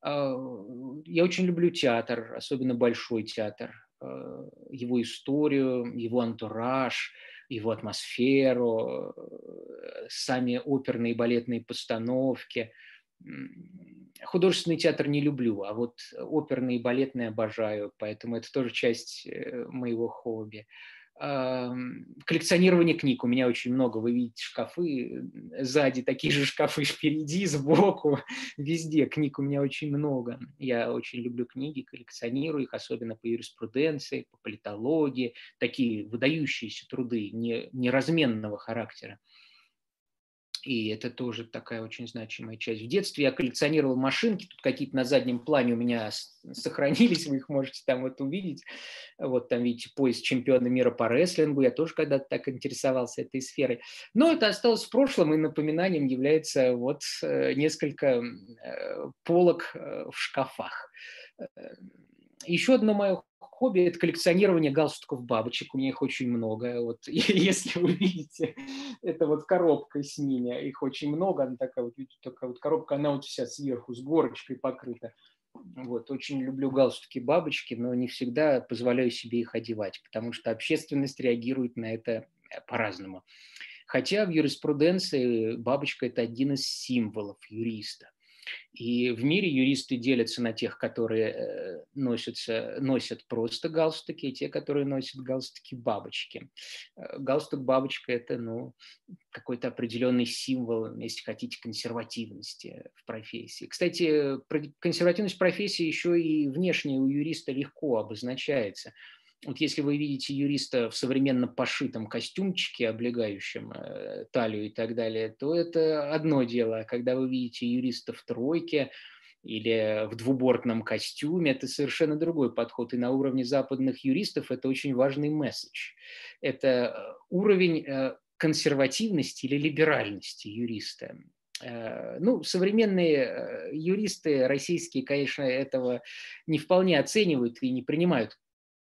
А, я очень люблю театр, особенно большой театр, а, его историю, его антураж, его атмосферу, э, сами оперные и балетные постановки. Художественный театр не люблю, а вот оперный и балетный обожаю, поэтому это тоже часть э, моего хобби коллекционирование книг. У меня очень много, вы видите, шкафы сзади, такие же шкафы впереди, сбоку, везде. Книг у меня очень много. Я очень люблю книги, коллекционирую их, особенно по юриспруденции, по политологии, такие выдающиеся труды, не, неразменного характера. И это тоже такая очень значимая часть. В детстве я коллекционировал машинки, тут какие-то на заднем плане у меня сохранились, вы их можете там вот увидеть. Вот там видите пояс чемпиона мира по рестлингу, я тоже когда-то так интересовался этой сферой. Но это осталось в прошлом, и напоминанием является вот э, несколько э, полок э, в шкафах. Еще одно мое хобби – это коллекционирование галстуков бабочек. У меня их очень много. Вот, если вы видите, это вот коробка с ними. Их очень много. Она такая вот, видите, такая вот коробка, она вот вся сверху с горочкой покрыта. Вот, очень люблю галстуки бабочки, но не всегда позволяю себе их одевать, потому что общественность реагирует на это э, по-разному. Хотя в юриспруденции бабочка – это один из символов юриста. И в мире юристы делятся на тех, которые э, носятся, носят просто галстуки, и те, которые носят галстуки-бабочки. Э, галстук-бабочка – это ну, какой-то определенный символ, если хотите, консервативности в профессии. Кстати, консервативность профессии еще и внешне у юриста легко обозначается – вот если вы видите юриста в современно пошитом костюмчике, облегающем э, талию и так далее, то это одно дело. Когда вы видите юриста в тройке или в двубортном костюме, это совершенно другой подход. И на уровне западных юристов это очень важный месседж. Это э, уровень э, консервативности или либеральности юриста. Ну, современные юристы российские, конечно, этого не вполне оценивают и не принимают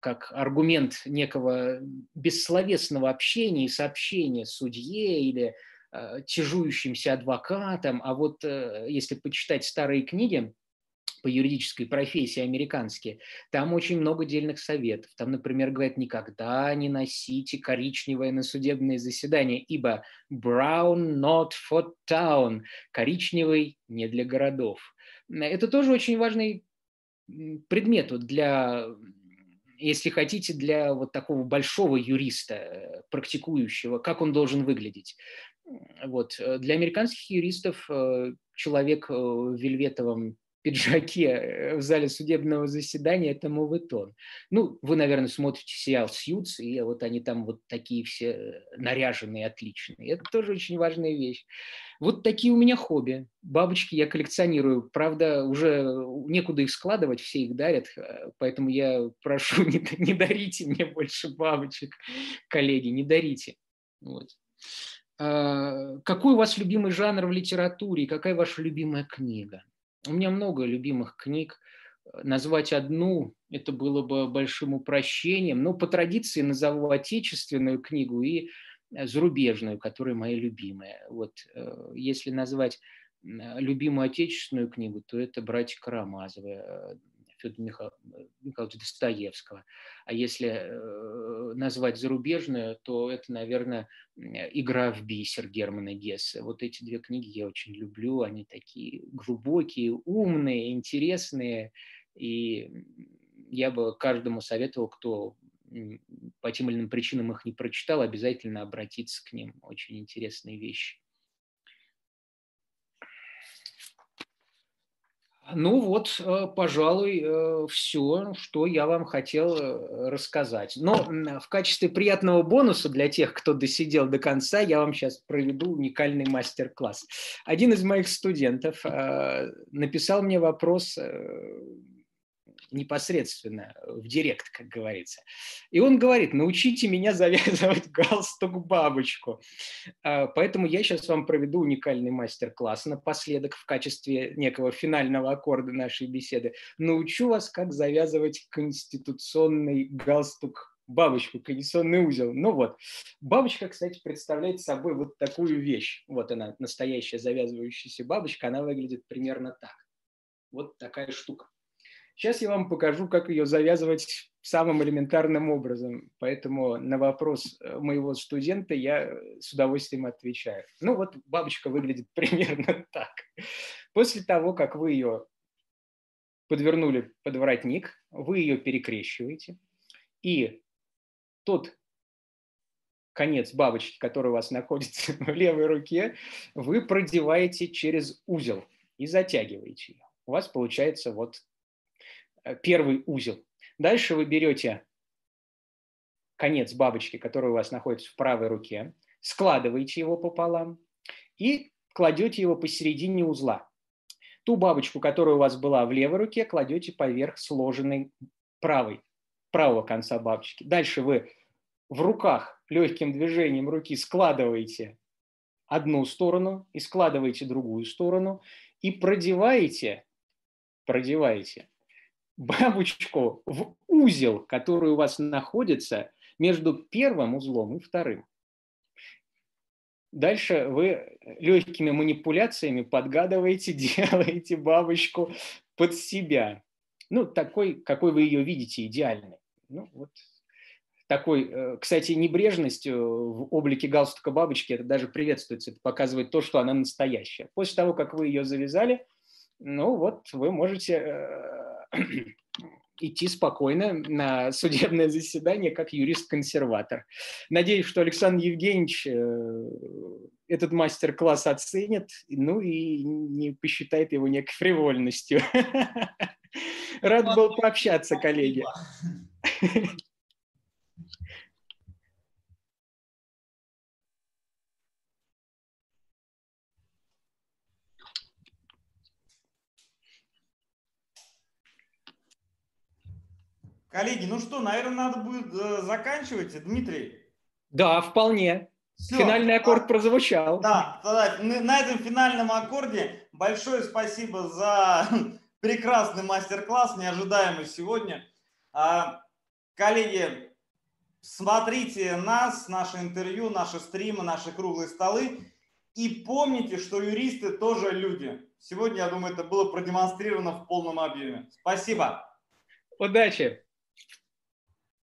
как аргумент некого бессловесного общения и сообщения судье или э, тяжующимся адвокатом. А вот э, если почитать старые книги по юридической профессии американские, там очень много дельных советов. Там, например, говорят, никогда не носите коричневое на судебные заседания, ибо brown not for town, коричневый не для городов. Это тоже очень важный предмет вот для, если хотите, для вот такого большого юриста, э, практикующего, как он должен выглядеть. Вот. Для американских юристов человек в вельветовом пиджаке э, в зале судебного заседания, это моветон. Ну, вы, наверное, смотрите сериал «Сьюз», и вот они там вот такие все э, наряженные, отличные. Это тоже очень важная вещь. Вот такие у меня хобби. Бабочки я коллекционирую. Правда, уже некуда их складывать, все их дарят, э, поэтому я прошу, не, не дарите мне больше бабочек, коллеги, не дарите. Вот. А, какой у вас любимый жанр в литературе? Какая ваша любимая книга? У меня много любимых книг. Назвать одну – это было бы большим упрощением. Но по традиции назову отечественную книгу и э, зарубежную, которая моя любимая. Вот, э, если назвать любимую отечественную книгу, то это «Братья Карамазовы», э, Федора Миха... Михайловича Достоевского. А если э, назвать зарубежную, то это, наверное, «Игра в бисер» Германа Гесса. Вот эти две книги я очень люблю. Они такие глубокие, умные, интересные. И я бы каждому советовал, кто по тем или иным причинам их не прочитал, обязательно обратиться к ним. Очень интересные вещи. Ну вот, э, пожалуй, э, все, что я вам хотел э, рассказать. Но в качестве приятного бонуса для тех, кто досидел до конца, я вам сейчас проведу уникальный мастер-класс. Один из моих студентов написал мне вопрос непосредственно в директ, как говорится. И он говорит, научите меня завязывать галстук-бабочку. А, поэтому я сейчас вам проведу уникальный мастер-класс напоследок в качестве некого финального аккорда нашей беседы. Научу вас, как завязывать конституционный галстук бабочку, конституционный узел. Ну вот, бабочка, кстати, представляет собой вот такую вещь. Вот она, настоящая завязывающаяся бабочка, она выглядит примерно так. Вот такая штука. Сейчас я вам покажу, как ее завязывать самым элементарным образом. Поэтому на вопрос э, моего студента я с удовольствием отвечаю. Ну вот бабочка выглядит примерно так. После того, как вы ее подвернули под воротник, вы ее перекрещиваете, и тот конец бабочки, который у вас находится в левой руке, вы продеваете через узел и затягиваете ее. У вас получается вот Э, первый узел. Дальше вы берете конец бабочки, который у вас находится в правой руке, складываете его пополам и кладете его посередине узла. Ту бабочку, которая у вас была в левой руке, кладете поверх сложенной правой, правого конца бабочки. Дальше вы в руках легким движением руки складываете одну сторону и складываете другую сторону и продеваете, продеваете бабочку в узел, который у вас находится между первым узлом и вторым. Дальше вы легкими манипуляциями подгадываете, делаете бабочку под себя. Ну, такой, какой вы ее видите, идеальный. Ну, вот такой, э, кстати, небрежность э, в облике галстука бабочки, это даже приветствуется, это показывает то, что она настоящая. После того, как вы ее завязали, ну вот вы можете э, идти спокойно на судебное заседание как юрист-консерватор. Надеюсь, что Александр Евгеньевич э, этот мастер-класс оценит, ну и не посчитает его некой фривольностью. Рад был пообщаться, коллеги. Коллеги, ну что, наверное, надо будет э, заканчивать, Дмитрий? Да, вполне. Все. Финальный аккорд прозвучал. Да, тогда на этом финальном аккорде большое спасибо за прекрасный мастер-класс, неожидаемый сегодня. А, коллеги, смотрите нас, наше интервью, наши стримы, наши круглые столы. И помните, что юристы тоже люди. Сегодня, я думаю, это было продемонстрировано в полном объеме. Спасибо. Удачи!